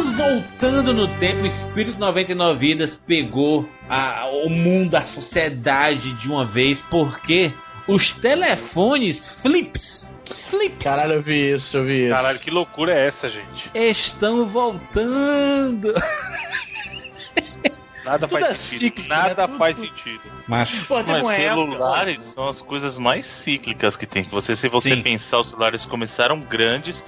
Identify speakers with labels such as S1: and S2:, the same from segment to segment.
S1: Estamos voltando no tempo. O Espírito 99 Vidas pegou a, o mundo, a sociedade de uma vez, porque os telefones flips. Flips.
S2: Caralho, eu vi isso, eu vi isso.
S3: Caralho, que loucura é essa, gente?
S1: Estão voltando.
S3: Nada
S2: Tudo
S3: faz
S2: é
S3: sentido.
S2: cíclico,
S3: Nada
S2: né? Tudo-
S3: faz sentido.
S1: Macho.
S2: Pô,
S4: Mas
S2: época-
S4: celulares são as coisas mais cíclicas que tem. Que você, se você
S1: Sim.
S4: pensar, os celulares começaram grandes,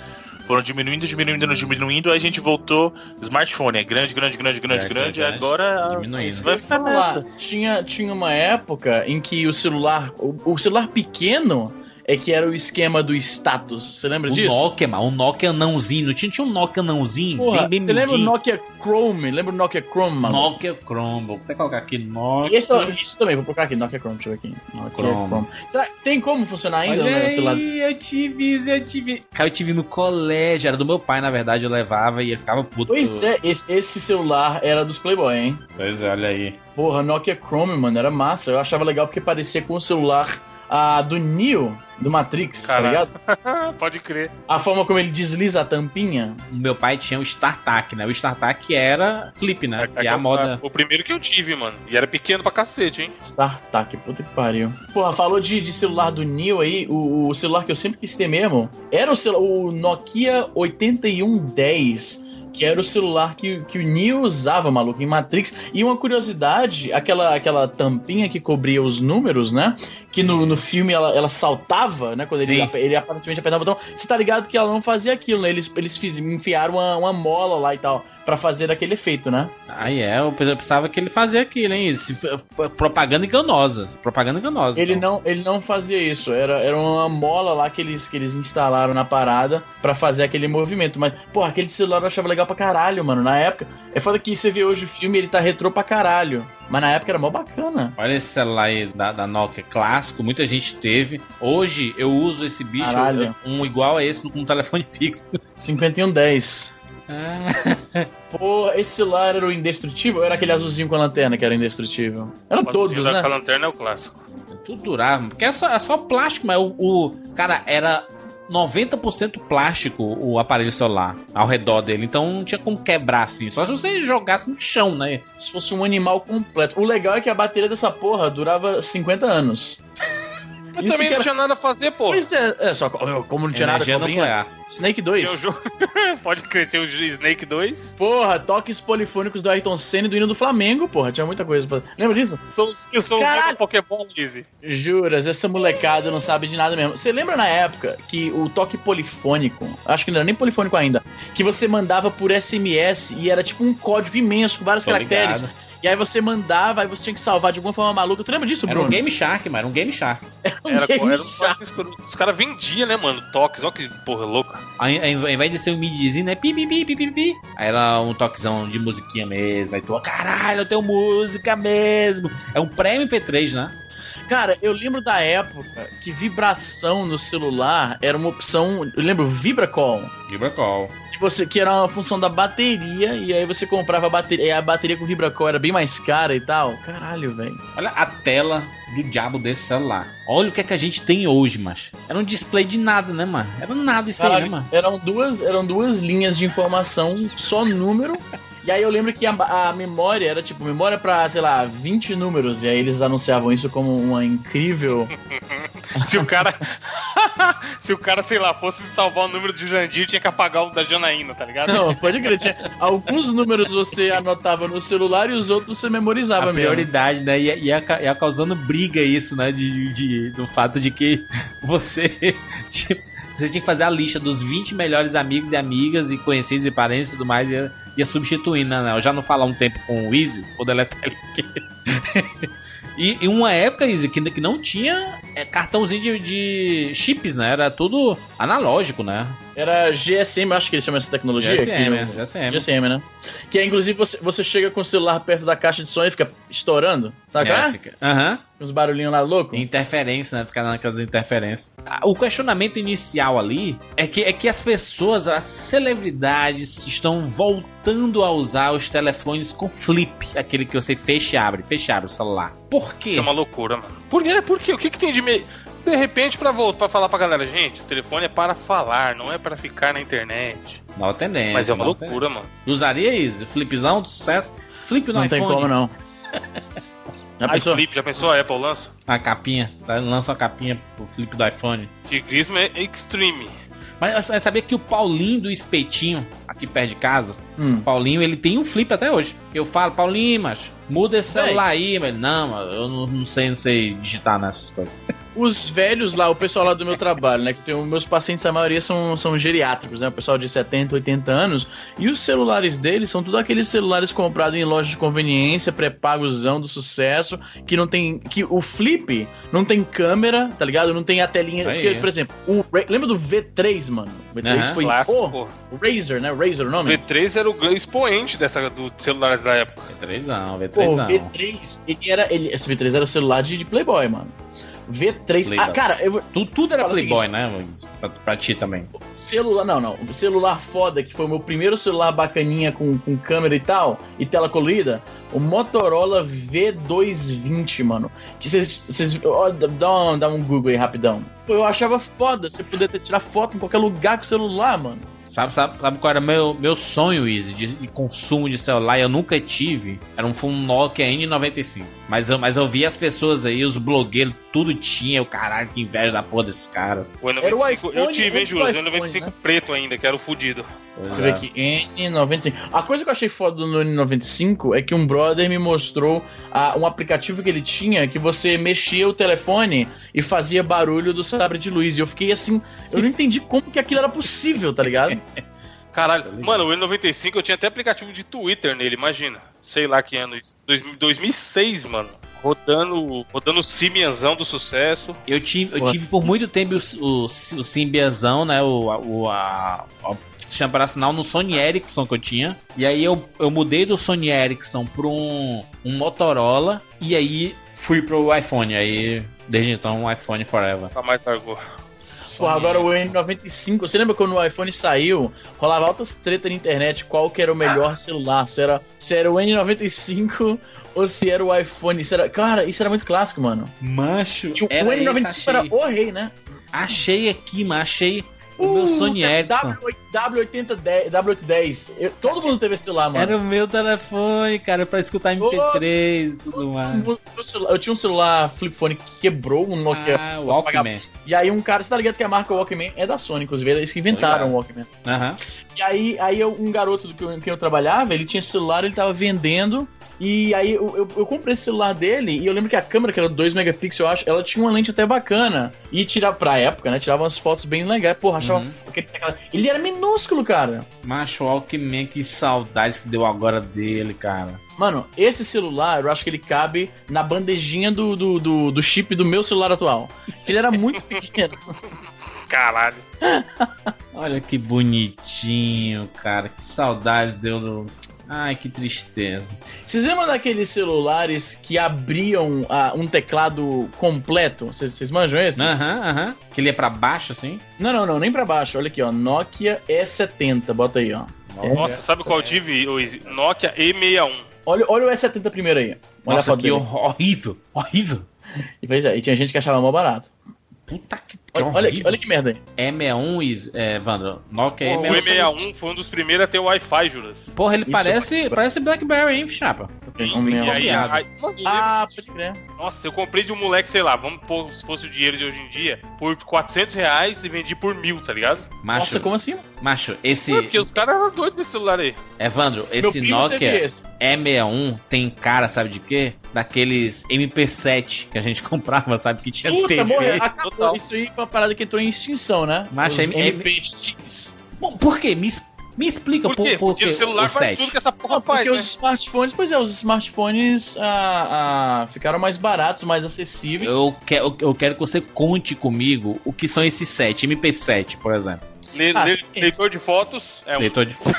S4: foram diminuindo, diminuindo, diminuindo, aí a gente voltou. Smartphone é grande, grande, grande, grande,
S1: É,
S4: grande,
S1: grande.
S4: agora
S1: Diminuindo.
S4: isso vai ficar nessa.
S2: tinha, tinha uma época em que o celular, o, o celular pequeno é que era o esquema do status. Você lembra
S1: O
S2: disso?
S1: Nokia, mano, um Nokia anãozinho. Não tinha, tinha um Nokia anãozinho,
S2: Porra,
S1: bem, bem
S2: você lembra o. Nokia Chrome? Lembra o Nokia Chrome, mano?
S1: Nokia Chrome. Vou até colocar aqui Nokia.
S2: E esse, isso também, vou colocar aqui, Nokia Chrome, deixa eu ver aqui. Nokia
S1: Chrome.
S2: Chrome. Será que tem como funcionar ainda
S1: Olha
S2: celular?
S1: aí, eu tive eu tive. Cara, eu tive no colégio, era do meu pai, na verdade, eu levava e ele ficava puto.
S2: Pois é, esse, esse celular era dos Playboy, hein?
S1: Pois é, olha aí.
S2: Porra, Nokia Chrome, mano, era massa. Eu achava legal porque parecia com o celular ah, do Neo, do Matrix,
S3: Caralho.
S2: tá ligado?
S3: Pode crer.
S2: A forma como ele desliza a tampinha.
S1: O meu pai tinha o StarTAC, né? O StarTAC era flip, né? Que é a
S3: o-
S1: moda.
S3: O primeiro que eu tive, mano. E era pequeno pra cacete, hein?
S2: StarTAC, puta que pariu. Porra, falou de, de celular do Neo aí, o, o celular que eu sempre quis ter mesmo, era o, celu- o Nokia 8110, que era o celular que, que o Neo usava, maluco, em Matrix. E uma curiosidade, aquela, aquela tampinha que cobria os números, né? Que no, no filme ela, ela saltava, né? Quando ele, ele aparentemente apertava o botão. Você tá ligado que ela não fazia aquilo, né? Eles, eles fiz, enfiaram uma, uma mola lá e tal, pra fazer aquele efeito, né?
S1: Aí é, eu pensava que ele fazia aquilo, hein? Propaganda enganosa. Propaganda enganosa.
S2: Ele
S1: então.
S2: não, ele não fazia isso. Era, era uma mola lá que eles, que eles instalaram na parada pra fazer aquele movimento. Mas, porra, aquele celular eu achava legal pra caralho, mano. Na época. É foda que você vê hoje o filme ele tá retrô pra caralho. Mas na época era mó bacana.
S1: Olha esse celular aí da, da Nokia clássico, muita gente teve. Hoje eu uso esse bicho,
S2: Caralho.
S1: um igual a esse, com um telefone fixo.
S2: 5110.
S1: Ah,
S2: Pô, esse celular era o indestrutível ou era aquele azulzinho com a lanterna que era indestrutível? Eram todos,
S3: azulzinho
S2: né?
S3: da lanterna é o clássico.
S1: tudo durava. Porque é só, é só plástico, mas o, o- Cara, era 90% plástico o aparelho celular ao redor dele. Então não tinha como quebrar assim. Só se você jogasse no chão, né?
S2: Se fosse um animal completo. O legal é que a bateria dessa porra durava 50 anos.
S3: Mas
S2: Isso
S3: também não
S2: era-
S3: tinha nada a fazer, pô.
S2: Pois é, é só como não tinha nada
S1: Energia
S2: cobrinha.
S1: nuclear.
S2: Snake 2.
S3: Tinha o jogo. Pode crer, tinha o Snake 2.
S2: Porra, toques polifônicos do Ayrton Senna e do hino do Flamengo, porra. Tinha muita coisa pra... Lembra disso?
S3: Sou, eu sou
S2: Caralho.
S3: o Pokémon Easy.
S2: Juras, essa molecada não sabe de nada mesmo. Você lembra na época que o toque polifônico, acho que não era nem polifônico ainda, que você mandava por SMS e era tipo um código imenso com vários
S1: Tô
S2: caracteres.
S1: ligado.
S2: E aí você mandava, aí você tinha que salvar de alguma forma maluca. Tu lembra disso,
S1: Era
S2: Bruno?
S1: um Game Shark, mano. Era um Game Shark.
S2: Um
S3: Era,
S2: game
S3: era um
S2: chato.
S3: Os caras vendiam, né, mano? Toques. Olha que porra louca.
S1: Aí, aí, ao invés de ser um midzinho, né? Pi, pi, pi, pi, pi, pi. Aí era um toquezão de musiquinha mesmo. Aí tu, caralho, eu tenho música mesmo. É um pré-MP3, né?
S2: Cara, eu lembro da época que vibração no celular era uma opção. Eu lembro Vibracall.
S1: Vibracall.
S2: Que você que era uma função da bateria e aí você comprava a bateria, e a bateria com Vibracall era bem mais cara e tal. Caralho, velho.
S1: Olha a tela do diabo desse celular. Olha o que é que a gente tem hoje, mas Era um display de nada, né, mano? Era nada isso aí, né,
S2: Caralho,
S1: mano?
S2: eram duas, eram duas linhas de informação, só número. E aí eu lembro que a, a memória era tipo, memória pra, sei lá, 20 números. E aí eles anunciavam isso como uma incrível.
S3: Se o cara. Se o cara, sei lá, fosse salvar o número de Jandir, tinha que apagar o da Janaína, tá ligado?
S2: Não, pode crer. Tinha, alguns números você anotava no celular e os outros você memorizava
S1: A
S2: mesmo.
S1: prioridade, né? Ia, ia, ca- ia causando briga isso, né? De, de- do fato de que você. tipo, você tinha que fazer a lista dos 20 melhores amigos e amigas e conhecidos e parentes e tudo mais, e ia, ia substituindo, né? Eu já não falar um tempo com o Easy, vou deletar ele aqui. E em uma época, Easy, que, que não tinha é, cartãozinho de, de chips, né? Era tudo analógico, né?
S2: Era GSM, acho que eles chamam essa tecnologia.
S1: GSM, né? GSM.
S2: GSM, né? Que é, inclusive, você, você chega com o celular perto da caixa de som e fica estourando, qual
S1: É, fica. Aham.
S2: Uns barulhinhos lá louco.
S1: Interferência, né? Ficar naquelas interferências. Ah, O questionamento inicial ali é que, é que as pessoas, as celebridades, estão voltando a usar os telefones com flip. Aquele que você fecha e abre. Fechar o celular. Por quê?
S3: Isso é uma loucura, mano. Por quê? Por quê? O que, que tem de, me... de repente, pra voltar pra falar pra galera, gente, o telefone é para falar, não é para ficar na internet.
S1: Nova tendência.
S3: Mas é uma loucura, mano.
S1: tendência. Usaria isso? Flipzão do sucesso? Flip no
S2: Não
S1: iPhone.
S2: tem como, não. Já
S3: A
S2: pensou?
S3: Já pensou a Apple lança?
S1: A capinha. Lança uma capinha pro flip do iPhone.
S3: Tigrismo é extreme.
S1: Mas você sabia que o Paulinho do Espetinho, aqui perto de casa,
S2: Hum.
S1: o Paulinho, ele tem um flip até hoje. Eu falo, Paulinho, mas muda esse celular aí, mas não, mano, eu não, não sei, não sei digitar nessas coisas.
S2: Os velhos lá, o pessoal lá do meu trabalho, né? Que tem, meus pacientes, a maioria são, são geriátricos, né? O pessoal de 70, 80 anos. E os celulares deles são tudo aqueles celulares comprados em loja de conveniência, pré-pagozão do sucesso, que não tem. Que o flip não tem câmera, tá ligado? Não tem a telinha.
S1: Aí.
S2: Porque, por exemplo, o, Ra- lembra do V3, mano? O V3
S1: Aham.
S2: foi.
S3: Clássico,
S2: Pô, o Razer, né? O Razer o
S3: O
S2: nome?
S3: V3 era o grande expoente dessa, do celulares da época.
S1: V3não,
S2: Pô, o
S1: V3não.
S2: V3, ele era. Ele, esse V3 era o celular de, de Playboy, mano. V3.
S1: Playboy.
S2: Ah, cara, eu,
S1: Tu, tudo era Playboy, né? Luiz? Pra, pra ti também.
S2: Celular, não, não. Celular foda, que foi o meu primeiro celular bacaninha com, com câmera e tal, e tela colorida, o Motorola V220, mano. Que vocês. Dá, um- dá um Google aí rapidão. Pô, eu achava foda você poder tirar foto em qualquer lugar com o celular, mano.
S1: Sabe, sabe, sabe qual era meu, meu sonho, Easy, de, de consumo de celular? Eu nunca tive. Era um, um Nokia N95. Mas eu, mas eu vi as pessoas aí, os blogueiros, tudo tinha. O caralho, que inveja da porra desses caras.
S3: O
S2: Era o
S3: N95,
S2: iPhone
S3: eu tive, hein, Júlio? O
S2: iPhone,
S3: N95
S2: né?
S3: preto ainda, que era o fudido.
S2: Deixa eu ver aqui. N95. A coisa que eu achei foda no N95 é que um brother me mostrou ah, um aplicativo que ele tinha que você mexia o telefone e fazia barulho do sabre de luz. E eu fiquei assim, eu não entendi como que aquilo era possível, tá ligado?
S3: Caralho, mano, o N95 eu tinha até aplicativo de Twitter nele, imagina. Sei lá que ano isso. 2000 2006, mano. Rodando, rodando o Simianzão do sucesso.
S1: Eu tive, eu tive por muito tempo o, o, o Symbianzão, né? O, a- o, a, a, chama operacional no Sony Ericsson que eu tinha. E aí eu, eu mudei do Sony Ericsson pra um, um Motorola. E aí fui pro iPhone. Aí, desde então, um iPhone Forever.
S3: Nunca mais largou.
S2: Pô, agora o
S1: Ericsson.
S2: N95, você lembra quando o iPhone saiu? Rolava altas treta na internet qual que era o melhor celular. Se era, se era o N95 ou se era o iPhone. Isso era, cara, isso era muito clássico, mano.
S1: Mancho,
S2: E o,
S1: era
S2: o N95
S1: esse,
S2: era o rei, né?
S1: Achei aqui, mas achei o meu Sony Ericsson.
S2: W810, W810. Eu- todo mundo teve esse celular, mano.
S1: Era o meu telefone, cara, pra escutar MP3 e tudo mais.
S2: Eu tinha um celular flip phone que quebrou, um Nokia.
S1: Ah, Walkman.
S2: E aí um cara, você tá ligado que a marca Walkman é da Sony, inclusive, eles que inventaram o Walkman.
S1: Aham.
S2: E aí, aí um garoto do que eu, que eu trabalhava, ele tinha celular, ele tava vendendo. E aí eu, eu, eu comprei esse celular dele e eu lembro que a câmera, que era 2 megapixels, eu acho, ela tinha uma lente até bacana. E tirava pra época, né? Tirava umas fotos bem legais. Porra, achava.
S1: Uhum.
S2: aquele- aquela- Ele era minúsculo, cara.
S1: Macho Walkman, que saudades que deu agora dele, cara.
S2: Mano, esse celular, eu acho que ele cabe na bandejinha do, do, do, do chip do meu celular atual. Ele era muito pequeno.
S3: Caralho.
S1: Olha que bonitinho, cara. Que saudades deu do. Ai, que tristeza.
S2: Vocês lembram daqueles celulares que abriam ah, um teclado completo? Vocês manjam esses?
S1: Aham, aham. Que ele é pra baixo, assim?
S2: Não, não, não, nem pra baixo. Olha aqui, ó. Nokia E70, bota aí, ó.
S1: É.
S3: Nossa, sabe qual eu tive? O Nokia E61.
S2: Olha, olha o E70 primeiro aí. Olha a
S1: Nossa,
S2: foto
S1: que
S2: dele.
S1: hor- horrível. Horrível.
S2: E pois é, e tinha gente que achava mal barato.
S1: Puta que, que
S2: Olha, olha, aqui,
S1: horrível.
S2: olha que merda aí.
S1: M61, is- é, Vandro. Nokia
S3: O
S1: M61.
S3: E61 foi um dos primeiros a ter Wi-Fi, Juras.
S1: Porra, ele
S2: Isso,
S1: parece,
S2: pode-
S1: parece Blackberry, hein, chapa?
S2: Um
S3: E
S2: mesmo.
S3: aí, aí-
S2: Ah, pode crer.
S3: Nossa, eu comprei de um moleque, sei lá, vamos pôr se fosse o dinheiro de hoje em dia, por 400 reais e vendi por mil, tá ligado?
S1: Macho,
S2: Nossa, como assim?
S1: macho, esse.
S3: Ué, porque os caras eram doidos desse celular aí.
S1: Evandro, esse Nokia
S2: esse.
S1: E61 tem cara, sabe de quê? Daqueles MP7 que a gente comprava, sabe? Que tinha
S2: Puta,
S1: TV.
S2: morreu. Acabou. Isso aí foi uma parada que entrou em extinção, né?
S1: Mas é- é-
S2: MP6.
S1: Bom, por quê? Me, es- me explica
S3: Por
S1: por,
S3: quê?
S1: por,
S3: Porque o celular
S1: o
S3: faz
S1: 7.
S3: tudo que essa porra
S2: Não,
S3: faz,
S2: porque
S3: né?
S2: os smartphones, pois é, os smartphones ah, ah, ficaram mais baratos, mais acessíveis.
S1: Eu, que, eu, eu quero que você conte comigo o que são esses 7, MP7, por exemplo.
S3: Le-
S2: Ah,
S3: le- leitor de fotos é um.
S1: Leitor de foto.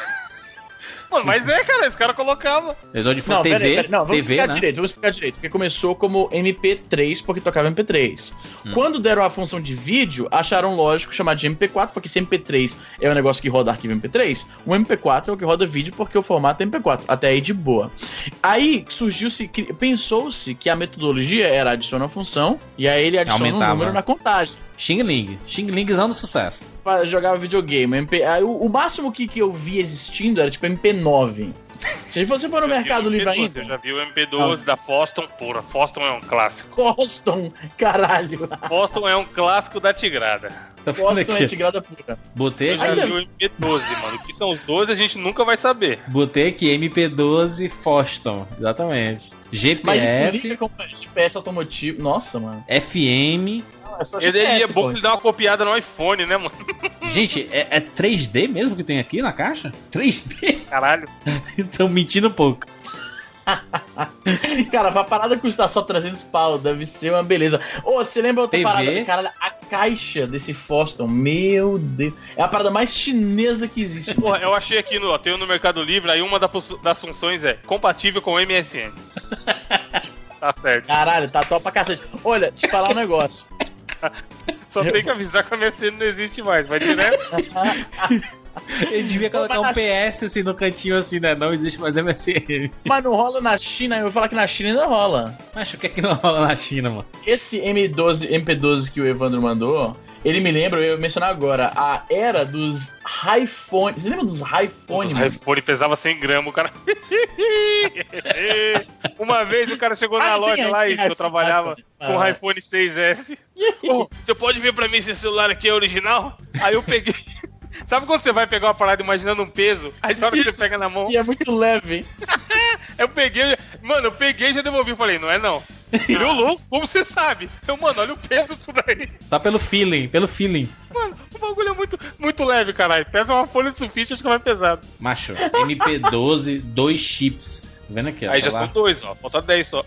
S3: Mano, mas é, cara, esse cara colocava.
S1: Televisor de fundo,
S2: Não,
S1: TV,
S2: peraí, peraí. Não, vamos
S1: TV,
S2: explicar
S1: né?
S2: direito, vamos explicar direito. Porque começou como MP3, porque tocava MP3.
S1: Hum.
S2: Quando deram a função de vídeo, acharam lógico chamar de MP4, porque se MP3 é um negócio que roda arquivo MP3, o MP4 é o que roda vídeo porque o formato é MP4. Até aí de boa. Aí surgiu-se, pensou-se que a metodologia era adiciona uma função e aí ele adiciona
S1: Aumentava.
S2: um número na contagem.
S1: Xing Ling. Xing Lingzão do sucesso.
S2: Jogar videogame. MP... aí o, o máximo que, que eu vi existindo era tipo MP9. Se você for no
S3: já
S2: Mercado Livre
S3: MP12,
S2: ainda.
S3: Eu já vi o MP12 da Foston, porra. Foston é um clássico.
S2: Boston, caralho.
S3: Foston é um clássico da Tigrada.
S1: Falando
S2: Boston é
S1: aqui.
S2: tigrada pura.
S1: Botei
S3: Eu já
S2: Ainda-
S3: vi o MP12, mano. O que são os dois a gente nunca vai saber.
S1: Botei aqui MP12 Foston. Exatamente.
S2: Mas
S1: GPS,
S2: liga com GPS automotivo. Nossa, mano.
S1: FM.
S2: É
S3: Ele, ele é bom que ele dá uma copiada no iPhone, né, mano?
S1: Gente, é, é 3D mesmo que tem aqui na caixa? 3D?
S3: Caralho.
S1: Estão mentindo um pouco.
S2: Cara, pra parada custar só 300 pau, deve ser uma beleza. Ô, você lembra outra
S1: TV?
S2: parada? Cara, a caixa desse Foston, meu Deus. É a parada mais chinesa que existe.
S3: Porra, eu achei aqui no, tem um no Mercado Livre, aí uma das funções é compatível com o MSN. tá certo.
S2: Caralho, tá top pra cacete. Olha, te falar um negócio.
S3: Só tem que avisar que a MSN não existe mais. Vai direto.
S1: Ele devia colocar um PS assim no cantinho assim, né? Não existe mais MSN.
S2: Mas não rola na China, eu vou falar que na China ainda rola.
S1: Mas o que é que não rola na China, mano?
S2: Esse M12, MP12 que o Evandro mandou, ele me lembra, eu ia mencionar agora, a era dos iPhone. Você lembra dos iPhone?
S3: O
S2: mano?
S3: iPhone pesava 100 gramas, o cara. Uma vez o cara chegou na loja lá e eu trabalhava com o iPhone 6S. Ô, você pode ver pra mim se esse celular aqui é original? Aí eu peguei. Sabe quando você vai pegar uma parada imaginando um peso? Aí na hora que você pega na mão,
S2: E é muito leve.
S3: eu peguei. Mano, eu peguei e já devolvi. Falei, não é não. Ele louco, como você sabe? Eu, mano, olha o peso disso daí.
S1: Só pelo feeling, pelo feeling.
S3: Mano, o bagulho é muito, muito leve, caralho. Pesa uma folha de sulfite, acho que é mais pesado.
S1: Macho, MP12, dois chips. Tá vendo aqui, ó,
S3: Aí já
S1: celular?
S3: são dois, ó. Falta 10 só.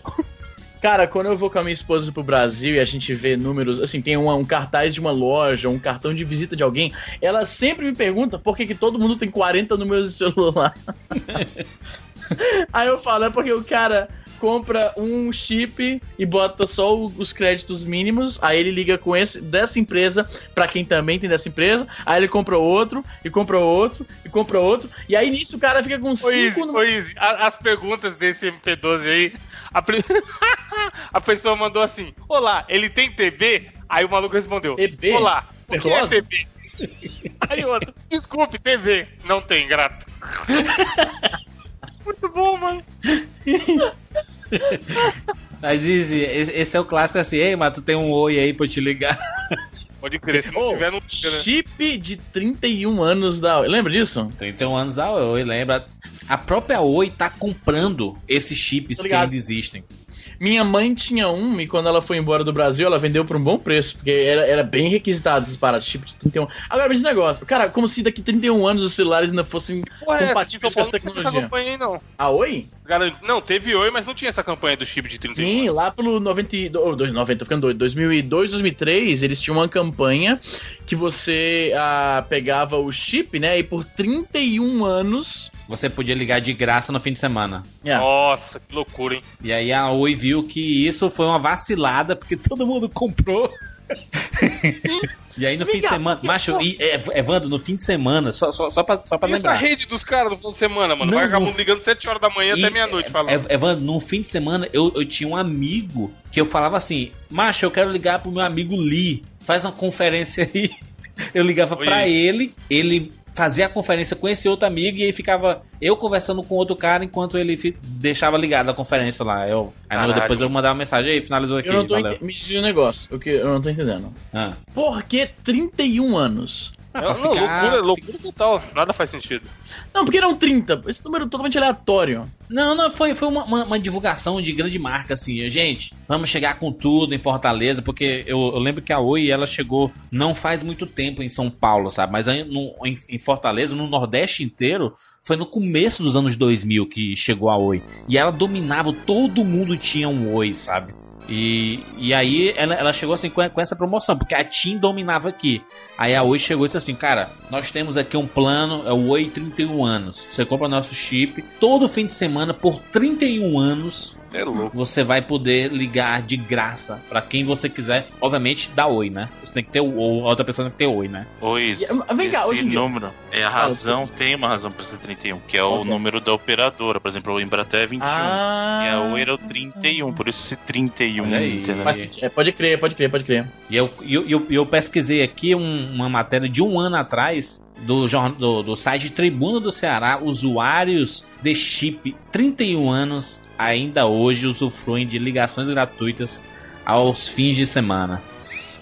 S2: Cara, quando eu vou com a minha esposa pro Brasil e a gente vê números, assim, tem uma- um cartaz de uma loja, um cartão de visita de alguém, ela sempre me pergunta por que, que todo mundo tem 40 números de celular. Aí eu falo, é porque o cara compra um chip e bota só os créditos mínimos, aí ele liga com esse dessa empresa pra quem também tem dessa empresa, aí ele compra outro, e compra outro, e compra outro, e aí nisso o cara fica com
S3: Ô,
S2: cinco
S3: Izzy,
S2: números.
S3: ô, Izzy, as perguntas desse MP12 aí, a, pri- a pessoa mandou assim: Olá, ele tem TB? Aí o maluco respondeu:
S2: TB?
S3: Olá, o que é? TB? Aí o outro: Desculpe, TV. Não tem, grato. Muito bom, mano.
S1: Mas, Izzy, esse esse é o clássico assim, ei, mas tu tem um oi aí pra eu te ligar.
S3: Pode crer, se não
S2: Ô,
S3: tiver, não fica, né?
S2: chip de 31 anos da. Lembra disso?
S1: 31 anos da Oi, lembra? A própria Oi tá comprando esses chips que ainda existem.
S2: Minha mãe tinha um e quando ela foi embora do Brasil, ela vendeu por um bom preço, porque era, era bem requisitado esses paradas, chip de 31. Agora, mas esse negócio, cara, como se daqui 31 anos os celulares ainda fossem
S3: Porra, é,
S2: compatíveis com essa
S3: não essa
S2: tecnologia.
S3: aí, não.
S2: A Oi?
S3: Garan- Não, teve oi, mas não tinha essa campanha do chip de 31
S2: Sim, lá pelo 90, e- oh, dois- 90, tô ficando doido, 2002, 2003, eles tinham uma campanha que você ah, pegava o chip, né, e por 31 anos...
S1: Você podia ligar de graça no fim de semana.
S2: é,
S3: Nossa, que loucura, hein?
S1: E aí a Oi viu que isso foi uma vacilada, porque todo mundo comprou. E aí no fim de semana, macho, e, é, Evandro, no fim de semana, só, só, só pra, só pra
S3: E essa
S1: lembrar.
S3: rede dos caras no final de semana, mano?
S1: Não,
S3: Vai acabar ligando 7 horas da manhã
S1: E,
S3: até meia-noite
S1: é,
S3: falando.
S1: é, Evandro, no fim de semana eu, eu tinha um amigo que eu falava assim: Macho, eu quero ligar pro meu amigo Lee, faz uma conferência aí. Eu ligava
S3: Oi.
S1: pra ele, ele fazia a conferência com esse outro amigo e aí ficava eu conversando com outro cara enquanto ele fi- deixava ligado a conferência lá. Eu, aí depois eu mandava uma mensagem aí, finalizou aqui,
S2: eu não tô Me diz um negócio, o que eu não tô entendendo.
S1: Ah.
S2: Por que 31 anos?
S1: Ah,
S3: É, não,
S1: ficar-
S3: loucura, loucura total. Nada faz sentido.
S2: Não, porque eram 30. Esse número é totalmente aleatório.
S1: Não, não, foi, foi uma, uma- uma divulgação de grande marca, assim. Gente, vamos chegar com tudo em Fortaleza, porque eu, eu lembro que a Oi, ela chegou não faz muito tempo em São Paulo, sabe? Mas aí no- em, em Fortaleza, no Nordeste inteiro, foi no começo dos anos 2000 que chegou a Oi. E ela dominava, todo mundo tinha um Oi, sabe? E, e aí ela, ela chegou assim com, com essa promoção, porque a TIM dominava aqui. Aí a Oi chegou e disse assim: Cara, nós temos aqui um plano, é o Oi 31 anos. Você compra nosso chip todo fim de semana por 31 anos.
S3: É louco.
S1: Você vai poder ligar de graça pra quem você quiser. Obviamente, dá Oi, né? Você tem que ter o. ou A outra pessoa tem que ter Oi, né?
S4: Pois,
S2: E, ah, vem cá,
S4: esse
S2: hoje
S4: número é a razão, tem uma razão pra ser 31, que é o número da operadora. Por exemplo, o Embratel é 21.
S2: Ah,
S4: E a Oi era o 31, por isso esse 31,
S1: Olha aí.
S4: entendeu?
S2: faz sentido. É, pode crer, pode crer, pode crer.
S1: E eu, eu, eu, eu pesquisei aqui um- uma matéria de um ano atrás do, do, do site Tribuna do Ceará. Usuários de chip 31 anos ainda hoje usufruem de ligações gratuitas aos fins de semana.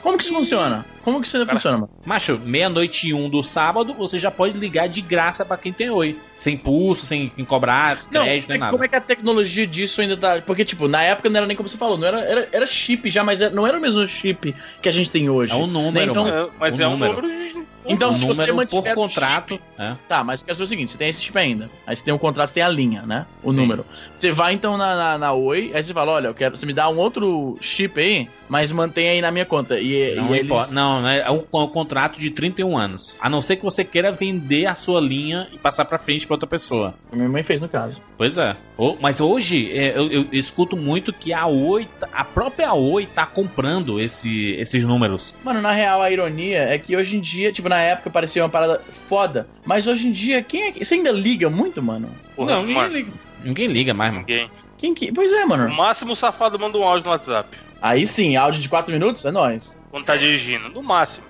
S2: Como que isso funciona? Como que isso ainda
S3: Cara,
S2: funciona, mano?
S1: Macho, meia-noite e um do sábado, você já pode ligar de graça pra quem tem Oi. Sem pulso, sem cobrar
S2: Não,
S1: crédito, nem
S2: é-
S1: nada.
S2: como é que a tecnologia disso ainda tá. Porque, tipo, na época não era nem como você falou, não era, era, era chip já, mas era- não era o mesmo chip que a gente tem hoje.
S1: É um número,
S2: Então-
S1: mano.
S3: É, mas
S1: O
S3: é um
S1: número.
S2: Então, se você mantiver
S1: por
S2: o
S1: contrato. é.
S2: Tá, mas quer saber o seguinte: você tem esse chip ainda. Aí você tem um contrato, você tem a linha, né? O
S1: Sim.
S2: número. Você vai então na, na, na Oi, aí você fala: olha, eu quero. Você me dá um outro chip aí, mas mantém aí na minha conta. E,
S1: Não
S2: e
S1: importa. Não, né? É um, é um contrato de 31 anos. A não ser que você queira vender a sua linha e passar pra frente pra outra pessoa.
S2: Minha mãe fez no caso.
S1: Pois é. Mas hoje é, eu, eu escuto muito que a Oi, tá- a própria Oi tá comprando esse, esses números.
S2: Mano, na real, a ironia é que hoje em dia, tipo, na época parecia uma parada foda. Mas hoje em dia, quem é que. Você ainda liga muito, mano?
S3: Porra,
S1: não, ninguém
S3: mano,
S1: liga. Ninguém liga mais, mano.
S3: ninguém.
S2: Quem que. Pois é,
S3: No
S2: mano.
S3: máximo o safado manda um áudio no WhatsApp.
S2: Aí sim, áudio de 4 minutos é nóis.
S3: Quando tá dirigindo. No máximo.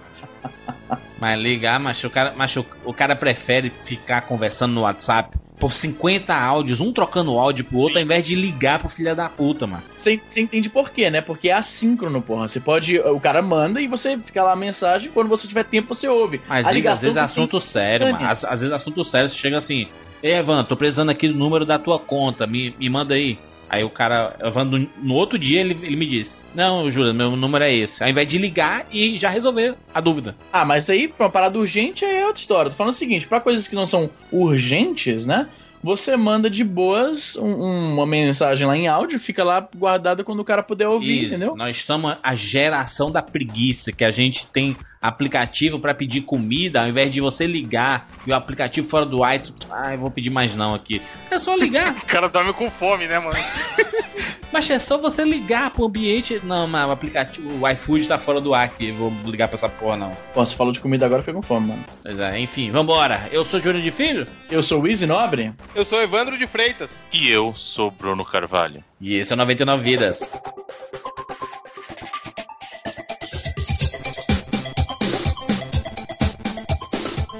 S1: Mas ligar, mas o cara, mas o, o cara prefere ficar conversando no WhatsApp por 50 áudios, um trocando áudio pro outro, ao invés de ligar pro filho da puta, mano.
S2: Você entende por quê, né? Porque é assíncrono, porra. Você pode. O cara manda e você fica lá a mensagem. Quando você tiver tempo, você ouve.
S1: Mas às vezes, às
S2: ligação
S1: vezes é
S2: tem-
S1: assunto sério, mano. Às, às vezes é assunto sério, você chega assim, Ei, Evan, tô precisando aqui do número da tua conta, me, me manda aí. Aí o cara, no, outro dia ele, ele me diz, não, Júlia, meu número é esse. Ao invés de ligar e já resolver a dúvida.
S2: Ah, mas aí, pra uma parada urgente, é outra história. Tô falando o seguinte: pra coisas que não são urgentes, né? Você manda de boas um- uma mensagem lá em áudio, fica lá guardada quando o cara puder ouvir,
S1: Isso,
S2: entendeu?
S1: Nós estamos a geração da preguiça, que a gente tem aplicativo pra pedir comida, ao invés de você ligar e o aplicativo fora do ar, e tu, ah, eu vou pedir mais não aqui. É só ligar.
S3: O cara dorme com fome, né, mano?
S1: Mas é só você ligar pro ambiente. Não, mas o aplicativo, o iFood tá fora do ar aqui. Vou ligar pra essa porra, não.
S2: Pô, você falou de comida agora, fica com fome, mano.
S1: Pois é, enfim, vambora. Eu sou Júnior de Filho
S2: Eu sou o Easy Nobre.
S3: Eu sou Evandro de Freitas.
S4: E eu sou Bruno Carvalho.
S1: e esse é o 99 Vidas.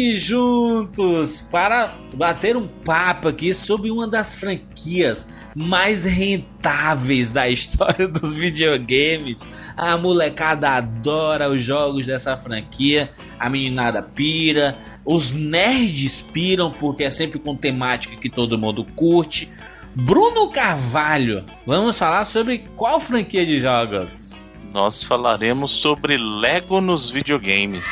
S1: Aqui juntos para bater um papo aqui sobre uma das franquias mais rentáveis da história dos videogames. A molecada adora os jogos dessa franquia, a meninada pira, os nerds piram porque é sempre com temática que todo mundo curte. Bruno Carvalho, vamos falar sobre qual franquia de jogos?
S4: Nós falaremos sobre Lego nos videogames.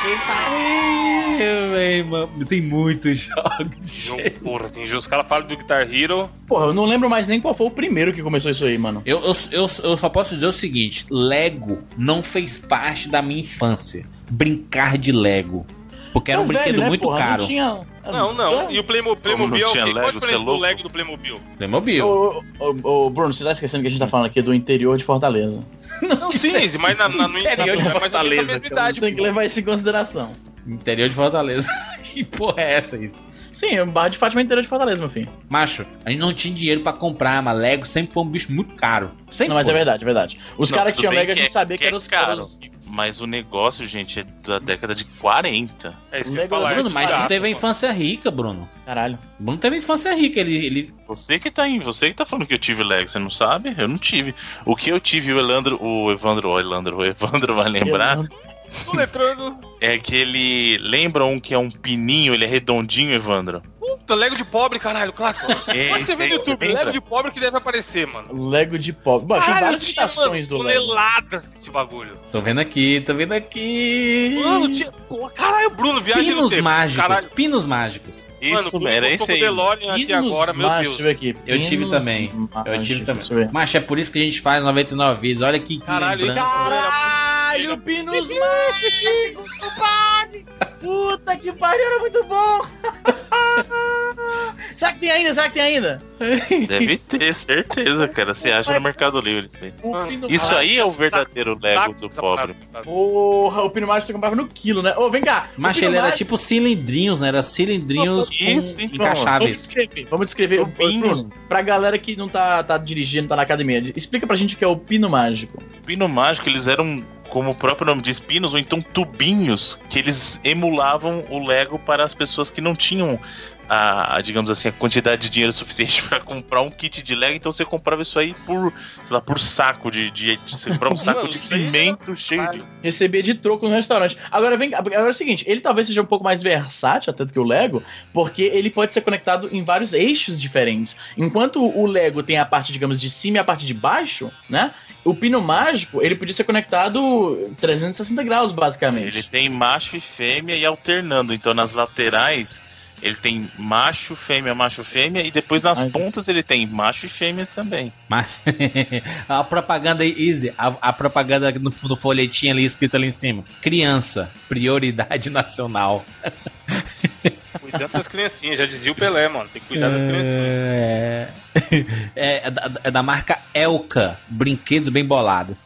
S1: Que pariu, irmão. Tem muitos jogos.
S3: Jogo, porra, tem jogo. Os caras falam do Guitar Hero.
S2: Porra, eu não lembro mais nem qual foi o primeiro que começou isso aí, mano.
S1: Eu, eu, eu, eu só posso dizer o seguinte: Lego não fez parte da minha infância. Brincar de Lego. Porque era um
S2: velho,
S1: brinquedo
S2: né,
S1: muito
S2: porra?
S1: caro.
S2: Não tinha.
S3: Não, não. E o Playmo- Playmobil é o
S4: tinha
S3: quê? Qual a
S4: Lego,
S3: diferença
S4: é
S3: do? Lego do Playmobil?
S1: Playmobil.
S2: Ô, ô, ô, Bruno, você tá esquecendo que a gente tá falando aqui do interior de Fortaleza.
S3: Não, sim, Izzy, mas na, na, no
S1: Interior de Fortaleza.
S2: Você tem que levar isso em consideração.
S1: Interior de Fortaleza. que porra é essa isso?
S2: Sim, o Barra de Fátima é interior de Fortaleza, meu filho.
S1: Macho, a gente não tinha dinheiro pra comprar, mas Lego sempre foi um bicho muito caro. Sempre
S2: Não, mas é verdade, é verdade. Os
S4: Não,
S2: caras que tinham Lego a gente
S4: é-
S2: sabia que,
S4: que é
S2: eram os
S4: caro. Mas o negócio, gente, é da década de 40.
S3: É isso que eu falar. é
S1: Bruno, mas tu teve a infância rica, Bruno.
S2: Caralho.
S1: Bruno teve a infância rica. Ele, ele
S4: Você que tá aí, você que tá falando que eu tive Lego, você não sabe? Eu não tive. O que eu tive, o Elandro, o Evandro, o Elandro, o Evandro vai lembrar,
S3: Tô letrando.
S4: é que ele lembra um que é um pininho, ele é redondinho, Evandro.
S3: Puta, Lego de pobre, caralho, clássico.
S4: É,
S3: Pode você
S4: esse
S3: ver no
S4: você
S3: YouTube? Lego de pobre que deve aparecer, mano.
S2: Lego de pobre. Bom, tem várias citações
S3: mano,
S2: do Lego.
S3: toneladas desse bagulho.
S1: Tô vendo aqui, tô vendo aqui.
S3: Mano, tinha. Pô, caralho, Bruno, viagem no
S1: Pinos
S3: tempo.
S1: mágicos,
S3: Caralho.
S1: pinos mágicos.
S4: Isso,
S3: Bruno
S4: era esse aí.
S3: DeLorean aqui
S2: Pinos
S3: agora, meu
S2: mágicos,
S3: Deus.
S2: Deixa eu ver aqui.
S1: Eu tive também. Eu tive também. Mas é por isso que a gente faz 99 vezes. Olha que, que
S3: Caralho,
S1: lembrança.
S2: Caralho, Pinos mágicos, compadre! Puta que pariu, era muito bom! Será que tem ainda? Será que tem ainda?
S4: Deve ter, certeza, cara. Você acha no Mercado Livre isso aí.
S2: Pino
S4: Isso aí é o verdadeiro Lego
S3: Saco
S4: do pobre.
S2: Porra, o Pino Mágico você comprava no quilo, né? Ô, vem cá!
S1: Mas
S2: Pino
S1: ele era tipo cilindrinhos, né? Era cilindrinhos
S4: Isso,
S1: com-
S4: então.
S2: Vamos
S1: encaixáveis.
S2: descrever, vamos descrever. O. Bruno, pra galera que não tá, tá dirigindo, tá na academia, explica pra gente o que é o Pino Mágico.
S4: Pino mágico, eles eram, como o próprio nome diz, pinos ou então tubinhos que eles emulavam o Lego para as pessoas que não tinham a, a, digamos assim, a quantidade de dinheiro suficiente para comprar um kit de Lego, então você comprava isso aí por, sei lá, por saco de, de, de você comprava um saco
S3: Mano,
S4: de cimento cheio de
S2: Receber de troco no restaurante. Agora vem agora é o seguinte, ele talvez seja um pouco mais versátil até do que o Lego, porque ele pode ser conectado em vários eixos diferentes. Enquanto o Lego tem a parte, digamos, de cima e a parte de baixo, né? O pino mágico, ele podia ser conectado 360 graus, basicamente.
S4: Ele tem macho e fêmea e alternando. Então nas laterais ele tem macho, fêmea, macho, fêmea e depois nas
S2: Ai,
S4: pontas ele tem macho e fêmea também.
S1: Mas a propaganda aí, Easy, a, a propaganda no, no folhetinho ali escrito ali em cima. Criança, prioridade nacional.
S3: Cuidando das criancinhas, já dizia o Pelé, mano. Tem que cuidar das criancinhas.
S1: É, é, é da, é da marca Elka, brinquedo bem bolado.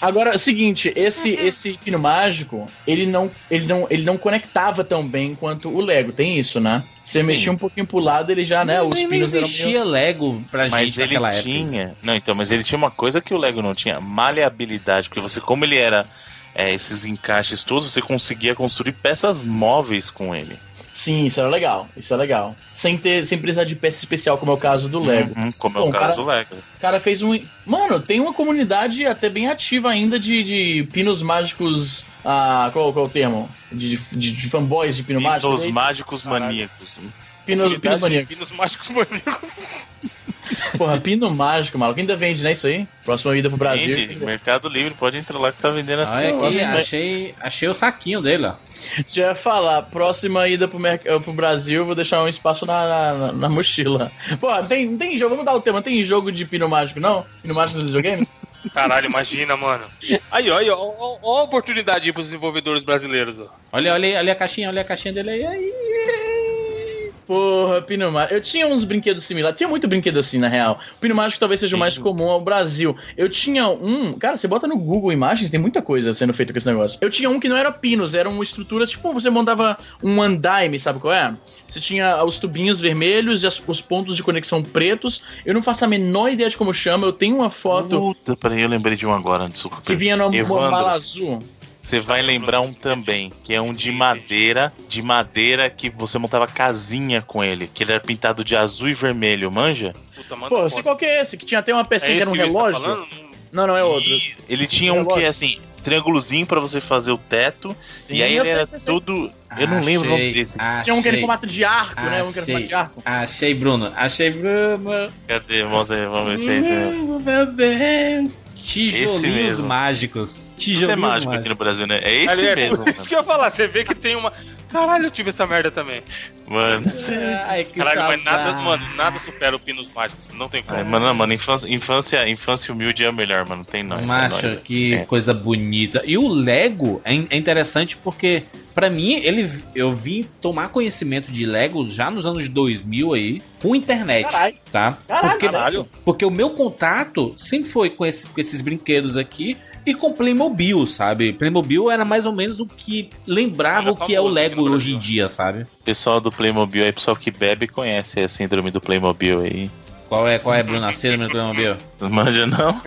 S2: Agora, é o seguinte, esse esse pino mágico, ele não, ele não ele não conectava tão bem quanto o Lego, tem isso, né? Você
S4: Sim.
S2: mexia um pouquinho pro lado, ele já, né,
S1: nem,
S2: os pinos eram
S1: existia
S2: meio...
S1: Lego pra
S4: Mas
S1: gente
S4: ele
S1: naquela época.
S4: tinha. Não, então, mas ele tinha uma coisa que o Lego não tinha: maleabilidade. Porque você, como ele era é, esses encaixes todos, você conseguia construir peças móveis com ele.
S2: Sim, isso era legal, isso é legal. Sem ter, sem precisar de peça especial, como é o caso do Lego.
S4: Uhum, como é
S2: Bom,
S4: o caso
S2: cara-
S4: do Lego.
S2: O cara fez um. Mano, tem uma comunidade até bem ativa ainda de, de pinos mágicos. Ah, qual, qual é o termo? De, de, de fanboys de pino mágico?
S4: Pinos
S2: né?
S4: mágicos maníacos.
S2: Pinos, pinos maníacos.
S3: Pinos mágicos maníacos.
S2: Porra, pino mágico, maluco. Ainda vende, né? Isso aí? Próxima ida pro Brasil.
S4: Gente, Mercado Livre, pode entrar lá que tá vendendo até
S1: Olha aqui, achei, achei o saquinho dele, ó.
S2: Já ia falar, próxima ida pro, eh, pro Brasil, vou deixar um espaço na, na, na- mochila. Pô, tem, não tem jogo, vamos dar o tema, tem jogo de pino mágico, não? Pino mágico nos videogames?
S3: Caralho, imagina, mano. Aí, ó, aí, ó, ó, ó a oportunidade aí pros desenvolvedores brasileiros, ó.
S1: Olha, olha, olha a caixinha, olha a caixinha dele aí. aí.
S2: Porra, Pino Mágico. Eu tinha uns brinquedos similares. Tinha muito brinquedo assim, na real. O Pino Mágico talvez seja o mais comum ao Brasil. Eu tinha um. Cara, você bota no Google Imagens, tem muita coisa sendo feita com esse negócio. Eu tinha um que não era pinos, eram estruturas, tipo, você montava um andaime, sabe qual é? Você tinha os tubinhos vermelhos e as- os pontos de conexão pretos. Eu não faço a menor ideia de como chama. Eu tenho uma foto
S4: Puta, peraí, eu lembrei de um agora, desculpa.
S2: que vinha numa, numa
S4: Evandro.
S2: mala azul.
S4: Você vai lembrar um também, que é um de madeira, de madeira que você montava casinha com ele, que ele era pintado de azul e vermelho, manja?
S3: Puta,
S2: Pô, eu sei qual que é esse, que tinha até uma
S3: É
S2: pecinha que
S3: esse
S2: era um
S3: que tá
S2: relógio. não, não é outro.
S4: E ele tinha um que é assim, triângulozinho pra você fazer o teto,
S2: Sim,
S4: e aí ele
S2: sei,
S4: era
S2: sei,
S4: todo. Eu não lembro o nome desse.
S2: Tinha um que era em
S1: achei.
S2: formato de arco, né? Um que era em
S1: Achei.
S2: formato de arco.
S1: Achei, Bruno. Achei, Bruno.
S4: Cadê? Mostra aí, vamos ver se é mesmo.
S1: Bruno, meu Deus. Tijolinhos mágicos.
S4: Tudo é
S1: Tijolinhos
S4: mágico aqui
S1: mágicos.
S4: no Brasil, né? É esse
S3: Ali, é,
S4: mesmo.
S3: Isso que eu ia falar, você vê que tem uma. Caralho, eu tive essa merda também.
S4: Mano.
S1: Ai, que
S3: Caralho, mas nada, mano, nada supera o Pinos Mágicos. Não tem como.
S4: Ai, mano, não, mano, infância, infância, infância humilde é a melhor, mano. Tem nós. é
S1: Macho,
S4: nóis.
S1: que
S4: É.
S1: coisa bonita. E o Lego é, é interessante porque, pra mim, ele, eu vim tomar conhecimento de Lego já nos anos 2000 aí, com internet,
S2: Caralho.
S1: tá?
S2: Caralho,
S1: porque,
S3: caralho.
S1: porque o meu contato sempre foi com, esse- com esses brinquedos aqui e com Playmobil, sabe? Playmobil era mais ou menos o que lembrava o que é o
S3: aqui
S1: Lego hoje em dia, sabe?
S4: Pessoal do Playmobil aí, pessoal que bebe conhece a síndrome do Playmobil aí.
S1: Qual é, qual é, Bruno? A síndrome do Playmobil?
S4: Não manja não?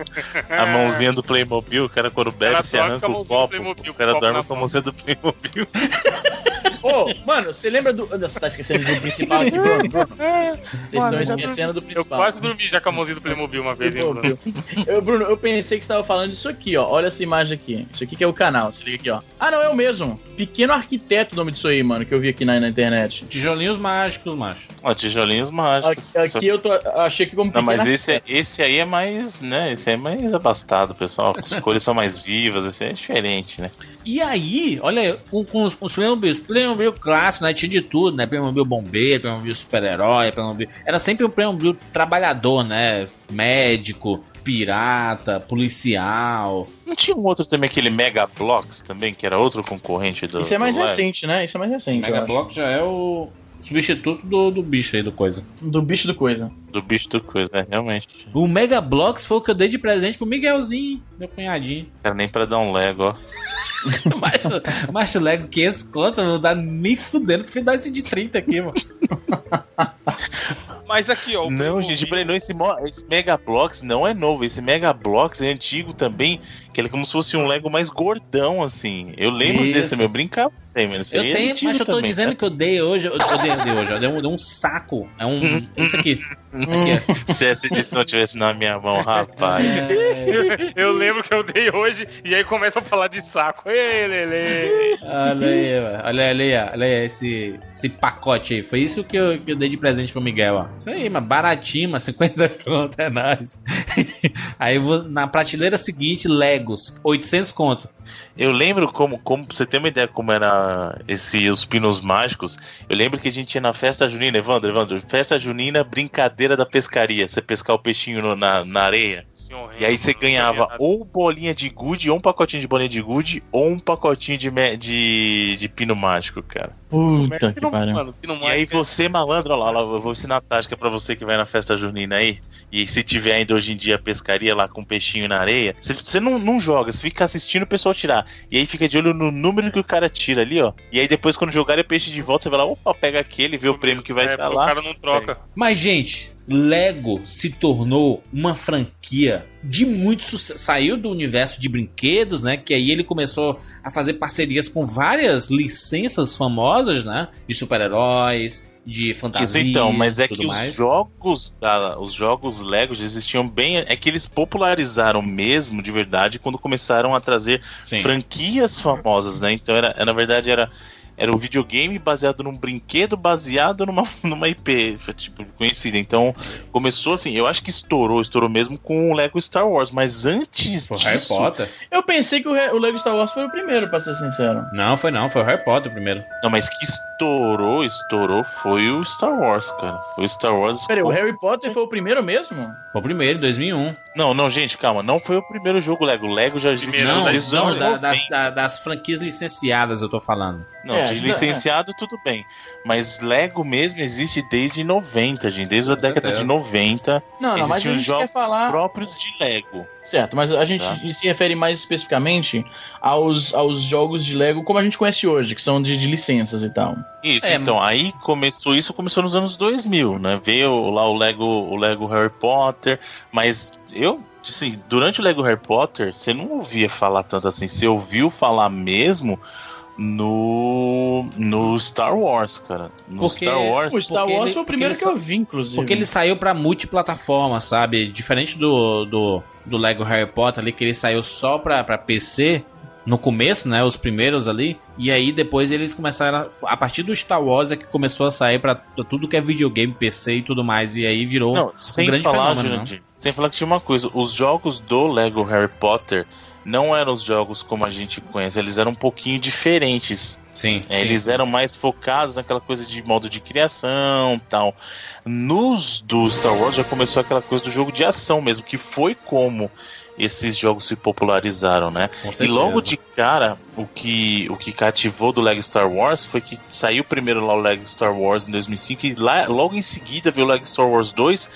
S4: A mãozinha do Playmobil, o cara quando bebe se arranca o copo. O cara dorme com a
S3: mão.
S4: mãozinha do Playmobil.
S2: Ô, mano, você lembra do. Você tá esquecendo do principal aqui, Bruno? Bruno. Vocês estão esquecendo do
S3: Eu
S2: principal.
S3: quase dormi já com a mãozinha do Playmobil uma vez, hein, Bruno?
S2: Eu, Bruno, eu pensei que você tava falando disso aqui, ó. Olha essa imagem aqui. Isso aqui que é o canal. Se liga aqui, ó. Ah, não, é o mesmo. Pequeno Arquiteto, o nome disso aí, mano, que eu vi aqui na, na internet.
S1: Tijolinhos mágicos, macho.
S4: Ó, tijolinhos mágicos.
S2: Aqui, aqui eu tô, achei que como
S4: Não, mas esse, é- esse aí é mais, né? Esse aí é mais abastado, pessoal. As cores são mais vivas, esse aí é diferente, né?
S1: E aí, olha, aí, com, com os, com os Playmobil, Playmobil clássico, né? Tinha de tudo, né? Playmobil bombeiro, Playmobil super-herói, Playmobil... Era sempre um Playmobil trabalhador, né? Médico, pirata, policial.
S4: Não tinha um outro também, aquele Mega Blocks também, que era outro concorrente do.
S2: Isso é mais
S4: do Lego?
S2: recente, né? Isso é mais recente.
S1: Mega. Block já é o substituto do, do bicho aí, do coisa.
S2: Do bicho do coisa.
S4: Do bicho do coisa, né? Realmente.
S1: O Mega Blocks foi o que eu dei de presente pro Miguelzinho, meu cunhadinho.
S4: Cara, nem pra dar um Lego, ó.
S1: Macho, macho Lego 500 conto, não dá nem fudendo que dá esse de 30 aqui, mano.
S3: Mas aqui, ó. o
S4: Não, gente, peraí, não, esse, esse Mega Blocks não é novo. Esse Mega Blocks é antigo também, que ele é como se fosse um Lego mais gordão, assim. Eu lembro
S1: Isso.
S4: desse também, eu brincava aí, mano.
S1: Eu
S4: aí é
S1: tenho, mas eu tô
S4: também,
S1: dizendo
S4: cara.
S1: que eu dei hoje. Eu, eu dei, eu dei hoje, eu dei um, dei um saco. É um. Isso aqui. Aqui, ó.
S4: Se essa edição tivesse na minha mão, rapaz.
S1: É,
S3: Eu lembro que eu dei hoje e aí começa a falar de saco. Ei, Lele.
S1: olha aí, mano. olha ali, ó. olha aí esse, esse pacote aí. Foi isso que eu, que eu dei de presente pro Miguel, ó. Isso aí, mas baratinho, mas 50 conto, é nóis. Aí eu vou, na prateleira seguinte, Legos, 800 conto.
S4: Eu lembro como, como você ter uma ideia como era esse, os pinos mágicos. Eu lembro que a gente ia na festa junina, Evandro, Evandro, festa junina, brincadeira da pescaria. Você pescar o peixinho no- na, na areia. E aí você ganhava ou bolinha de gude, ou um pacotinho de bolinha de gude, ou um pacotinho de, me- de, de pino mágico, cara.
S2: Puta que pariu.
S4: E aí você, malandro, olha lá, eu vou ensinar a tática pra você que vai na festa junina aí. E se tiver ainda hoje em dia pescaria lá com peixinho na areia, você, você não, não joga, você fica assistindo o pessoal tirar. E aí fica de olho no número que o cara tira ali, ó. E aí depois quando jogar o peixe de volta, você vai lá, opa, pega aquele, vê o prêmio que vai
S3: é,
S4: estar
S3: O
S4: lá.
S3: cara não troca.
S1: Mas, gente, Lego se tornou uma franquia de muito sucesso. Saiu do universo de brinquedos, né? Que aí ele começou a fazer parcerias com várias licenças famosas, né? De super-heróis, de fantasia.
S4: Isso então, mas é que os
S1: mais.
S4: jogos da, os jogos Lego já existiam bem, é que eles popularizaram mesmo de verdade quando começaram a trazer
S1: Sim.
S4: franquias famosas, né? Então era, na verdade era era um videogame baseado num brinquedo baseado numa, numa IP, tipo, conhecida. Então, começou assim, eu acho que estourou, estourou mesmo com o Lego Star Wars, mas antes
S1: Foi o
S4: disso,
S1: Harry Potter.
S2: Eu pensei que o, o Lego Star Wars foi o primeiro, pra ser sincero.
S1: Não, foi não, foi o Harry Potter primeiro.
S4: não, mas que estourou, estourou foi o Star Wars, cara. Foi o Star Wars.
S2: Peraí, o
S4: com-
S2: Harry Potter foi o primeiro mesmo?
S1: Foi o primeiro, em 2001.
S4: Não, não, gente, calma, não foi o primeiro jogo Lego. O Lego já existe
S3: Primeiro,
S1: Não,
S4: desde os
S1: não
S4: anos
S1: da-
S4: 90.
S1: das, da- das franquias licenciadas eu tô falando.
S4: Não,
S2: É,
S4: de
S2: é.
S4: licenciado tudo bem. Mas Lego mesmo existe desde 90, gente. Desde a
S1: Com
S4: década
S1: certeza.
S4: de 90.
S2: Não, não, mas a gente
S4: jogos
S2: quer falar.
S4: próprios de Lego.
S2: Certo, mas a gente
S4: Tá.
S2: se refere mais especificamente aos, aos jogos de Lego como a gente conhece hoje, que são de, de licenças e tal.
S4: Isso,
S1: É,
S4: então, aí começou, isso começou nos anos 2000, né? Veio lá o Lego, o Lego Harry Potter, mas eu, assim, durante o Lego Harry Potter, você não ouvia falar tanto assim, você ouviu falar mesmo no no Star Wars, cara. No
S1: Porque-
S4: Star Wars.
S2: O Star Wars
S1: ele-
S2: foi o primeiro que
S1: ele
S2: eu vi, inclusive.
S1: Porque ele saiu pra multiplataforma, sabe? Diferente do, do, do Lego Harry Potter ali, que ele saiu só pra, pra PC no começo, né? Os primeiros ali. E aí depois eles começaram. A, a partir do Star Wars é que começou a sair pra tudo que é videogame, PC e tudo mais. E aí virou.
S4: Não, sem
S1: grande
S4: falar,
S1: fenômeno,
S4: Jurandir, sem falar que tinha uma coisa, os jogos do Lego Harry Potter não eram os jogos como a gente conhece, eles eram um pouquinho diferentes.
S1: Sim.
S4: É,
S1: sim,
S4: eles eram mais focados naquela coisa de modo de criação tal. Nos do Star Wars já começou aquela coisa do jogo de ação mesmo, que foi como esses jogos se popularizaram, né? E logo de cara, o que, o que cativou do Lego Star Wars foi que saiu primeiro lá o Lego Star Wars em 2005 e lá, logo em seguida veio o Lego Star Wars 2,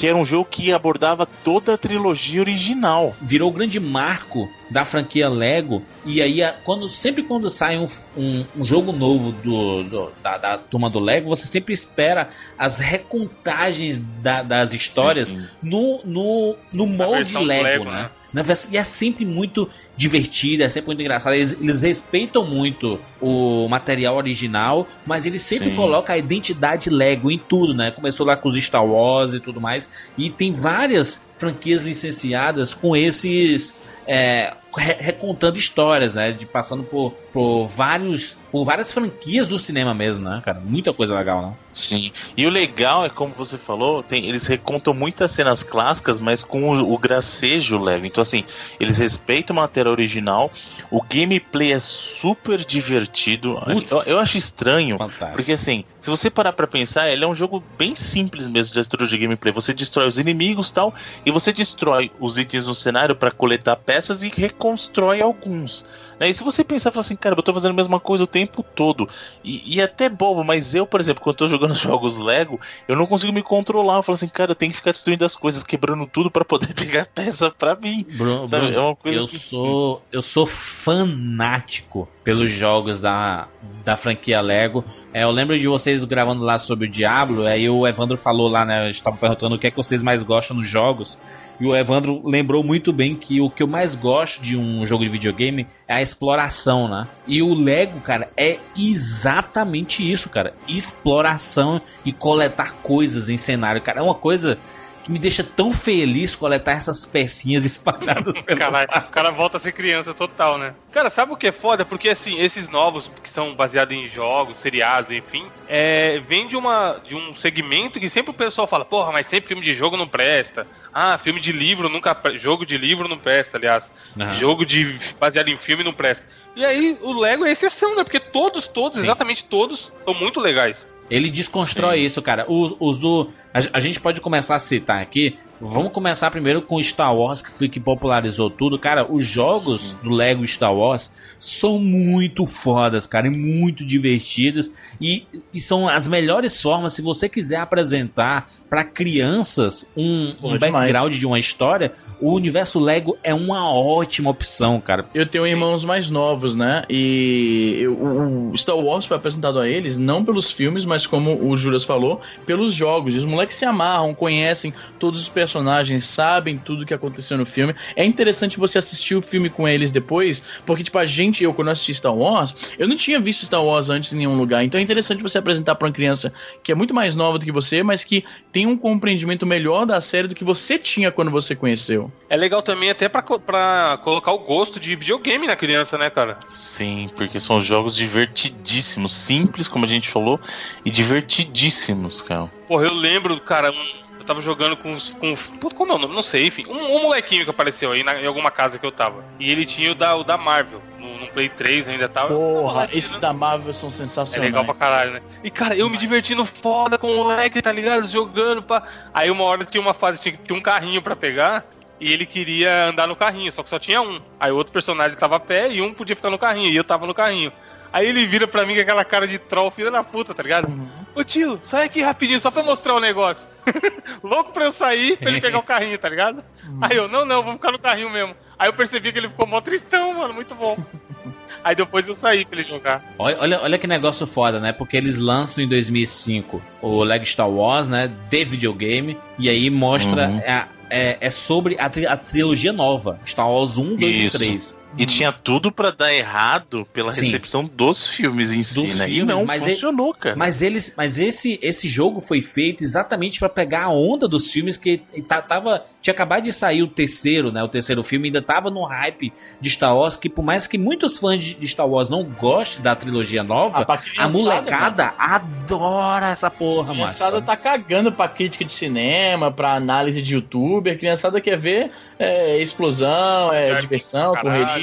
S4: que era um jogo que abordava toda a trilogia original.
S1: virou o grande marco da franquia Lego. E aí, quando, sempre quando sai um, um- um jogo novo do, do- da, da turma do Lego, você sempre espera as recontagens da- das histórias
S4: Sim.
S1: no, no, no molde Lego,
S3: Lego,
S1: né?
S3: né?
S1: Na vers- E é sempre muito divertido, é sempre muito engraçado. Eles, eles respeitam muito o material original, mas eles sempre
S4: Sim.
S1: colocam a identidade Lego em tudo, né? Começou lá com os Star Wars e tudo mais. E tem várias franquias licenciadas com esses. é, re- recontando histórias, né? De passando por, por vários. Por várias franquias do cinema mesmo, né, cara? Muita coisa legal, né?
S4: Sim. E o legal é, como você falou, tem, eles recontam muitas cenas clássicas, mas com o, o gracejo leve. Então, assim, eles respeitam a matéria original. O gameplay é super divertido. Eu, eu acho estranho.
S1: Fantástico.
S4: Porque assim, se você parar pra pensar, ele é um jogo bem simples mesmo de estrutura de gameplay. Você destrói os inimigos tal, e você destrói os itens no cenário pra coletar peças e reconstrói alguns. Né? E se você pensar fala assim, cara, eu tô fazendo a mesma coisa o tempo todo. E, e é até bobo, mas eu, por exemplo, quando tô jogando jogos Lego, eu não consigo me controlar. Eu falo assim, cara, eu tenho que ficar destruindo as coisas, quebrando tudo pra poder pegar peça pra mim.
S1: Bruno,
S4: Sabe,
S1: Bruno,
S4: é uma coisa
S1: eu
S4: que-
S1: sou eu sou fanático pelos jogos da, da franquia Lego. É, eu lembro de vocês gravando lá sobre o Diablo, aí o Evandro falou lá, né? Estavam perguntando o que é que vocês mais gostam nos jogos. E o Evandro lembrou muito bem que o que eu mais gosto de um jogo de videogame é a exploração, né? E o Lego, cara, é exatamente isso, cara. Exploração e coletar coisas em cenário, cara. É uma coisa que me deixa tão feliz coletar essas pecinhas espalhadas pelo
S3: Caralho, o cara volta a ser criança total, né? Cara, sabe o que é foda? Porque assim, esses novos que são baseados em jogos, seriados, enfim, é, vem de, uma, de um segmento que sempre o pessoal fala, porra, mas sempre filme de jogo não presta. Ah, filme de livro nunca. Jogo de livro não presta, aliás.
S1: Aham.
S3: Jogo de baseado em filme não presta. E aí o Lego é exceção, né? Porque todos, todos,
S1: Sim.
S3: exatamente todos, são muito legais.
S1: Ele desconstrói
S4: Sim.
S1: isso, cara. Os, os do. A, a gente pode começar a citar aqui. Vamos começar primeiro com Star Wars, que foi que popularizou tudo. Cara, os jogos do Lego Star Wars são muito fodas, cara, e muito divertidos. E, e são as melhores formas, se você quiser apresentar para crianças um, um background de uma história, o universo Lego é uma ótima opção, cara.
S2: Eu tenho irmãos mais novos, né? E eu- o o Star Wars foi apresentado a eles não pelos filmes, mas como o Juras falou, pelos jogos. E os moleques se amarram, conhecem todos os personagens, sabem tudo que aconteceu no filme. É interessante você assistir o filme com eles depois, porque, tipo, a gente, eu quando eu assisti Star Wars, eu não tinha visto Star Wars antes em nenhum lugar. Então é interessante você apresentar pra uma criança que é muito mais nova do que você, mas que tem um compreendimento melhor da série do que você tinha quando você conheceu.
S3: É legal também até pra colocar o gosto de videogame na criança, né, cara?
S4: Sim, porque são jogos divertidíssimos, simples, como a gente falou, e divertidíssimos, cara.
S3: Porra, eu lembro, cara, um- eu tava jogando com os. Com, puta, como é o nome? Não sei, enfim. Um, um molequinho que apareceu aí na- em alguma casa que eu tava. E ele tinha o da, o da Marvel. No, no Play 3 ainda tava.
S2: Porra, esses da Marvel são
S3: É
S2: sensacionais.
S3: legal pra caralho, né? E cara, eu me divertindo foda com o moleque, tá ligado? Jogando pra. Aí uma hora tinha uma fase, tinha, tinha um carrinho pra pegar. E ele queria andar no carrinho, só que só tinha um. Aí o outro personagem tava a pé e um podia ficar no carrinho. E eu tava no carrinho. Aí ele vira pra mim com aquela cara de troll, filha da puta, tá ligado? Ô tio, sai aqui rapidinho, só pra mostrar o negócio. Louco pra eu sair pra ele pegar o carrinho, tá ligado? Aí eu, não, não, vou ficar no carrinho mesmo. Aí eu percebi que ele ficou mó tristão, mano, muito bom. Aí depois eu saí pra ele jogar.
S1: Olha, olha, olha que negócio foda, né? Porque eles lançam em 2005 o Lego Star Wars, né? De videogame. E aí mostra.
S4: Uhum.
S1: É, é, é sobre a, tri- a trilogia nova: Star Wars 1, 2
S4: Isso.
S1: e 3.
S4: E tinha tudo pra dar errado pela
S1: Sim.
S4: recepção dos filmes em si,
S1: Dos
S4: né? e
S1: filmes,
S4: não
S1: mas
S4: funcionou, cara.
S1: Mas eles, mas esse esse jogo foi feito exatamente pra pegar a onda dos filmes que tava tinha acabado de sair o terceiro, né? O terceiro filme ainda tava no hype de Star Wars, que por mais que muitos fãs de Star Wars não gostem da trilogia nova, a
S2: criançada,
S1: molecada adora essa porra,
S2: A
S1: mano.
S2: criançada tá cagando pra crítica de cinema, pra análise de youtuber. A criançada quer ver é, explosão, é,
S3: Dark
S2: diversão,
S3: caralho.
S2: Jar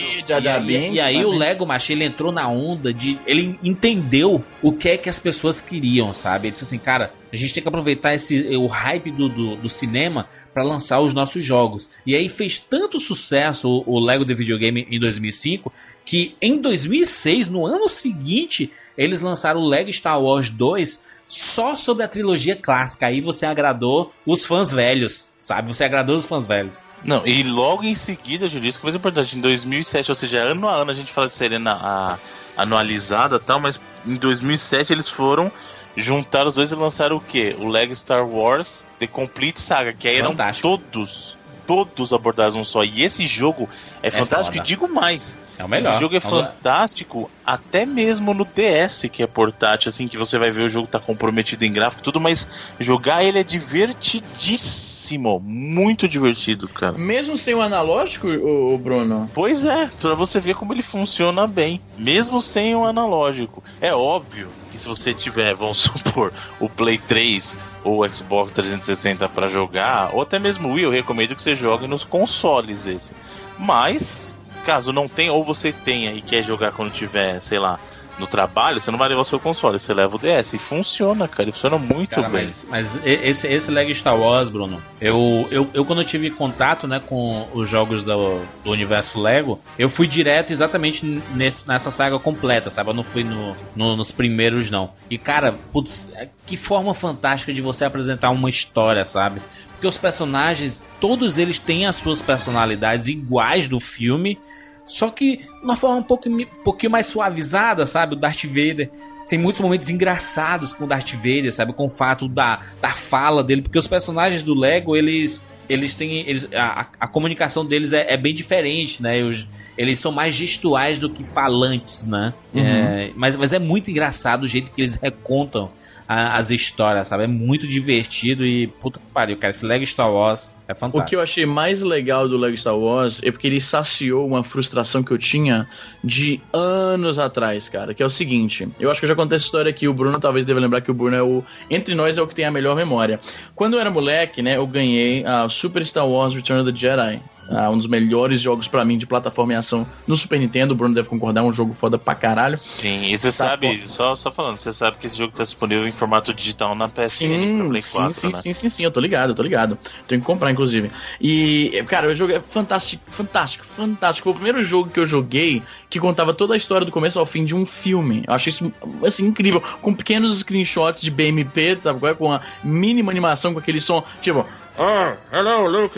S1: E aí, e o Lego, macho, ele entrou na onda de. Ele entendeu o que é que as pessoas queriam, sabe? Ele disse assim, cara, a gente tem que aproveitar esse, o hype do, do, do cinema pra lançar os nossos jogos. E aí fez tanto sucesso o, o Lego de videogame em 2005 que em 2006, no ano seguinte, eles lançaram o Lego Star Wars 2 só sobre a trilogia clássica. Aí você agradou os fãs velhos, sabe? Você agradou os fãs velhos.
S4: Não, e logo em seguida, Júlio, isso que é mais importante, em 2007, ou seja, ano a ano a gente fala de série na- a- anualizada e tal, mas em 2007 eles foram juntar os dois e lançaram o quê? O Lego Star Wars The Complete Saga, que aí eram
S1: Fantástico.
S4: todos, todos abordados um só. E esse jogo é, fantástico
S1: foda.
S4: e digo mais.
S1: É o melhor.
S4: Esse jogo é
S1: É
S4: fantástico, até mesmo no DS, que é portátil, assim, que você vai ver o jogo tá comprometido em gráfico e tudo, mas jogar ele é divertidíssimo. Muito divertido, cara.
S2: Mesmo sem o analógico, o, Bruno.
S4: Pois é, pra você ver como ele funciona bem, mesmo sem o analógico. É óbvio que se você tiver, vamos supor, o Play 3 ou o Xbox 360 pra jogar, ou até mesmo o Wii, eu recomendo que você jogue nos consoles esse. Mas, caso não tenha, ou você tenha e quer jogar quando tiver, sei lá, no trabalho, você não vai levar o seu console, você leva o DS. E funciona, cara, ele funciona muito
S1: Cara,
S4: bem.
S1: mas, mas e- esse, esse Lego Star Wars, Bruno, eu, eu, eu quando eu tive contato né, com os jogos do, do universo Lego, eu fui direto exatamente nesse, nessa saga completa, sabe? Eu não fui no, no- nos primeiros, não. E, cara, putz, é- que forma fantástica de você apresentar uma história, sabe? Porque os personagens, todos eles têm as suas personalidades iguais do filme, só que de uma forma um pouco, um pouquinho mais suavizada, sabe? O Darth Vader tem muitos momentos engraçados com o Darth Vader, sabe? Com o fato da, da fala dele, porque os personagens do Lego, eles. Eles têm. Eles, a, a- comunicação deles é, é bem diferente, né? Os- eles são mais gestuais do que falantes, né? É, mas, mas é muito engraçado o jeito que eles recontam a- as histórias, sabe? É muito divertido e. Puta que pariu, cara. Esse Lego Star Wars é
S2: O
S1: fantástico.
S2: que eu achei mais legal do Lego Star Wars é porque ele saciou uma frustração que eu tinha de anos atrás, cara. Que é o seguinte: eu acho que eu já contei essa história aqui. O Bruno talvez deva lembrar que o Bruno é o. Entre nós é o que tem a melhor memória. Quando eu era moleque, né, eu ganhei a Super Star Wars Return of the Jedi. ah, um dos melhores jogos pra mim de plataforma e ação no Super Nintendo. O Bruno deve concordar, é um jogo foda pra caralho.
S4: Sim, e você
S2: Tá,
S4: sabe, só, só falando, você sabe que esse jogo tá disponível em formato digital na PSN pra
S2: Sim,
S4: Play
S2: sim,
S4: 4,
S2: sim,
S4: né?
S2: sim, sim, sim, eu tô ligado, eu tô ligado. Tenho que comprar, inclusive. E, cara, o jogo é fantástico, fantástico, fantástico. Foi o primeiro jogo que eu joguei que contava toda a história do começo ao fim de um filme. Eu achei isso, assim, incrível. Com pequenos screenshots de BMP, sabe? Com a mínima animação, com aquele som, tipo... Oh, hello, Luke,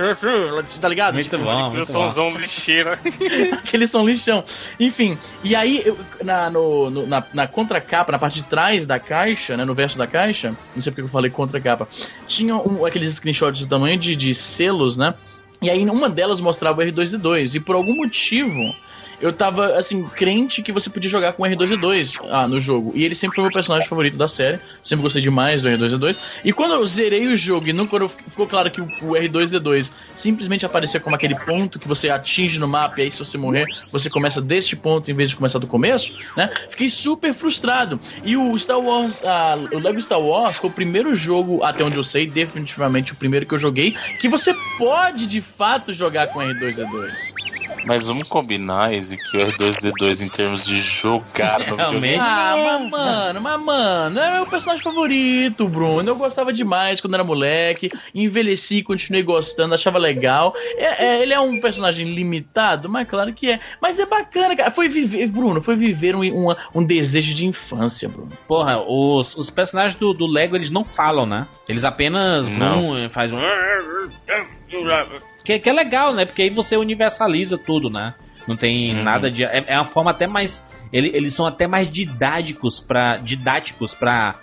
S2: tá ligado?
S1: Muito
S2: Tipo,
S1: bom,
S3: Meu
S1: muito bom.
S3: somzão lixeira.
S2: aquele som lixão. Enfim, e aí, eu- na, no, no- na, na contracapa, na parte de trás da caixa, né, no verso da caixa, não sei porque eu falei contracapa, tinha um- aqueles screenshots do tamanho de, de selos, né? E aí, uma delas mostrava o R2D2, e por algum motivo. Eu tava, assim, crente que você podia jogar com R2D2 ah, no jogo. E ele sempre foi meu personagem favorito da série. Sempre gostei demais do R2D2. E quando eu zerei o jogo e quando ficou claro que o, o R2D2 simplesmente aparecia como aquele ponto que você atinge no mapa, e aí se você morrer, você começa deste ponto em vez de começar do começo, né? Fiquei super frustrado. E o Star Wars, ah, o Lego Star Wars foi o primeiro jogo, até onde eu sei, definitivamente o primeiro que eu joguei, que você pode de fato jogar com R2D2.
S4: Mas vamos combinar, Izzy, que o R2D2 em termos de jogar no.
S1: Realmente.
S2: Ah, mas mano, mas mano, é meu personagem favorito, Bruno. Eu gostava demais quando era moleque. Envelheci, continuei gostando, achava legal. É- é, ele é um personagem limitado, mas claro que é. Mas é bacana, cara. Foi viver, Bruno, foi viver um, uma- um desejo de infância, Bruno.
S1: Porra, os, os personagens do, do Lego, eles não falam, né? Eles apenas
S4: Não.
S1: vão, faz um... Que, que é legal, né? Porque aí você universaliza tudo, né? Não tem
S4: Uhum.
S1: nada de... É, é uma forma até mais... ele- eles são até mais didáticos para didáticos para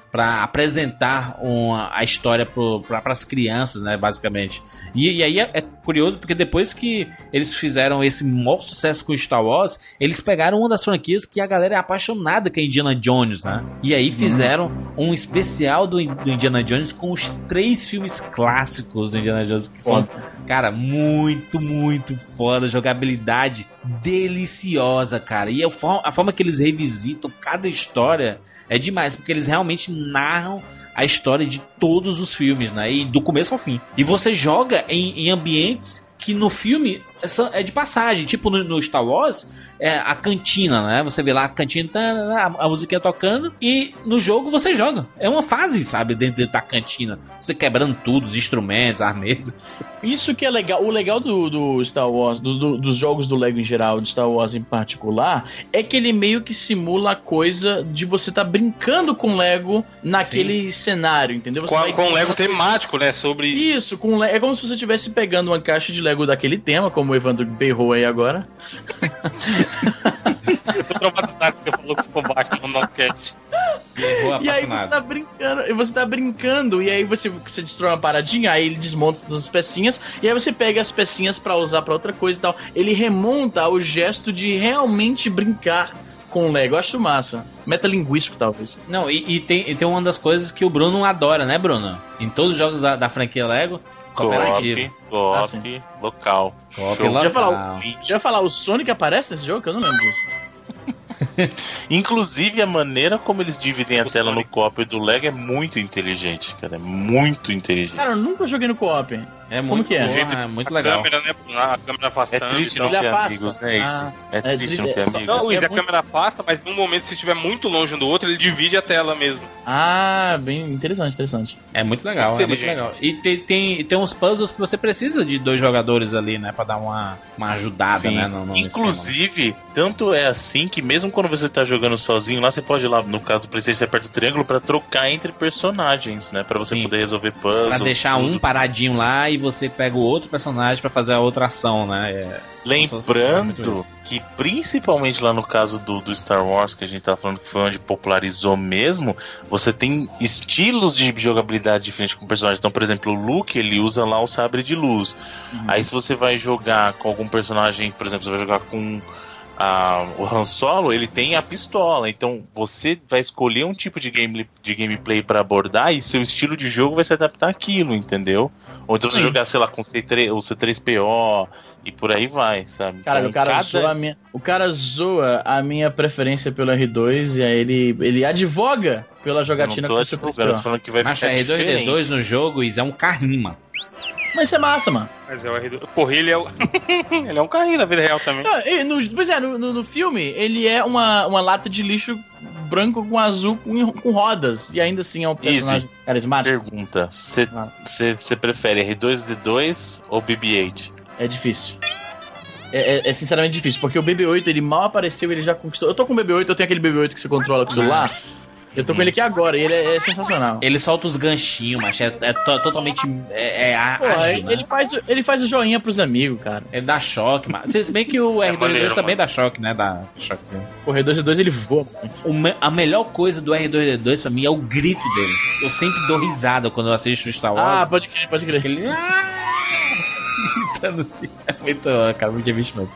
S1: apresentar uma, a história para as crianças, né? Basicamente. E, e aí é, é curioso porque depois que eles fizeram esse maior sucesso com Star Wars, eles pegaram uma das franquias que a galera é apaixonada, que é Indiana Jones, né? E aí fizeram um especial do, do Indiana Jones com os três filmes clássicos do Indiana Jones, que são, cara, muito, muito foda. Jogabilidade deliciosa, cara. E a forma, a forma que eles revisitam cada história é demais, porque eles realmente narram a história de todos os filmes, né? E do começo ao fim. E você joga em, em ambientes que no filme é é de passagem. Tipo no, no Star Wars, é a cantina, né? Você vê lá a cantina, tá, a, a musiquinha tocando, e no jogo você joga. É uma fase, sabe? Dentro, dentro da cantina. Você quebrando tudo, os instrumentos, as mesas.
S2: Isso que é legal. O legal do, do Star Wars, do- do- dos jogos do Lego em geral, de Star Wars em particular, é que ele meio que simula a coisa de você tá brincando com Lego naquele cenário, entendeu? Você
S3: Com, com o Lego temático, né? Sobre.
S2: Isso, com é como se você estivesse pegando uma caixa de Lego daquele tema, como o Evandro berrou aí agora.
S3: Eu tô traumatizado que você falou que ficou baixo no Nocast.
S2: E aí você tá brincando, e você tá brincando, e aí você, você destrói uma paradinha, aí ele desmonta todas as pecinhas, e aí você pega as pecinhas pra usar pra outra coisa e tal. Ele remonta o gesto de realmente brincar com o Lego. Eu acho massa. Metalinguístico, talvez.
S1: Não, e, e tem, e tem uma das coisas que o Bruno adora, né, Bruno? Em todos os jogos da, da franquia Lego, cooperativo.
S4: Co-op,
S2: Ah,
S4: local.
S1: Co-op local.
S2: Já falar, já falar, o Sonic aparece nesse jogo? Que eu não lembro disso.
S4: Inclusive, a maneira como eles dividem a
S3: O
S4: tela no co-op do Lego é muito inteligente, cara. É muito inteligente.
S2: Cara, eu nunca joguei no co-op.
S1: É muito
S2: que é?
S1: porra, é muito
S3: a
S1: legal.
S3: câmera, né? A câmera
S4: É
S3: afastando.
S4: triste
S3: e
S4: não ter
S2: afasta.
S4: amigos, né?
S2: Ah,
S4: é
S2: é
S4: triste não
S2: triste.
S4: ter amigos.
S3: Não, Luiz,
S2: É
S3: a
S2: muito-
S3: câmera afasta, mas no momento, se estiver muito longe um do outro, ele divide a tela mesmo.
S2: Ah, bem interessante, interessante.
S1: É muito legal, é muito legal. E tem, tem, tem uns puzzles que você precisa de dois jogadores ali, né? Pra dar uma, uma ajudada,
S4: Sim.
S1: né? No, no esquema.
S4: Inclusive, tanto é assim que mesmo quando você tá jogando sozinho, lá você pode ir lá, no caso do Playstation, você aperta o triângulo pra trocar entre personagens, né? Pra você
S1: Sim.
S4: poder resolver puzzles.
S1: Pra deixar
S4: tudo.
S1: um paradinho lá e você pega o outro personagem pra fazer a outra ação, né? É,
S4: Lembrando que, principalmente lá no caso do, do Star Wars, que a gente tá falando que foi onde popularizou mesmo, você tem estilos de jogabilidade diferentes com personagens. Então, por exemplo, o Luke, ele usa lá o sabre de luz.
S2: Uhum.
S4: Aí, se você vai jogar com algum personagem, por exemplo, você vai jogar com a- o Han Solo, ele tem a pistola. Então, você vai escolher um tipo de, game, de gameplay pra abordar e seu estilo de jogo vai se adaptar àquilo, entendeu? Ou então você
S2: Sim.
S4: jogar, sei lá, com C3, o C3PO e por aí vai, sabe?
S2: Cara,
S4: Então,
S2: o cara
S4: cada-
S2: zoa a minha, o cara zoa a minha preferência pelo R2 e aí ele, ele advoga pela
S4: Eu não
S2: jogatina
S4: tô
S2: com o seu
S4: advogando, eu tô
S2: principal.
S4: falando que vai
S1: Mas
S4: ficar diferente.
S1: R2D2 no jogo, isso é um carrinho, mano.
S2: Mas isso é massa, mano.
S3: Mas é o R2. Porra, ele é o. ele é um carrinho na vida real também.
S2: Não, e no- pois é, no, no- no filme ele é uma, uma lata de lixo branco com azul com, com rodas e ainda assim é um personagem carismático.
S4: Pergunta: você
S2: Ah.
S4: prefere R2D2 ou BB-8?
S2: É difícil. É, é- é sinceramente difícil, porque o BB-8 ele mal apareceu, ele já conquistou. Eu tô com o BB-8, eu tenho aquele BB-8 que você controla com o celular. Eu tô com ele aqui agora e ele é, é sensacional.
S1: Ele solta os ganchinhos, mas é, é to- totalmente. É, é
S2: Pô,
S1: ágil,
S2: ele,
S1: né?
S2: ele faz, o- ele faz o joinha pros amigos, cara.
S1: Ele dá choque, mas. Se bem que o
S3: É
S1: R2D2
S3: maneiro,
S1: também
S3: mano.
S1: dá choque, né? Dá choquezinho.
S2: O R2D2 ele voa. mano.
S1: O me- a melhor coisa do R2D2 pra mim é o grito dele. Eu sempre dou risada quando eu assisto o Star Wars.
S2: Ah, pode crer, pode crer.
S1: Aquele. Gritando assim. É muito, cara, muito investimento.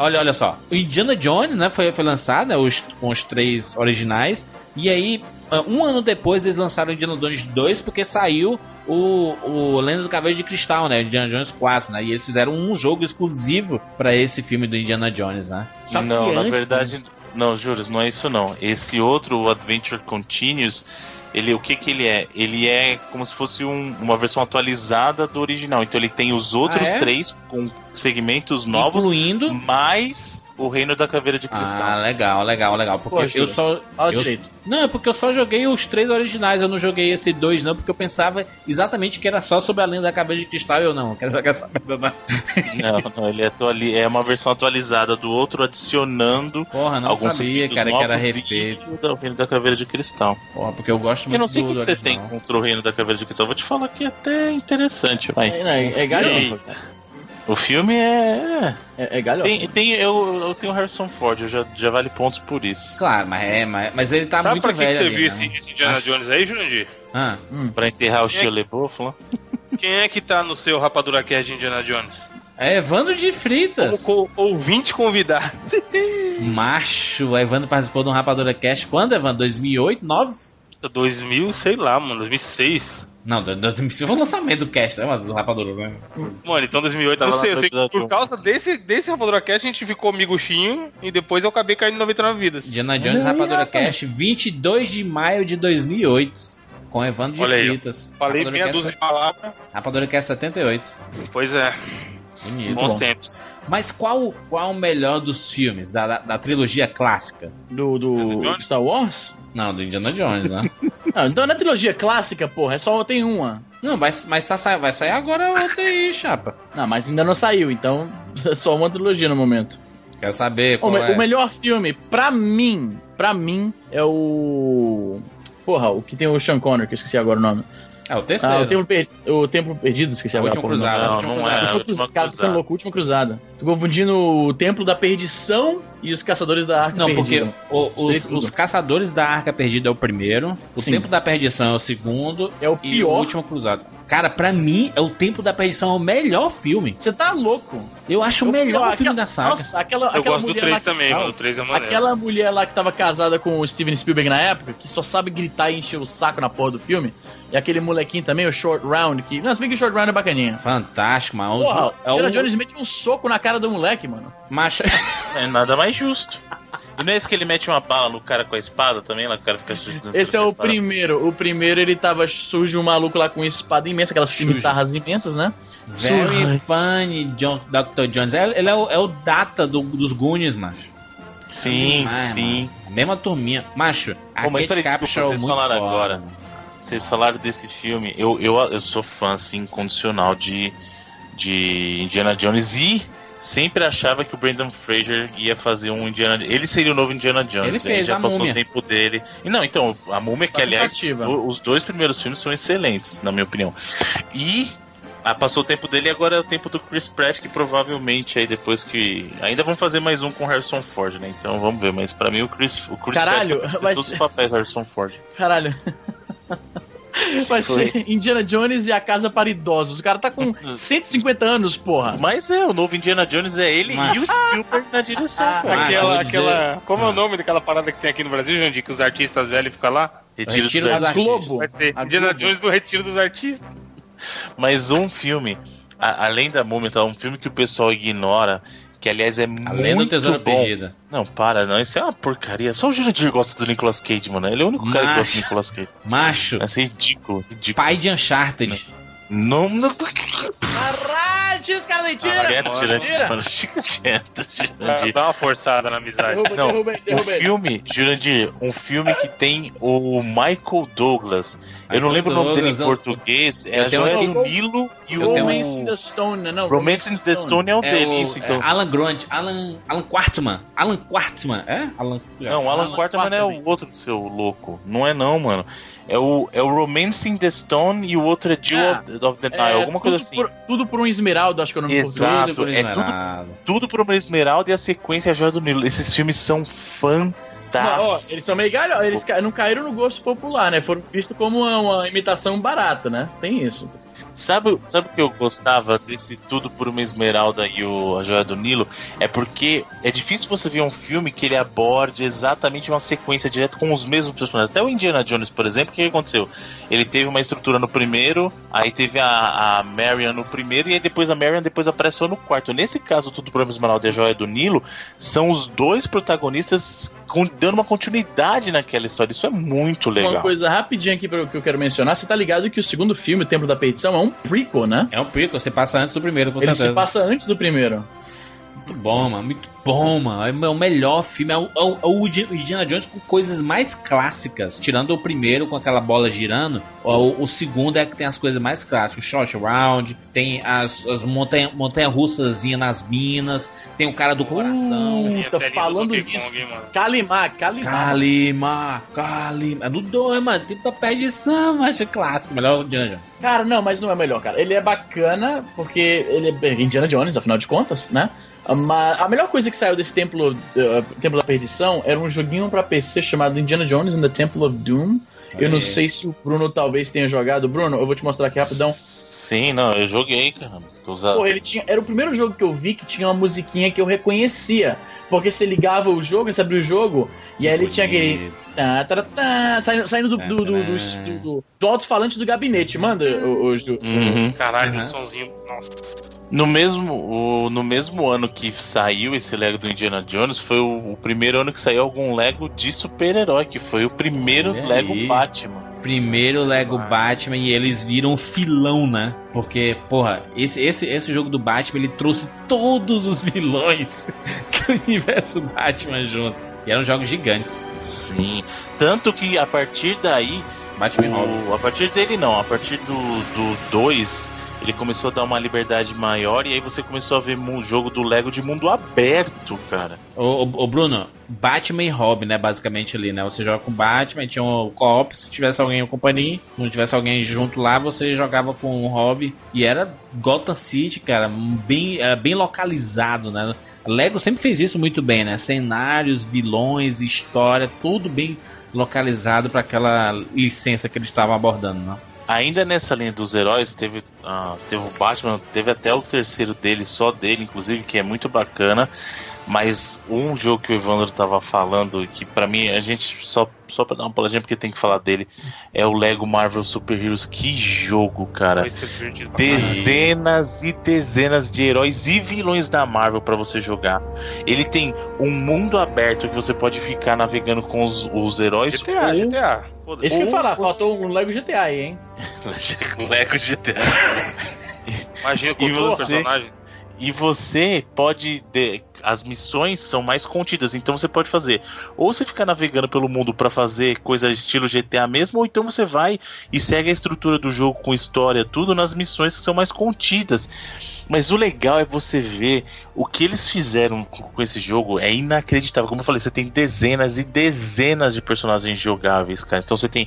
S1: Olha, olha só. O Indiana Jones, né? Foi, foi lançado, né, os, com os três originais. E aí, ah, um ano depois, eles lançaram o Indiana Jones 2, porque saiu o, o Lenda do Cavaleiro de Cristal, né? Indiana Jones 4, né? E eles fizeram um jogo exclusivo pra esse filme do Indiana Jones, né? Só
S4: não,
S1: que
S4: na
S1: antes,
S4: verdade, não, Júlio, não é isso não. Esse outro, o Adventure Continues, ele, o que que ele é? Ele é como se fosse um- uma versão atualizada do original. Então ele tem os outros
S1: Ah, é?
S4: três com segmentos novos,
S1: incluindo.
S4: mais o Reino da Caveira de Cristal.
S1: Ah, legal, legal, legal. Porque
S2: Pô,
S1: eu só.
S2: fala
S1: eu-
S2: direito.
S1: Não, é porque eu só joguei os três originais, eu não joguei esse dois, não, porque eu pensava exatamente que era só sobre a lenda da cabeça de cristal e eu não. Quero jogar essa merda. Não.
S4: Não, não, ele é, atuali- é uma versão atualizada do outro, adicionando
S1: Porra, não
S4: alguns
S1: sabia, cara, que era refeito.
S4: o Reino da Caveira de Cristal.
S1: Porra, porque eu gosto muito
S4: Eu não sei o que
S1: do
S4: você tem contra o Reino da Caveira de Cristal. Vou te falar que é até interessante, vai.
S2: É, é, é galhofa.
S4: O filme é.
S2: É, é galhofa.
S4: Tem, tem, eu, eu tenho o Harrison Ford, eu já, já vale pontos por isso.
S1: Claro, mas é, mas, mas ele tá
S3: Sabe
S1: muito
S3: pra que, que
S1: velho
S3: você
S1: ali,
S3: viu
S1: né?
S3: esse, esse Indiana
S1: Acho-
S3: Jones aí, Jurandir?
S1: Ah,
S4: Pra enterrar o
S3: É.
S4: Shia lá.
S3: Quem é que tá no seu Rapadura Cast de Indiana Jones?
S1: é Evandro de Fritas.
S3: Como co- ouvinte convidado.
S1: Macho, o Evandro participou de um Rapadura Cast quando, Evandro? 2008, 9?
S3: 2000, sei lá, mano, 2006.
S1: Não, 2005 foi o lançamento do cast, né, mano? Do Rapadura, né?
S3: Mano, então 2008, eu
S4: Tava
S3: não sei, eu sei que por causa desse, desse Rapadura Cast a gente ficou amiguchinho e depois eu acabei caindo em 99 vidas.
S1: Indiana Jones Rapadura. Cast, 22 de maio de 2008. Com Evandro de
S3: Olha.
S1: Fritas.
S3: Falei
S1: Rapadura
S3: meia
S1: Cast-
S3: dúzia de palavras.
S1: Rapadura Cast 78.
S3: Pois é,
S1: Bonito.
S3: bons
S2: bom.
S3: tempos.
S1: Mas qual, qual o melhor dos filmes? Da, da, da trilogia clássica?
S2: Do, do? Star Wars?
S1: Não, do Indiana Jones, né?
S2: Não, então na trilogia clássica, porra, é só tem uma.
S1: Não, mas, mas tá, sa- vai sair agora outra aí, chapa.
S2: Não, mas ainda não saiu, então é só uma trilogia no momento.
S1: Quero saber
S2: O,
S1: qual
S2: me-
S1: é.
S2: o melhor filme, pra mim, pra mim, é o. Porra, o que tem o Sean Connery, que eu esqueci agora o nome.
S1: É o terceiro.
S2: Ah, o Templo, Per- o Templo Perdido, esqueci
S1: O
S2: agora.
S1: Último
S2: o.
S1: Cruzado.
S4: Não,
S1: Última
S4: não
S1: Cruzada.
S4: é.
S2: Última Cruzada. Cara, ficando
S4: Cruzada.
S2: louco, Última Cruzada. Tô confundindo o Templo da Perdição e os Caçadores da Arca
S1: Não, porque
S2: Perdida.
S1: o-
S2: Misturei
S1: os,
S2: tudo.
S1: os Caçadores da Arca Perdida é o primeiro, o
S2: Sim.
S1: Tempo da Perdição é o segundo
S2: É o
S1: e o
S2: pior.
S1: Último Cruzado. Cara, pra mim, é o Tempo da Perdição é o melhor filme.
S2: Você tá louco.
S1: Eu acho o melhor
S2: aquela-
S1: filme da saga.
S2: Nossa, aquela,
S3: Eu
S2: aquela
S3: gosto do
S2: mulher
S3: 3
S2: lá que-
S3: também, mano. O 3 é maneiro.
S2: Aquela mulher lá que tava casada com o Steven Spielberg na época, que só sabe gritar e encher o saco na porra do filme. E aquele molequinho também, o Short Round, que. Não, se bem que o Short Round é bacaninha.
S1: Fantástico, mano.
S2: Porra,
S1: é
S2: o Jones mete um soco na cara do moleque, mano.
S1: macho.
S4: É nada mais justo. E não é esse que ele mete uma bala no cara com a espada também, lá que o cara fica
S2: Esse é o primeiro. O primeiro ele tava sujo, um maluco lá com espada imensa, aquelas cimitarras imensas, né?
S1: Very
S2: Surra.
S1: funny, John, Dr. Jones. É- Ele é o, é o data do- dos Goonies, macho.
S4: Sim,
S1: Demais,
S4: sim.
S1: mano. Mesma turminha. Macho, a
S4: Pô, mas peraí, desculpa,
S1: Capshaw
S4: vocês
S1: muito
S4: falaram
S1: foda,
S4: agora. Vocês falaram desse filme. Eu, eu, eu sou fã, assim, incondicional de, de Indiana Jones e sempre achava que o Brandon Fraser ia fazer um Indiana Ele seria o novo Indiana Jones.
S1: Ele fez
S4: já
S1: a
S4: passou
S1: Múmia.
S4: o tempo dele. E não, então, a Múmia, que aliás,
S2: tentativa.
S4: o- os dois primeiros filmes são excelentes, na minha opinião. E. ah, passou o tempo dele e agora é o tempo do Chris Pratt, que provavelmente aí depois que. Ainda vão fazer mais um com Harrison Ford, né? Então vamos ver. Mas pra mim o Chris, o Chris
S2: Caralho,
S4: Pratt
S2: mas-
S4: todos os papéis do Harrison Ford.
S2: Caralho. Vai
S4: Foi.
S2: ser Indiana Jones e a Casa para Idosos. O cara tá com 150 anos, porra.
S4: Mas é, o novo Indiana Jones é ele
S1: Mas-
S4: e o Spielberg na direção,
S2: Ah,
S4: cara.
S3: Aquela, aquela. Como é
S1: Ah.
S3: o nome daquela parada que tem aqui no Brasil, Jandir? Que os artistas velhos ficam lá?
S4: Retiro
S1: Retiro
S4: dos
S1: dos
S4: Artistas.
S2: Globo.
S3: Vai ser
S2: A
S3: Indiana
S2: Globo.
S3: Jones do Retiro dos Artistas.
S4: Mas um filme, a- além da Múmia, tá? um filme que o pessoal ignora, que aliás é
S1: Além
S4: muito
S1: do Tesouro
S4: bom.
S1: Perdida.
S4: Não, para, não, isso é uma porcaria. Só o Jurandir gosta do Nicolas Cage, mano. Ele é o único cara que gosta do
S1: Macho.
S4: Nicolas Cage.
S1: Macho,
S4: Isso é ridículo, ridículo.
S1: pai de Uncharted.
S4: Não, não...
S2: Caralho, tira esse cara daí, tira!
S4: Quieto,
S2: tira!
S4: quieto, Jurandir.
S3: Dá uma forçada na amizade.
S2: Derruba,
S4: Não,
S2: derruba
S4: Um
S2: derruba ele.
S4: filme, Jurandir, um filme que tem o Michael Douglas. Eu não lembro o nome dele em português. É a Joia do Nilo e o
S2: Romance in the Stone, não?
S4: Romance in the Stone é o
S1: É
S4: dele,
S1: o
S4: isso, então.
S1: é Alan Grant, Alan, Alan Quartman. Alan Quartman, é? Alan,
S4: Não, Alan
S2: Alan
S4: Quarterman é
S2: Quarterman.
S4: o outro seu louco. Não é não, mano. É o, é o Romance in the Stone e o outro é Jill
S2: Ah,
S4: of, the Nile,
S2: É,
S4: alguma coisa assim.
S2: Por, tudo por um esmeralda, acho que é o nome
S4: Exato.
S1: Tudo por
S4: é tudo-. Tudo por uma esmeralda e a sequência é a Joia do Nilo. Esses filmes são
S2: Não, ó,
S4: fantásticos.
S2: eles são meio galhos, eles ca- não caíram no gosto popular, né? Foram vistos como uma, uma imitação barata, né? Tem isso.
S4: Sabe, sabe o que eu gostava desse Tudo por uma Esmeralda e o A Joia do Nilo? É porque é difícil você ver um filme que ele aborde exatamente uma sequência direta com os mesmos personagens. Até o Indiana Jones, por exemplo, o que aconteceu? Ele teve uma estrutura no primeiro, aí teve a, a Marion no primeiro, e aí depois a Marion depois apareceu no quarto. Nesse caso, Tudo por uma Esmeralda e a Joia do Nilo, são os dois protagonistas dando uma continuidade naquela história. Isso é muito
S2: Uma
S4: legal.
S2: coisa rapidinha aqui que eu quero mencionar. Você tá ligado que o segundo filme, O Templo da Perdição, é um prequel, né?
S1: É um prequel, você passa antes do primeiro, com
S2: Ele
S1: certeza.
S2: se passa antes do primeiro.
S1: Muito bom, mano. Muito bom, mano. É o melhor filme. É o, é o- é o Indiana Jones com coisas mais clássicas. Tirando o primeiro com aquela bola girando. O, o segundo é que tem as coisas mais clássicas. O short round. Tem as, as montanha, montanha russazinha nas minas. Tem o cara do coração.
S2: Uh,
S3: Minha
S2: tá falando disso.
S3: Mano.
S2: Kalimar, Kalimar.
S1: Kalima, Kalima. É no 2, mano. Tipo da perdição, macho. Clássico. Melhor Indiana Jones.
S2: Cara, não, mas não é melhor, cara. Ele é bacana porque ele é Indiana Jones, afinal de contas, né? Mas a melhor coisa que saiu desse templo, uh, templo da perdição era um joguinho pra PC chamado Indiana Jones and the Temple of Doom. Eu não sei se o Bruno talvez tenha jogado. Bruno, eu vou te mostrar aqui rapidão.
S4: Sim, não, eu joguei, cara. Tô usando.
S2: Pô, ele tinha, era o primeiro jogo que eu vi que tinha uma musiquinha que eu reconhecia. Porque você ligava o jogo, você abria o jogo, e aí ele tinha aquele.
S1: Bonito.
S2: Tá, tá, tá, saindo, saindo do, do, do, do, do, do- do alto-falante do gabinete. Manda, o, o, Ju.
S4: Uhum.
S3: Caralho,
S1: Uhum.
S3: o somzinho. Nossa.
S4: No mesmo, o- no mesmo ano que saiu esse Lego do Indiana Jones, foi o, o primeiro ano que saiu algum Lego de super-herói, que foi o primeiro
S1: Olha
S4: Lego
S1: aí.
S4: Batman.
S1: primeiro Lego Batman e eles viram filão, né? Porque, porra, esse, esse, esse jogo do Batman ele trouxe todos os vilões do universo Batman juntos. E eram jogos gigantes.
S4: Sim. Tanto que a partir daí.
S1: Batman
S4: o, a partir dele não, a partir do 2 ele começou a dar uma liberdade maior e aí você começou a ver um jogo do Lego de mundo aberto, cara.
S1: Ô, ô, ô Bruno, Batman e Robin, né, basicamente ali, né? Você joga com Batman, tinha um co-op, se tivesse alguém em companhia, não tivesse alguém junto lá, você jogava com o Robin e era Gotham City, cara, bem, bem localizado, né? Lego sempre fez isso muito bem, né? Cenários, vilões, história, tudo bem localizado para aquela licença que eles estavam abordando, né?
S4: Ainda nessa linha dos heróis, teve, uh, teve o Batman, teve até o terceiro dele, só dele, inclusive, que é muito bacana. Mas um jogo que o Evandro tava falando, que para mim a gente só só para dar uma paladinha porque tem que falar dele, é o Lego Marvel Super Heroes. Que jogo, cara! Dezenas e dezenas de heróis e vilões da Marvel para você jogar. Ele tem um mundo aberto que você pode ficar navegando com os, os heróis.
S2: GTA, ou... GTA. Isso que eu ia falar, faltou um Lego GTA aí, hein?
S4: Lego GTA.
S3: Imagina com o personagem.
S4: E você pode. As missões são mais contidas, então você pode fazer. Ou você fica navegando pelo mundo para fazer coisas estilo GTA mesmo, ou então você vai e segue a estrutura do jogo com história, tudo nas missões que são mais contidas. Mas o legal é você ver o que eles fizeram com esse jogo é inacreditável. Como eu falei, você tem dezenas e dezenas de personagens jogáveis, cara. Então você tem